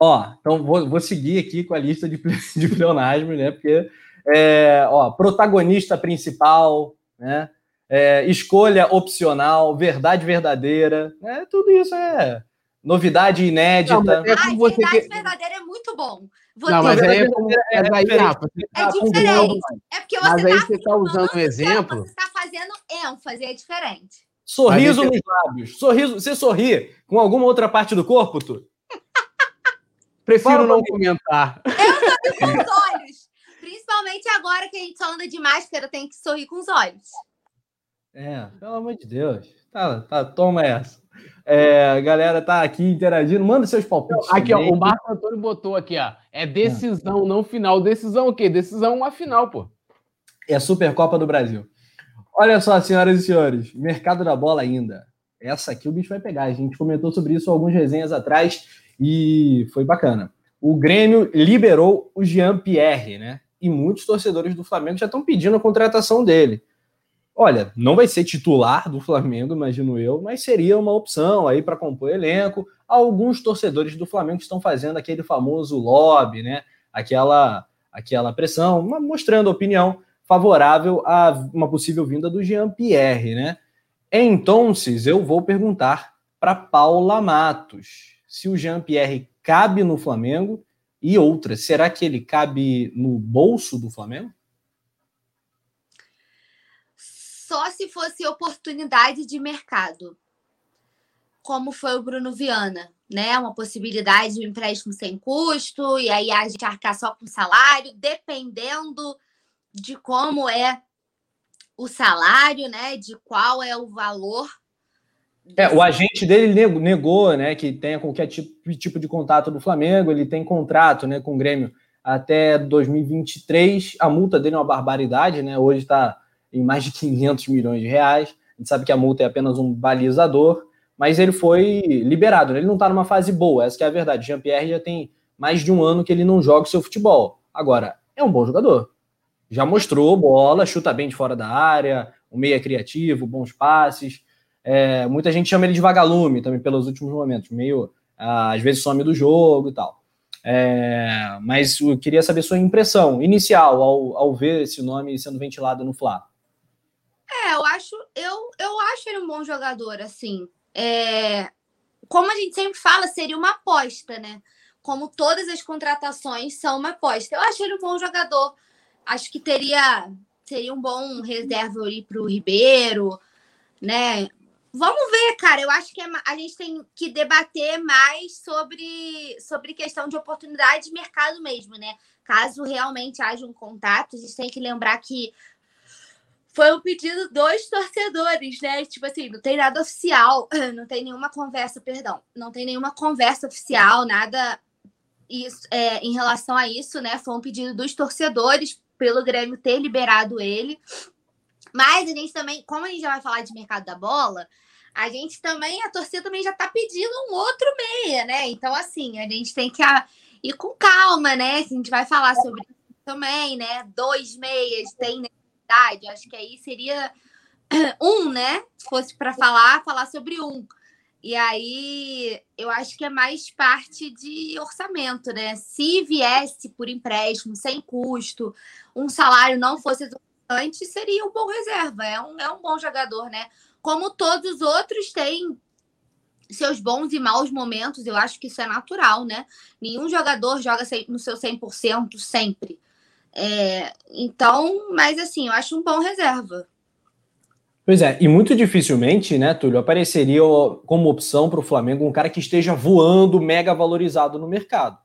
Ó, então vou, vou seguir aqui com a lista de, de pleonasmo, né? Porque É, ó, protagonista principal, né? É, escolha opcional, verdade verdadeira, né? Tudo isso é novidade inédita. Não, é Ai, você verdade que... verdadeira é muito bom. Você... Não, mas aí é, como... é, é, é, Rafa, é diferente. É porque você mas aí tá você está usando um exemplo. Você está fazendo ênfase, é diferente. Sorriso nos lábios. Sorriso, você sorri com alguma outra parte do corpo, tu? Prefiro Fala não comentar. Eu sorri com os olhos. Principalmente agora que a gente só anda de máscara, tem que sorrir com os olhos. É, pelo amor de Deus. Tá, tá, toma essa. É, a galera tá aqui interagindo. Manda seus palpites. Aqui, ó, o Marco Antônio botou aqui, ó. É decisão, não final. Decisão o quê? Decisão uma final, pô. É a Supercopa do Brasil. Olha só, senhoras e senhores, mercado da bola ainda. Essa aqui o bicho vai pegar. A gente comentou sobre isso algumas resenhas atrás e foi bacana. O Grêmio liberou o Jean Pierre, né? E muitos torcedores do Flamengo já estão pedindo a contratação dele. Olha, não vai ser titular do Flamengo, imagino eu, mas seria uma opção aí para compor elenco. Alguns torcedores do Flamengo estão fazendo aquele famoso lobby, né? Aquela, aquela pressão, mostrando opinião favorável a uma possível vinda do Jean Pierre, né? Então, eu vou perguntar para Paula Matos se o Jean Pierre cabe no Flamengo e outra, será que ele cabe no bolso do Flamengo? só se fosse oportunidade de mercado, como foi o Bruno Viana, né? Uma possibilidade de um empréstimo sem custo, e aí a gente arcar só com salário, dependendo de como é o salário, né? De qual é o valor. É, o agente dele negou, né, que tenha qualquer tipo, tipo de contato do Flamengo, ele tem contrato, né, com o Grêmio até 2023. A multa dele é uma barbaridade, né? Hoje está em mais de 500 milhões de reais. A gente sabe que a multa é apenas um balizador, mas ele foi liberado. Né? Ele não está numa fase boa, essa é a verdade. Jean-Pierre já tem mais de um ano que ele não joga o seu futebol. Agora, é um bom jogador. Já mostrou bola, chuta bem de fora da área, o meio é criativo, bons passes. É, muita gente chama ele de vagalume também pelos últimos momentos, meio às vezes some do jogo e tal. É, mas eu queria saber sua impressão inicial ao, ao ver esse nome sendo ventilado no Fla. É, eu acho, eu, eu acho ele um bom jogador, assim. É, como a gente sempre fala, seria uma aposta, né? Como todas as contratações são uma aposta. Eu acho ele um bom jogador. Acho que teria, seria um bom reserva ali para o Ribeiro, né? Vamos ver, cara. Eu acho que é, a gente tem que debater mais sobre, sobre questão de oportunidade de mercado mesmo, né? Caso realmente haja um contato, a gente tem que lembrar que foi um pedido dos torcedores, né? Tipo assim, não tem nada oficial, não tem nenhuma conversa, perdão, não tem nenhuma conversa oficial, nada isso, é, em relação a isso, né? Foi um pedido dos torcedores pelo Grêmio ter liberado ele. Mas a gente também, como a gente já vai falar de mercado da bola, a gente também, a torcida também já tá pedindo um outro meia, né? Então, assim, a gente tem que ir com calma, né? A gente vai falar sobre isso também, né? Dois meias, tem idade, acho que aí seria um, né? Se fosse para falar, falar sobre um. E aí eu acho que é mais parte de orçamento, né? Se viesse por empréstimo, sem custo, um salário não fosse seria um bom reserva. É um, é um bom jogador, né? Como todos os outros têm seus bons e maus momentos, eu acho que isso é natural, né? Nenhum jogador joga no seu 100% sempre. É, então, mas assim, eu acho um bom reserva. Pois é, e muito dificilmente, né, Túlio, apareceria como opção para o Flamengo um cara que esteja voando, mega valorizado no mercado.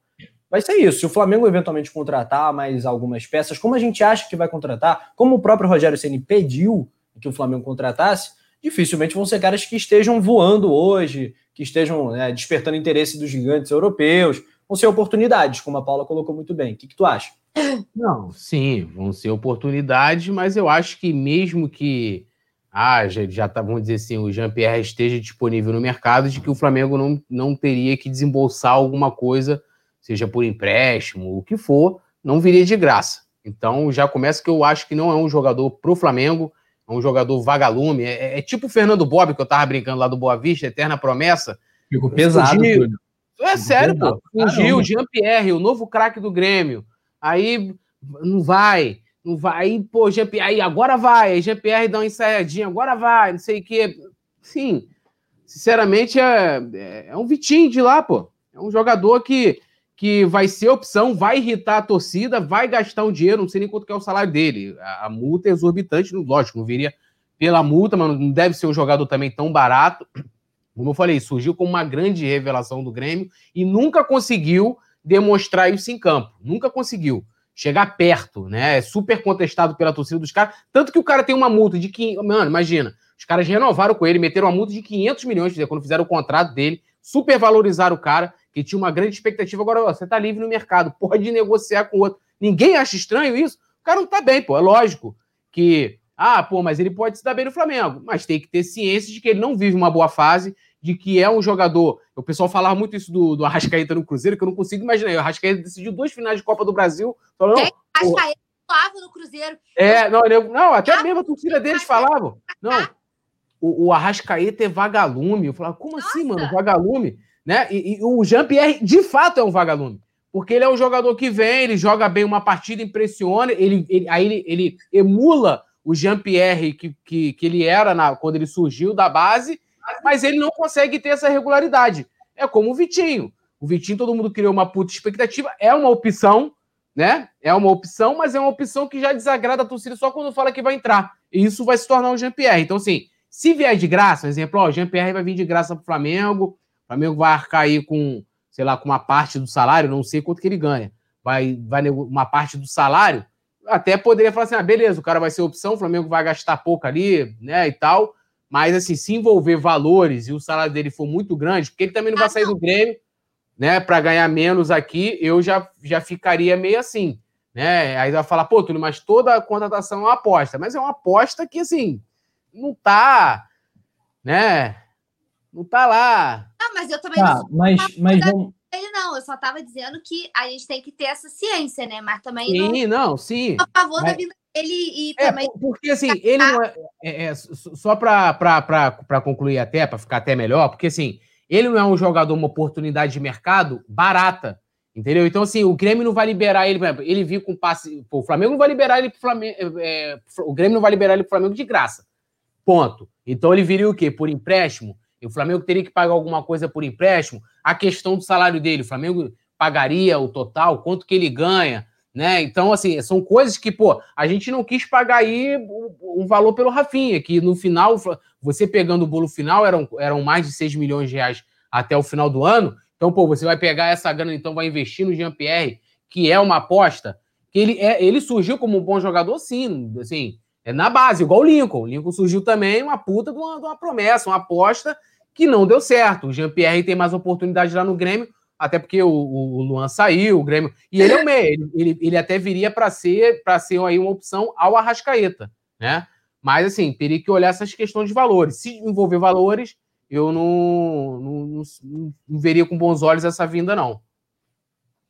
Vai ser isso. Se o Flamengo eventualmente contratar mais algumas peças, como a gente acha que vai contratar, como o próprio Rogério Ceni pediu que o Flamengo contratasse, dificilmente vão ser caras que estejam voando hoje, que estejam né, despertando interesse dos gigantes europeus, vão ser oportunidades, como a Paula colocou muito bem. O que, que tu acha? Não, sim, vão ser oportunidades, mas eu acho que mesmo que ah, já, já tá, vamos dizer assim, o Jean-Pierre esteja disponível no mercado, de que o Flamengo não, não teria que desembolsar alguma coisa, seja por empréstimo, o que for, não viria de graça. Então já começa que eu acho que não é um jogador pro Flamengo, é um jogador vagalume, é, é, é tipo o Fernando Bob, que eu tava brincando lá do Boa Vista, Eterna Promessa. Ficou pesado, É sério, pô. Fugiu, Jean-Pierre, o novo craque do Grêmio. Aí não vai. Não vai, pô, GPR, agora vai, aí GPR dá uma ensaiadinha, agora vai, não sei o quê. Sim, sinceramente, é, é, é um Vitinho de lá, pô. É um jogador que, que vai ser opção, vai irritar a torcida, vai gastar um dinheiro, não sei nem quanto é o salário dele. A, a multa é exorbitante, lógico, não viria pela multa, mas não deve ser um jogador também tão barato. Como eu falei, surgiu como uma grande revelação do Grêmio e nunca conseguiu demonstrar isso em campo. Nunca conseguiu chegar perto, né? É super contestado pela torcida dos caras. Tanto que o cara tem uma multa de 500. Mano, imagina. Os caras renovaram com ele, meteram uma multa de 500 milhões quando fizeram o contrato dele, supervalorizaram o cara, que tinha uma grande expectativa. Agora, ó, você tá livre no mercado, pode negociar com outro. Ninguém acha estranho isso? O cara não tá bem, pô. É lógico que, ah, pô, mas ele pode se dar bem no Flamengo. Mas tem que ter ciência de que ele não vive uma boa fase, de que é um jogador. O pessoal falava muito isso do, do Arrascaeta no Cruzeiro, que eu não consigo imaginar. O Arrascaeta decidiu duas finais de Copa do Brasil. Falou, não, Arrascaeta falava no Cruzeiro. É, não, eu, não até ah, mesmo a torcida deles falavam. Não, o, o Arrascaeta é vagalume. Eu falava, como Nossa. assim, mano? Vagalume? Né? E, e o Jean-Pierre, de fato, é um vagalume. Porque ele é um jogador que vem, ele joga bem uma partida, impressiona, ele, ele aí ele, ele emula o Jean-Pierre que, que, que ele era na, quando ele surgiu da base, mas ele não consegue ter essa regularidade. É como o Vitinho. O Vitinho, todo mundo criou uma puta expectativa, é uma opção, né? É uma opção, mas é uma opção que já desagrada a torcida só quando fala que vai entrar. E isso vai se tornar o Jean-Pierre. Então, assim, se vier de graça, por exemplo, ó, o Jean-Pierre vai vir de graça para o Flamengo, o Flamengo vai arcar aí com, sei lá, com uma parte do salário, não sei quanto que ele ganha, vai, vai uma parte do salário, até poderia falar assim, ah, beleza, o cara vai ser opção, o Flamengo vai gastar pouco ali, né, e tal, mas assim, se envolver valores e o salário dele for muito grande, porque ele também não vai sair do Grêmio, né, para ganhar menos aqui, eu já, já ficaria meio assim, né, aí vai falar, pô, Túlio, mas toda a contratação é uma aposta, mas é uma aposta que, assim, não tá, né? Não tá lá. Mas eu também tá, não mas, mas vamos... ele não, eu só estava dizendo que a gente tem que ter essa ciência, né? Mas também sim, não, não sim. A favor mas... da vida dele e é, também. Porque assim, ele não é, é, é só para concluir até, para ficar até melhor, porque assim, ele não é um jogador, uma oportunidade de mercado barata. Entendeu? Então, assim, o Grêmio não vai liberar ele, ele viu com passe. Pô, o Flamengo não vai liberar ele pro Flamengo. É, o Grêmio não vai liberar ele pro Flamengo de graça. Ponto. Então ele viria o quê? Por empréstimo? O Flamengo teria que pagar alguma coisa por empréstimo? A questão do salário dele, o Flamengo pagaria o total, quanto que ele ganha, né? Então, assim, são coisas que, pô, a gente não quis pagar aí um valor pelo Rafinha, que no final, você pegando o bolo final, eram, eram mais de 6 milhões de reais até o final do ano. Então, pô, você vai pegar essa grana, então vai investir no Jean-Pierre, que é uma aposta, que ele, é, ele surgiu como um bom jogador, sim, assim, é na base, igual o Lincoln. O Lincoln surgiu também uma puta de uma, de uma promessa, uma aposta que não deu certo. O Jean-Pierre tem mais oportunidade lá no Grêmio, até porque o, o, Luan saiu, o Grêmio. E ele é o meio, ele, ele, ele até viria para ser para ser aí uma opção ao Arrascaeta, né? Mas assim, teria que olhar essas questões de valores. Se envolver valores, eu não, não, não, não veria com bons olhos essa vinda, não.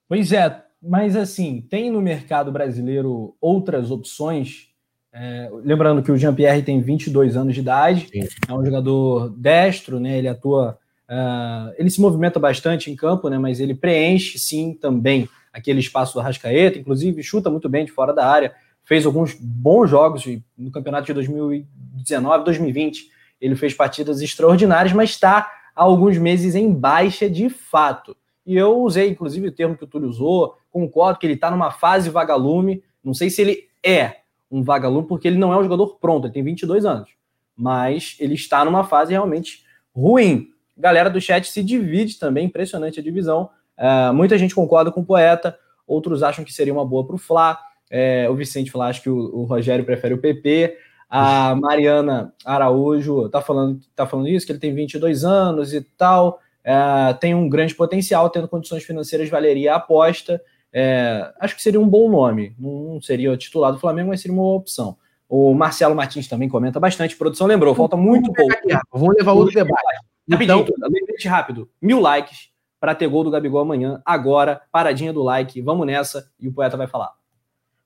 Pois é, mas assim, tem no mercado brasileiro outras opções é, lembrando que o Jean-Pierre tem 22 anos de idade, Sim. é um jogador destro, né? Ele atua, uh, ele se movimenta bastante em campo, né? Mas ele preenche sim também aquele espaço do Arrascaeta, inclusive chuta muito bem de fora da área, fez alguns bons jogos no campeonato de 2019, 2020. Ele fez partidas extraordinárias, mas está há alguns meses em baixa de fato. E eu usei, inclusive, o termo que o Túlio usou, concordo que ele está numa fase vagalume. Não sei se ele é um vagalume, porque ele não é um jogador pronto, ele tem 22 anos. Mas ele está numa fase realmente ruim. Galera do chat se divide também, impressionante a divisão. Uh, muita gente concorda com o poeta, outros acham que seria uma boa para o Fla. É, o Vicente fala, acho que o, o, Rogério prefere o PP. A Mariana Araújo tá falando, tá falando isso, que ele tem 22 anos e tal. É, tem um grande potencial, tendo condições financeiras, valeria a aposta. É, acho que seria um bom nome. Não seria o titular do Flamengo, mas seria uma opção. O Marcelo Martins também comenta bastante. produção lembrou, falta muito pouco. Vamos levar outro debate. Rapidinho, então, lembrete rápido. Mil likes para ter gol do Gabigol amanhã. Agora, paradinha do like. Vamos nessa e o poeta vai falar.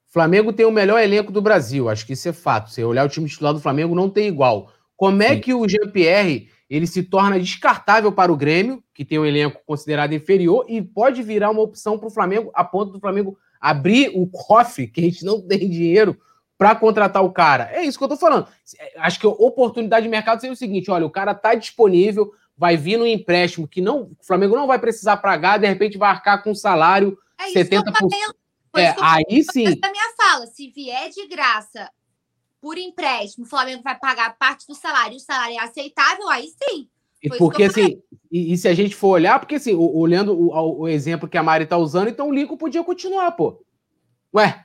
Flamengo tem o melhor elenco do Brasil. Acho que isso é fato. Se olhar o time titular do Flamengo, não tem igual. Como é Sim. que o Jean-Pierre ele se torna descartável para o Grêmio, que tem um elenco considerado inferior, e pode virar uma opção para o Flamengo, a ponto do Flamengo abrir o cofre, que a gente não tem dinheiro para contratar o cara. É isso que eu tô falando. Acho que a oportunidade de mercado seria o seguinte: olha, o cara tá disponível, vai vir no empréstimo que não, o Flamengo não vai precisar pagar, de repente vai arcar com salário é 70%. É, aí sim. A minha fala, se vier de graça por empréstimo, o Flamengo vai pagar parte do salário, o salário é aceitável, aí sim. E porque assim, e, e, se a gente for olhar, porque assim, olhando o, o, exemplo que a Mari tá usando, então o Lincoln podia continuar, pô. Ué,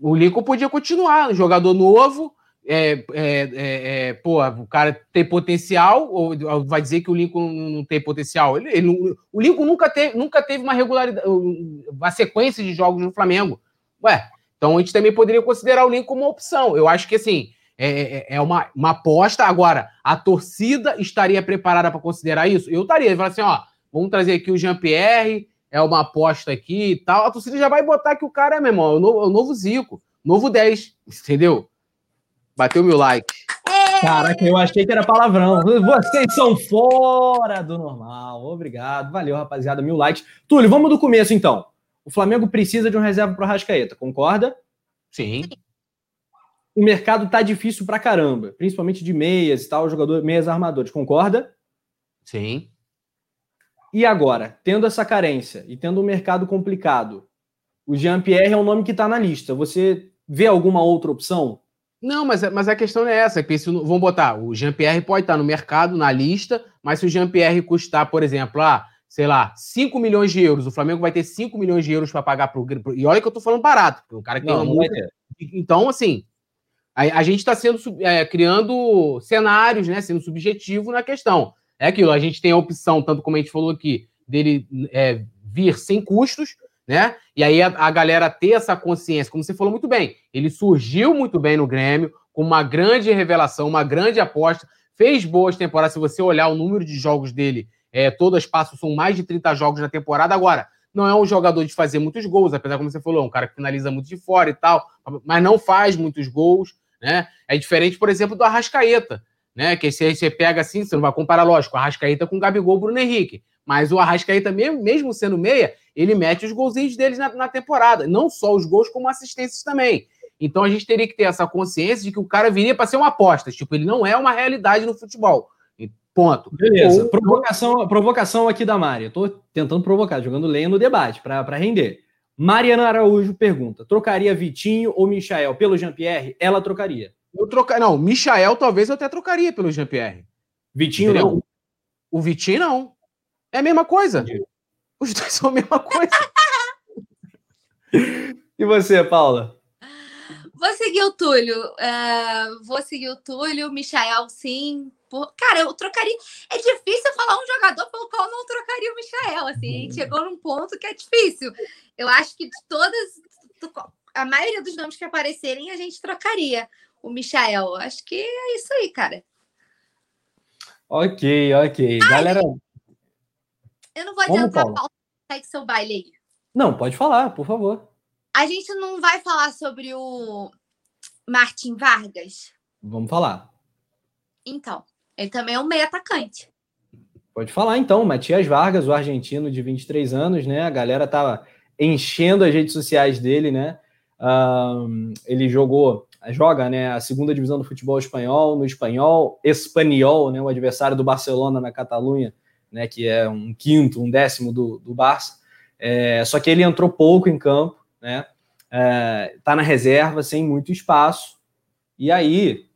o Lincoln podia continuar, um jogador novo, é, é, é, é, pô, o cara tem potencial, ou vai dizer que o Lincoln não tem potencial? Ele, ele, o Lincoln nunca teve, nunca teve uma regularidade, uma sequência de jogos no Flamengo. Ué, então a gente também poderia considerar o Lincoln como uma opção. Eu acho que assim, é, é, é uma, uma aposta. Agora, a torcida estaria preparada para considerar isso? Eu estaria. Falar assim, ó, vamos trazer aqui o Jean-Pierre, é uma aposta aqui e tal. A torcida já vai botar que o cara é, meu irmão, é o novo, é o novo Zico, novo 10, entendeu? Bateu meu like. Caraca, eu achei que era palavrão. Vocês são fora do normal. Obrigado. Valeu, rapaziada. Mil likes. Túlio, vamos do começo então. O Flamengo precisa de um reserva para o Rascaeta, concorda? Sim o mercado tá difícil pra caramba, principalmente de meias e tal, jogador, meias armadores, concorda? Sim. E agora, tendo essa carência e tendo um mercado complicado, o Jean-Pierre é um nome que está na lista. Você vê alguma outra opção? Não, mas, mas a questão é essa. Que se, vamos botar, o Jean-Pierre pode estar no mercado, na lista, mas se o Jean-Pierre custar, por exemplo, ah, sei lá, 5 milhões de euros, o Flamengo vai ter 5 milhões de euros para pagar para o. E olha que eu estou falando barato, porque o cara que não, tem uma multa. Então, assim, a, a gente está sendo é, criando cenários, né? Sendo subjetivo na questão. É aquilo, a gente tem a opção, tanto como a gente falou aqui, dele é, vir sem custos, né? E aí a, a, galera ter essa consciência, como você falou muito bem, ele surgiu muito bem no Grêmio, com uma grande revelação, uma grande aposta, fez boas temporadas. Se você olhar o número de jogos dele, é, todas passam, são mais de 30 jogos na temporada. Agora, não é um jogador de fazer muitos gols, apesar, como você falou, é um cara que finaliza muito de fora e tal, mas não faz muitos gols. Né? É diferente, por exemplo, do Arrascaeta, né? Que se você pega assim, você não vai comparar, lógico, o Arrascaeta com o Gabigol, Bruno Henrique. Mas o Arrascaeta, mesmo, sendo meia, ele mete os golzinhos deles na, na temporada. Não só os gols, como assistências também. Então a gente teria que ter essa consciência de que o cara viria para ser uma aposta. Tipo, ele não é uma realidade no futebol. Ponto. Beleza. Ou, provocação, provocação aqui da Mari. Eu tô tentando provocar, jogando lenha no debate, para render. Mariana Araújo pergunta: trocaria Vitinho ou Michael pelo Jean-Pierre? Ela trocaria. Eu trocar, não, Michael talvez eu até trocaria pelo Jean-Pierre. Vitinho Entendeu? não. O Vitinho não. É a mesma coisa. Entendi. Os dois são a mesma coisa. e você, Paula? Vou seguir o Túlio. Uh, vou seguir o Túlio. Michael, sim. Por... Cara, eu trocaria. É difícil falar um jogador pelo qual eu não trocaria o Michael. Assim, a gente chegou num ponto que é difícil. Eu acho que de todas. A maioria dos nomes que aparecerem, a gente trocaria o Michael. Acho que é isso aí, cara. Ok, ok. Ai, Galera. Eu não vou adiantar a pauta. Segue seu baile aí. Não, pode falar, por favor. A gente não vai falar sobre o Martin Vargas? Vamos falar. Então, ele também é um meio atacante. Pode falar então, Matias Vargas, o argentino de 23 anos, né? A galera tava enchendo as redes sociais dele, né? Um, ele jogou, joga, né, a segunda divisão do futebol espanhol, no espanhol, espanhol, né, o adversário do Barcelona na Catalunha, né, que é um quinto, um décimo do, do Barça. É, só que ele entrou pouco em campo, né? É, tá na reserva, sem muito espaço. E aí,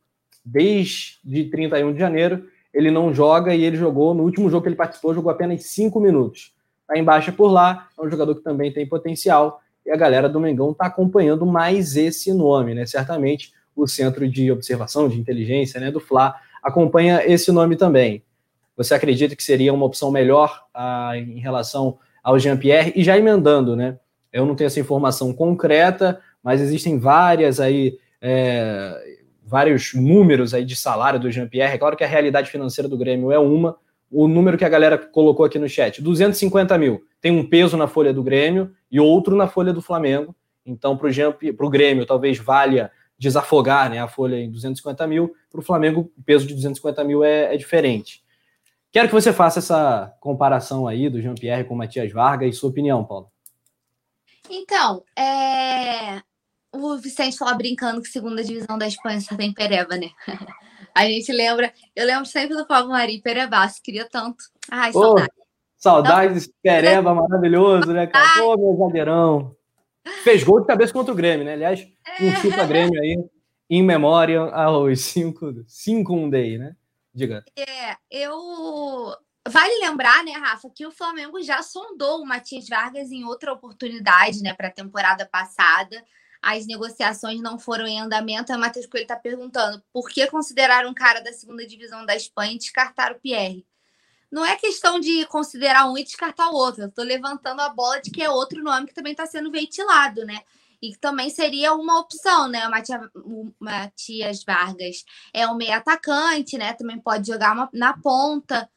desde 31 de janeiro, ele não joga e ele jogou, no último jogo que ele participou, jogou apenas cinco minutos. Está em baixa por lá, é um jogador que também tem potencial, e a galera do Mengão está acompanhando mais esse nome, né? Certamente o Centro de Observação de Inteligência né, do Fla acompanha esse nome também. Você acredita que seria uma opção melhor ah, em relação ao Jean-Pierre? E já emendando, né? Eu não tenho essa informação concreta, mas existem várias aí, é, vários números aí de salário do Jean-Pierre. É claro que a realidade financeira do Grêmio é uma, o número que a galera colocou aqui no chat: 250 mil. Tem um peso na folha do Grêmio e outro na folha do Flamengo. Então, para o Grêmio, talvez valha desafogar né, a folha em 250 mil. Para o Flamengo, o peso de 250 mil é, é, diferente. Quero que você faça essa comparação aí do Jean-Pierre com o Matias Vargas e sua opinião, Paulo. Então, é... o Vicente falou brincando que segunda divisão da Espanha só tem Pereba, né? A gente lembra, eu lembro sempre do Pablo Mari Perebaço, queria tanto. Ai, saudade. Saudades desse Pereba maravilhoso, né, cara? Pô, meu zagueirão. Fez gol de cabeça contra o Grêmio, né? Aliás, um chupa Grêmio aí, em memória aos 5-1 day, né? Diga. É, eu. Vale lembrar, né, Rafa, que o Flamengo já sondou o Matias Vargas em outra oportunidade, né, para a temporada passada. As negociações não foram em andamento. A Matheus Coelho está perguntando por que considerar um cara da segunda divisão da Espanha e descartar o Pierre não é questão de considerar um e descartar o outro. Eu estou levantando a bola de que é outro nome que também está sendo ventilado, né? E que também seria uma opção, né? O Matias, o Matias Vargas é um meio atacante, né? Também pode jogar uma, na ponta.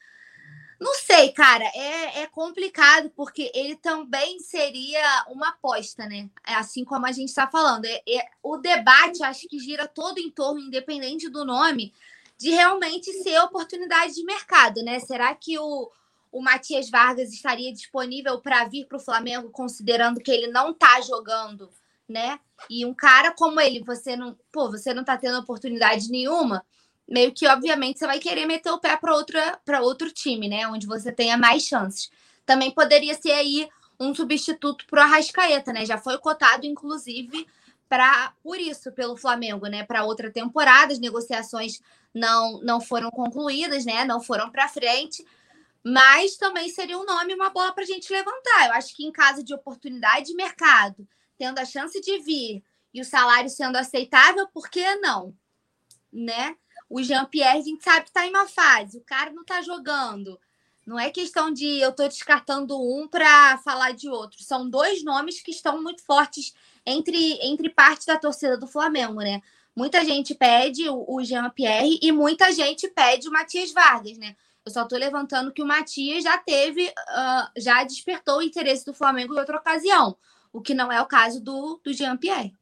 Não sei, cara, é, é complicado porque ele também seria uma aposta, né? É assim como a gente está falando. É, é, o debate acho que gira todo em torno, independente do nome, de realmente ser oportunidade de mercado, né? Será que o, o Matias Vargas estaria disponível para vir para o Flamengo, considerando que ele não está jogando, né? E um cara como ele, você não, pô, você não está tendo oportunidade nenhuma, meio que obviamente você vai querer meter o pé para outra para outro time, né? Onde você tenha mais chances. Também poderia ser aí um substituto para o Arrascaeta, né? Já foi cotado, inclusive, para por isso pelo Flamengo, né? Para outra temporada, as negociações não, não foram concluídas, né? Não foram para frente. Mas também seria um nome, uma bola para a gente levantar. Eu acho que em caso de oportunidade de mercado, tendo a chance de vir e o salário sendo aceitável, por que não? Né? O Jean-Pierre, a gente sabe que está em uma fase, o cara não está jogando. Não é questão de eu estou descartando um para falar de outro. São dois nomes que estão muito fortes entre, entre parte da torcida do Flamengo, né? Muita gente pede o, Jean-Pierre e muita gente pede o Matias Vargas, né? Eu só estou levantando que o Matias já teve, uh, já despertou o interesse do Flamengo em outra ocasião, o que não é o caso do, do Jean-Pierre.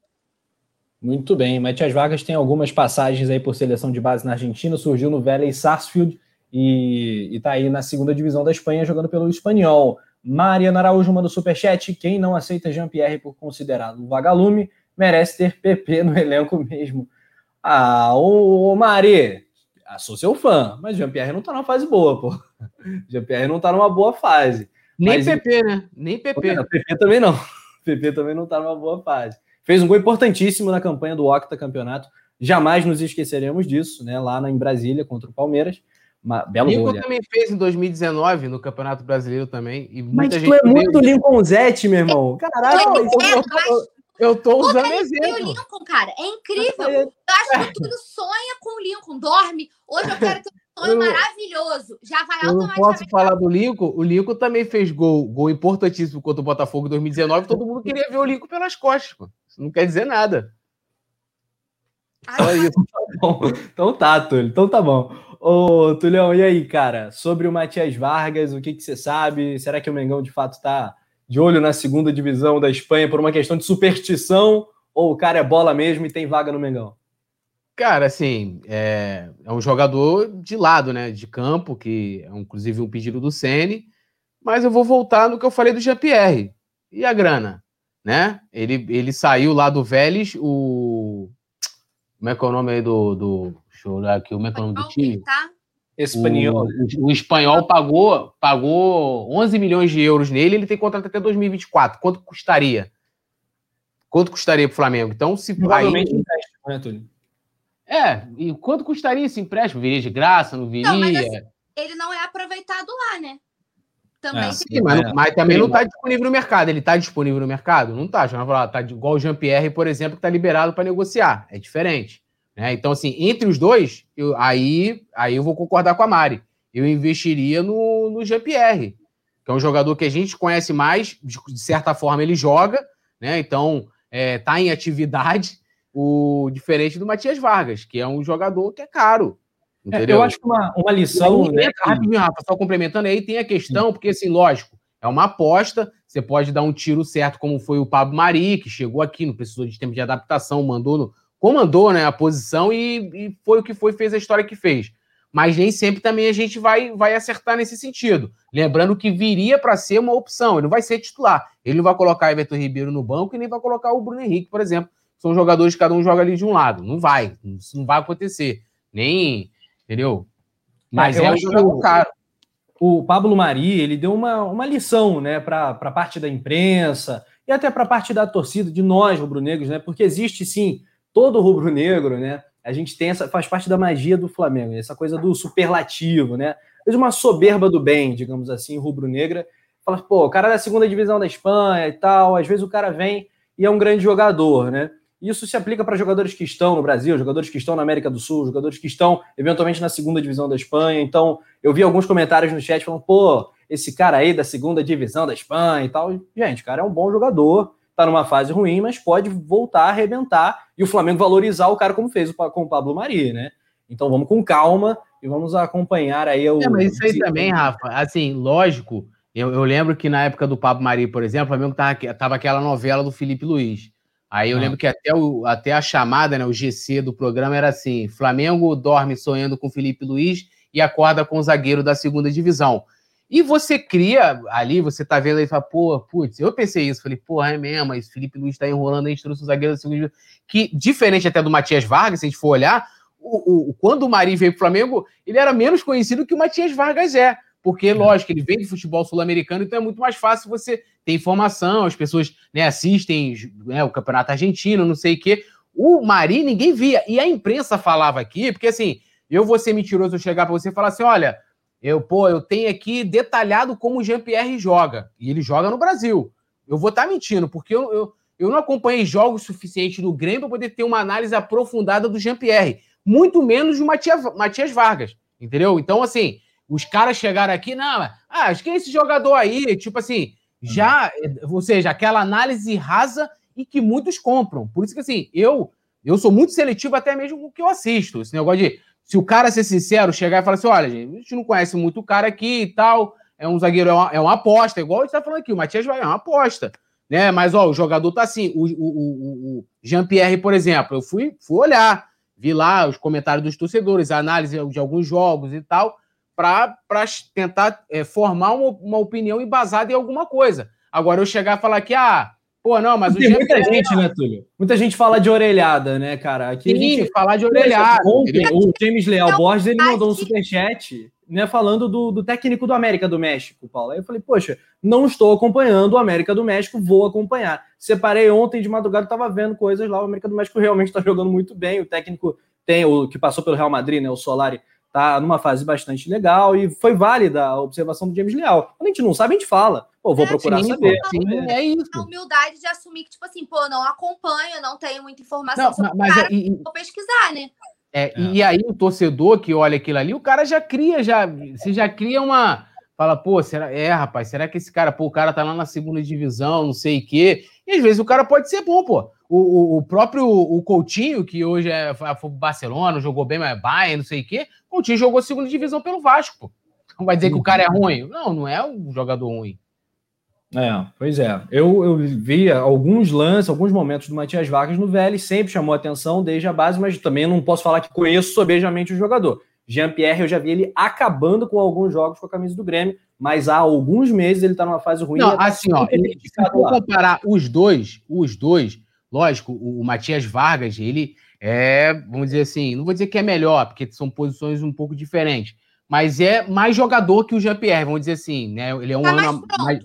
Muito bem. Matias Vargas tem algumas passagens aí por seleção de base na Argentina, surgiu no Vélez Sarsfield e está aí na segunda divisão da Espanha jogando pelo Espanhol. Mariana Araújo manda superchat. Quem não aceita Jean-Pierre por considerado um vagalume merece ter PP no elenco mesmo. Ah, o, Mari, ah, sou seu fã, mas Jean-Pierre não tá numa fase boa, pô. Jean-Pierre não tá numa boa fase. Nem mas, PP, né? Nem PP. Não, PP também não. PP também não tá numa boa fase. Fez um gol importantíssimo na campanha do Octa Campeonato. Jamais nos esqueceremos disso, né? Lá em Brasília contra o Palmeiras. Uma, belo Lincoln gol, também fez em 2019 no Campeonato Brasileiro também. E muita Mas gente tu é muito Lincoln Zete, meu irmão. Caraca, eu, eu tô usando Pô, exemplo. o Lincoln, cara. É incrível. Eu acho que tudo sonha com o Lincoln, dorme. Hoje eu quero ter um sonho eu, maravilhoso. Já vai eu automaticamente. Eu não posso falar do Lincoln. O Lincoln também fez gol, gol importantíssimo contra o Botafogo em 2019. Todo mundo queria ver o Lincoln pelas costas. Pô. Não quer dizer nada. Só isso. então tá, Túlio. Então tá bom. Ô, Tulhão, e aí, cara? Sobre o Matias Vargas, o que, que você sabe? Será que o Mengão de fato tá de olho na segunda divisão da Espanha por uma questão de superstição ou o cara é bola mesmo e tem vaga no Mengão? Cara, assim, é, é um jogador de lado, né? De campo, que é inclusive um pedido do Sene. Mas eu vou voltar no que eu falei do Jean-Pierre. E a grana? Né? Ele, ele saiu lá do Vélez, o. Como é que é o nome aí do. do deixa eu olhar aqui, como é que é o nome do time? Tá? Espanhol. O, o, espanhol pagou, pagou 11 milhões de euros nele, ele tem contrato até 2024. Quanto custaria? Quanto custaria para o Flamengo? Então, se Provavelmente aí... empréstimo, né, Túlio? É, e quanto custaria esse empréstimo? Viria de graça, não viria? Não, mas assim, ele não é aproveitado lá, né? Também é, sim, mas, é. mas, também não está disponível no mercado. Ele está disponível no mercado? Não está. Já vai falar, tá igual o Jean-Pierre, por exemplo, que está liberado para negociar. É diferente. Né? Então, assim, entre os dois, eu, aí, aí eu vou concordar com a Mari. Eu investiria no, no Jean-Pierre, que é um jogador que a gente conhece mais, de, de certa forma ele joga, né? Então, é, tá em atividade, o diferente do Matias Vargas, que é um jogador que é caro. É, eu acho que uma, uma lição. Aí, né? Rapidinho, Rafa, só complementando, aí tem a questão, porque assim, lógico, é uma aposta, você pode dar um tiro certo, como foi o Pablo Mari, que chegou aqui, não precisou de tempo de adaptação, mandou no, comandou né, a posição e, e, foi o que foi, fez a história que fez. mas nem sempre também a gente vai, vai acertar nesse sentido. Lembrando que viria para ser uma opção, ele não vai ser titular. Ele não vai colocar Everton Ribeiro no banco e nem vai colocar o Bruno Henrique, por exemplo. São jogadores que cada um joga ali de um lado. Não vai, isso não vai acontecer. Nem, entendeu? Mas é, é um jogador caro. O Pablo Mari, ele deu uma, uma lição, né, para a parte da imprensa e até para a parte da torcida, de nós, rubro-negros, né, porque existe sim todo rubro-negro, né, a gente tem essa, faz parte da magia do Flamengo, essa coisa do superlativo, né? Fez uma soberba do bem, digamos assim, rubro-negra. Fala, pô, o cara é da segunda divisão da Espanha e tal, às vezes o cara vem e é um grande jogador, né? Isso se aplica para jogadores que estão no Brasil, jogadores que estão na América do Sul, jogadores que estão eventualmente na segunda divisão da Espanha. Então, eu vi alguns comentários no chat falando, pô, esse cara aí da segunda divisão da Espanha e tal. Gente, o cara é um bom jogador, está numa fase ruim, mas pode voltar a arrebentar e o Flamengo valorizar o cara como fez com o Pablo Mari, né? Então vamos com calma e vamos acompanhar aí o. É, mas isso aí também, Rafa, assim, lógico. Eu, eu, lembro que na época do Pablo Mari, por exemplo, o Flamengo tava, tava aquela novela do Felipe Luiz. Aí eu ah. lembro que até, o, até a chamada, né, o GC do programa era assim: Flamengo dorme sonhando com Felipe Luiz e acorda com o zagueiro da segunda divisão. E você cria ali, você tá vendo aí e fala, pô, putz, eu pensei isso, falei, pô, é mesmo, mas Felipe Luiz tá enrolando aí, trouxe o zagueiro da segunda que, diferente até do Matias Vargas, se a gente for olhar, o, o, quando o Mari veio pro Flamengo, ele era menos conhecido que o Matias Vargas é, porque, lógico, ele vem do futebol sul-americano, então é muito mais fácil você ter informação, as pessoas né, assistem né, o campeonato argentino, não sei o quê. O Mari ninguém via, e a imprensa falava aqui, porque assim, eu vou ser mentiroso eu chegar para você e falar assim, olha eu, pô, eu tenho aqui detalhado como o Jean-Pierre joga. E ele joga no Brasil. Eu vou estar tá mentindo, porque eu, eu, eu não acompanhei jogos suficientes do Grêmio para poder ter uma análise aprofundada do Jean-Pierre. Muito menos do Matias, Matias Vargas. Entendeu? Então, assim, os caras chegaram aqui, não, ah, acho que é esse jogador aí, tipo assim, já, ou seja, aquela análise rasa e que muitos compram. Por isso que, assim, eu eu sou muito seletivo até mesmo com o que eu assisto. Esse negócio de se o cara ser sincero, chegar e falar assim: olha, gente, a gente não conhece muito o cara aqui e tal, é um zagueiro, é uma, é uma aposta, igual a gente tá falando aqui, o Matias vai, é uma aposta. Né? Mas, ó, o jogador tá assim. O, o, o, o Jean-Pierre, por exemplo, eu fui, fui olhar, vi lá os comentários dos torcedores, a análise de alguns jogos e tal, para tentar é, formar uma, uma opinião embasada em alguma coisa. Agora, eu chegar e falar que, ah, Pô, não, mas Tem muita gente, né, Túlio? Muita gente fala de orelhada, né, cara? Aqui Sim, gente... falar de orelhada. Ontem, o James Leal Borges, ele mandou um superchat, né, falando do, do técnico do América do México, Paulo. Aí eu falei, poxa, não estou acompanhando o América do México, vou acompanhar. Separei ontem de madrugada, estava vendo coisas lá, o América do México realmente está jogando muito bem, o técnico tem, o que passou pelo Real Madrid, né, o Solari, tá numa fase bastante legal e foi válida a observação do James Leal. Quando a gente não sabe, a gente fala. Pô, vou é, procurar saber. Sim, é isso. A humildade de assumir que, tipo assim, pô, não acompanho, não tenho muita informação não, sobre mas, o cara, e, vou pesquisar, né? É, é. E aí o torcedor que olha aquilo ali, o cara já cria, já, você já cria uma... Fala, pô, será, é, rapaz, será que esse cara, pô, o cara tá lá na segunda divisão, não sei o quê. E às vezes o cara pode ser bom, pô. O, o, próprio o Coutinho, que hoje é, Barcelona, jogou bem, mas é Bayern, não sei o quê. Coutinho jogou segunda divisão pelo Vasco, pô. Não vai dizer que o cara é ruim? Não, não é um jogador ruim. É, pois é. Eu, eu via alguns lances, alguns momentos do Matias Vargas no Vélez, sempre chamou atenção desde a base, mas também não posso falar que conheço sobejamente o jogador. Jean-Pierre, eu já vi ele acabando com alguns jogos com a camisa do Grêmio, mas há alguns meses ele está numa fase ruim. Não, assim, ó, se for comparar os dois, os dois, lógico, o, o Matias Vargas, ele é, vamos dizer assim, não vou dizer que é melhor, porque são posições um pouco diferentes, mas é mais jogador que o Jean-Pierre, vamos dizer assim, né? Ele é um tá ano mais,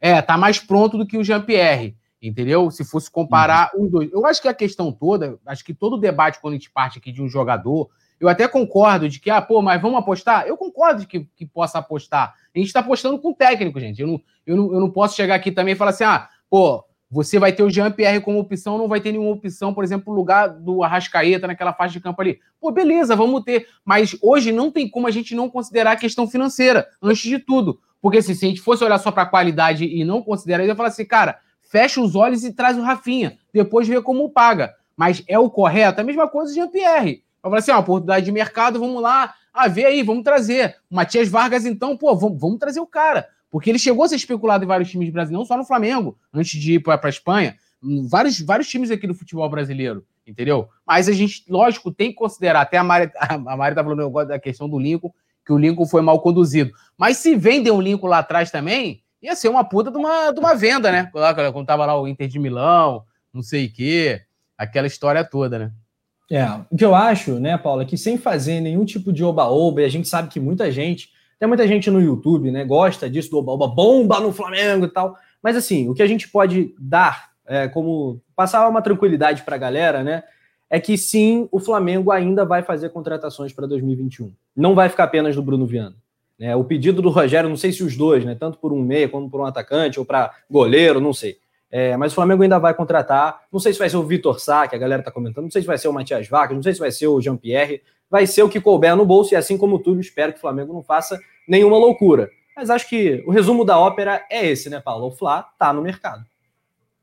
é, tá mais pronto do que o Jean-Pierre, entendeu? Se fosse comparar uhum. os dois. Eu acho que a questão toda, acho que todo o debate quando a gente parte aqui de um jogador, eu até concordo de que, ah, pô, mas vamos apostar? Eu concordo de que, que possa apostar. A gente está apostando com técnico, gente. Eu não, eu, não, eu não posso chegar aqui também e falar assim, ah, pô, você vai ter o Jean-Pierre como opção, não vai ter nenhuma opção, por exemplo, no lugar do Arrascaeta naquela faixa de campo ali. Pô, beleza, vamos ter. Mas hoje não tem como a gente não considerar a questão financeira, antes de tudo. Porque assim, se a gente fosse olhar só para a qualidade e não considerar, eu ia falar assim, cara, fecha os olhos e traz o Rafinha, depois vê como paga. Mas é o correto? A mesma coisa de Jean-Pierre. Eu falei assim, ó, oportunidade de mercado, vamos lá, ah, vê aí, vamos trazer. O Matias Vargas, então, pô, vamos, vamos trazer o cara. Porque ele chegou a ser especulado em vários times brasileiros, não só no Flamengo, antes de ir para a Espanha, vários, vários times aqui do futebol brasileiro. entendeu? Mas a gente, lógico, tem que considerar, até a Mari, a Mari tá falando negócio da questão do Lincoln, que o Lincoln foi mal conduzido. Mas se vender um Lincoln lá atrás também, ia ser uma puta de uma, de uma venda, né? Quando tava lá o Inter de Milão, não sei o quê, aquela história toda, né? É, o que eu acho, né, Paula, é que sem fazer nenhum tipo de oba-oba, e a gente sabe que muita gente, tem muita gente no YouTube, né, gosta disso do oba-oba, bomba no Flamengo e tal, mas assim, o que a gente pode dar, é, como passar uma tranquilidade para a galera, né, é que sim, o Flamengo ainda vai fazer contratações para 2021. Não vai ficar apenas do Bruno Viana. É, o pedido do Rogério, não sei se os dois, né, tanto por um meia como por um atacante, ou para goleiro, não sei. É, mas o Flamengo ainda vai contratar. Não sei se vai ser o Vitor Sá, que a galera está comentando. Não sei se vai ser o Matias Vaca. Não sei se vai ser o Jean-Pierre. Vai ser o que couber no bolso. E assim como tudo, espero que o Flamengo não faça nenhuma loucura. Mas acho que o resumo da ópera é esse, né, Paulo? O Fla tá no mercado.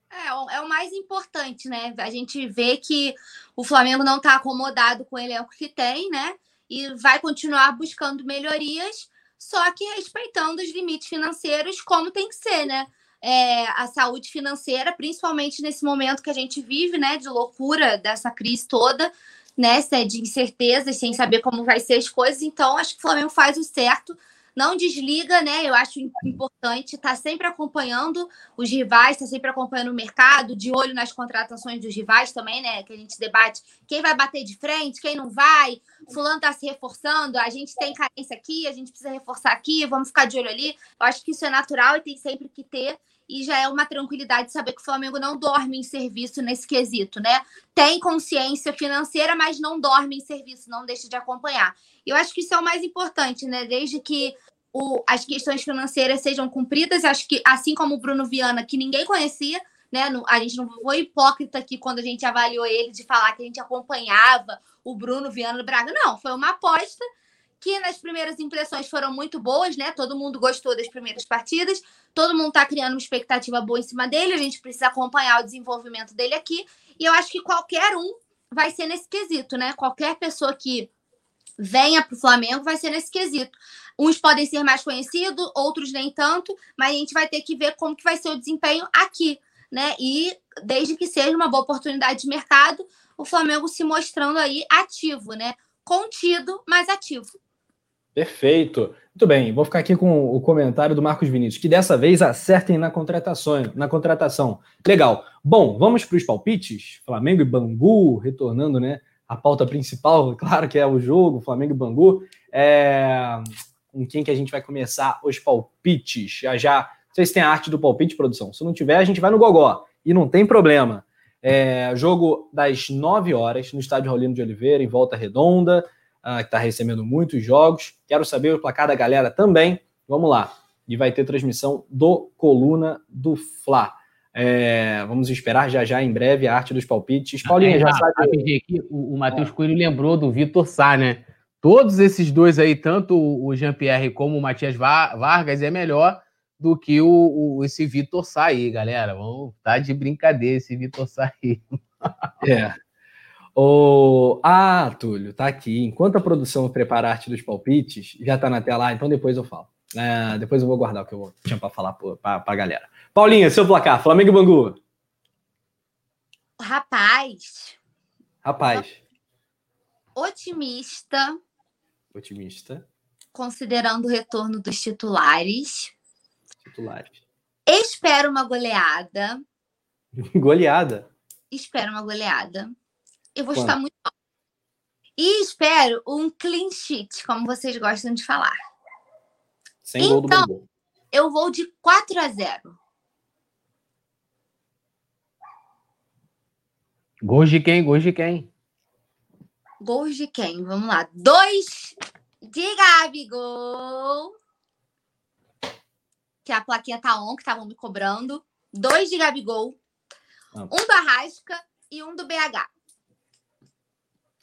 É, é o mais importante, né? A gente vê que o Flamengo não está acomodado com o elenco que tem, né? E vai continuar buscando melhorias, só que respeitando os limites financeiros, como tem que ser, né? É, a saúde financeira, principalmente nesse momento que a gente vive, né, de loucura dessa crise toda, né, de incertezas, sem saber como vai ser as coisas. Então, acho que o Flamengo faz o certo, não desliga, né? Eu acho importante estar tá sempre acompanhando os rivais, estar tá sempre acompanhando o mercado, de olho nas contratações dos rivais também, né? Que a gente debate quem vai bater de frente, quem não vai. Fulano está se reforçando, a gente tem carência aqui, a gente precisa reforçar aqui, vamos ficar de olho ali. Eu acho que isso é natural e tem sempre que ter e já é uma tranquilidade saber que o Flamengo não dorme em serviço nesse quesito, né? Tem consciência financeira, mas não dorme em serviço, não deixa de acompanhar. Eu acho que isso é o mais importante, né? Desde que o, as questões financeiras sejam cumpridas, acho que assim como o Bruno Viana, que ninguém conhecia, né? A gente não foi hipócrita aqui quando a gente avaliou ele de falar que a gente acompanhava o Bruno Viana Braga. Não, foi uma aposta que nas primeiras impressões foram muito boas, né? Todo mundo gostou das primeiras partidas, todo mundo está criando uma expectativa boa em cima dele, a gente precisa acompanhar o desenvolvimento dele aqui, e eu acho que qualquer um vai ser nesse quesito, né? Qualquer pessoa que venha para o Flamengo vai ser nesse quesito. Uns podem ser mais conhecidos, outros nem tanto, mas a gente vai ter que ver como que vai ser o desempenho aqui, né? E desde que seja uma boa oportunidade de mercado, o Flamengo se mostrando aí ativo, né? Contido, mas ativo. Perfeito. Muito bem, vou ficar aqui com o comentário do Marcos Vinícius, que dessa vez acertem na contratação. Na contratação. Legal. Bom, vamos para os palpites. Flamengo e Bangu, retornando né, a pauta principal, claro que é o jogo, Flamengo e Bangu. É... Com quem que a gente vai começar os palpites? Já já. Não sei se tem a arte do palpite, produção. Se não tiver, a gente vai no Gogó. E não tem problema. É... Jogo das 9 horas no estádio Raulino de Oliveira, em Volta Redonda uh, que está recebendo muitos jogos. Quero saber o placar da galera também. Vamos lá. E vai ter transmissão do Coluna do Fla. É, vamos esperar já já em breve a arte dos palpites. Paulinho, é, já sabe. Aqui, o, o Matheus ah. Coelho lembrou do Vitor Sá, né? Todos esses dois aí, tanto o Jean-Pierre como o Matias Vargas, é melhor do que o, o esse Vitor Sá aí, galera. Vamos tá de brincadeira esse Vitor Sá aí. É. O... Ah, Túlio, tá aqui. Enquanto a produção prepara a arte dos palpites, já tá na tela, então depois eu falo. É, depois eu vou guardar o que eu tinha para falar para a galera. Paulinha, seu placar, Flamengo e Bangu. Rapaz. Rapaz. Otimista. Otimista. Considerando o retorno dos titulares. Titulares. Espero uma goleada. goleada? Espero uma goleada eu vou estar muito mal. E espero um clean sheet, como vocês gostam de falar. Sem então, gol do então, Bangu. eu vou de 4 a 0. Gols de quem? Gols de quem? Gols de quem? Vamos lá. Dois de Gabigol. Que a plaquinha tá on, que estavam me cobrando. Dois de Gabigol. Ah. Um do Arrasca e um do BH.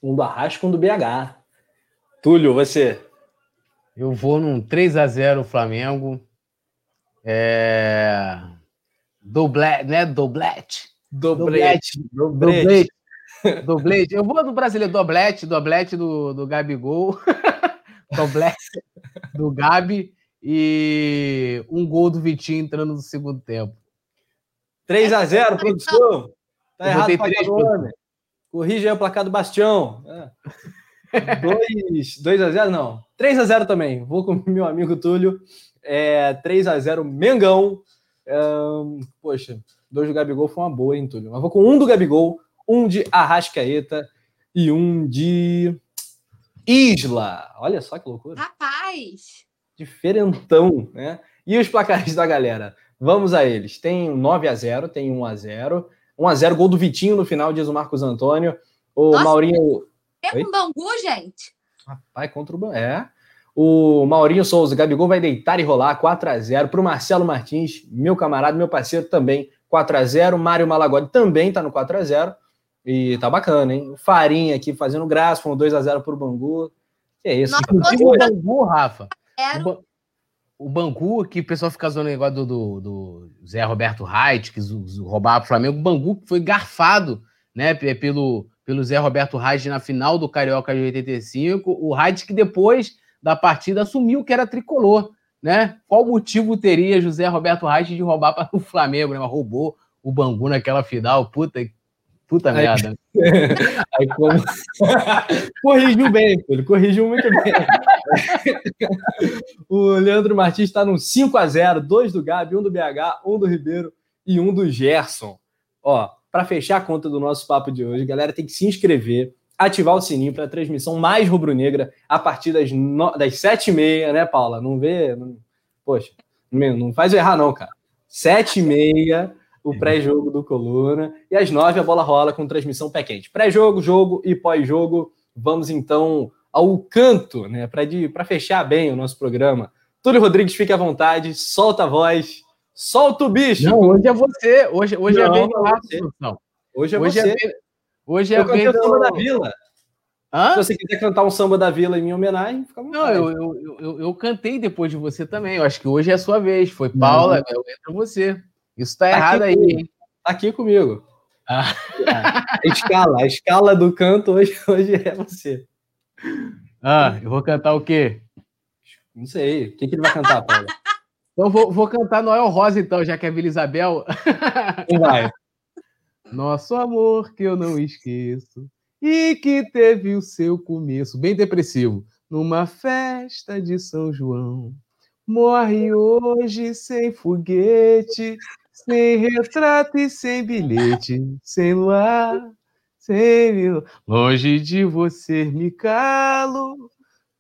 Um do Arrasca, um do BH. Túlio, você? Eu vou num 3 a 0 Flamengo. É... Doblete, né? Doblete. Doblete. Doblete. Doblete. Eu vou no brasileiro doblete, doblete do, do Gabigol. doblete do Gabi. E um gol do Vitinho entrando no segundo tempo. 3 a 0 produção. Tá errado pra cada Corrige aí o placar do Bastião. É. 2, 2 a 0 não. 3 a 0 também. Vou com meu amigo Túlio. É, 3 a 0 Mengão. poxa, dois do Gabigol foi uma boa, hein, Túlio? Mas vou com um do Gabigol, um de Arrascaeta e um de Isla. Olha só que loucura. Rapaz! Diferentão, né? E os placares da galera? Vamos a eles. Tem 9 a 0 tem 1 a 0 1 a 0 gol do Vitinho no final, diz o Marcos Antônio. O Nossa, Maurinho. É com o Bangu, gente? Rapaz, contra o Bangu. É. O Maurinho Souza, Gabigol vai deitar e rolar 4 a 0 Para o Marcelo Martins, meu camarada, meu parceiro também, 4 a 0 Mário Malagode também está no 4 a 0 E tá bacana, hein? O Farinha aqui fazendo graça, foi um 2 a 0 para o Bangu. Que é isso. Nossa, o Bangu, Rafa. Era o Bangu, que o pessoal fica zoando o negócio do, do, do, Zé Roberto Reit, que roubava o Flamengo, o Bangu foi garfado né, pelo, pelo Zé Roberto Reit na final do Carioca de 85. O Reit que depois da partida assumiu que era tricolor. Né? Qual motivo teria José Roberto Reit de roubar para o Flamengo? Né? Mas roubou o Bangu naquela final. Puta, puta merda. Aí como... corrigiu bem, ele corrigiu muito bem. o Leandro Martins está no 5 a 0 dois do Gabi, um do BH, um do Ribeiro e um do Gerson. Ó, para fechar a conta do nosso papo de hoje, galera tem que se inscrever, ativar o sininho para a transmissão mais rubro-negra a partir das, no... das 7h30, né, Paula? Não vê? Não... Poxa, não faz eu errar, não, cara. 7h30 o pré-jogo do Coluna. E às nove a bola rola com transmissão pé quente. Pré-jogo, jogo e pós-jogo. Vamos então ao canto, né? Para fechar bem o nosso programa. Túlio Rodrigues, fique à vontade, solta a voz, solta o bicho. Não, hoje é você. Hoje, hoje é não, é bem não. Hoje é hoje é você. É hoje é bem... o samba da Vila. Hã? Se você quiser cantar um samba da Vila em minha homenagem, fica Não, eu, eu, eu, eu, cantei depois de você também. Eu acho que hoje é a sua vez. Foi Paula, eu entro você. Isso tá, tá errado aí, hein? Tá aqui comigo. Ah. A escala, a escala do canto hoje, hoje é você. Ah, eu vou cantar o quê? Não sei. O que, que ele vai cantar, Paulo? Então vou, vou cantar Noel Rosa, então, já que é Vila Isabel. Vai. Nosso amor que eu não esqueço e que teve o seu começo, bem depressivo, numa festa de São João. Morre hoje sem foguete, sem retrato e sem bilhete, sem luar, sem mil. Longe de você me calo,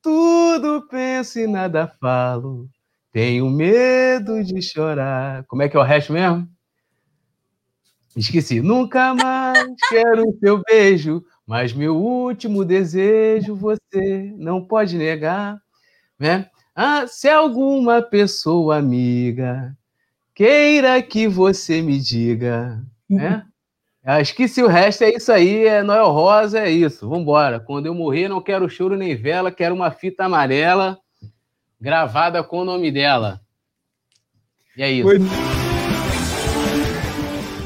tudo penso e nada falo. Tenho medo de chorar. Como é que é o resto mesmo? Esqueci. Nunca mais quero o seu beijo, mas meu último desejo você não pode negar, né? Ah, se alguma pessoa amiga queira que você me diga, né? Acho que se o resto é isso aí, é Noel Rosa, é isso. Vambora. Quando eu morrer, não quero choro nem vela, quero uma fita amarela gravada com o nome dela. E é isso.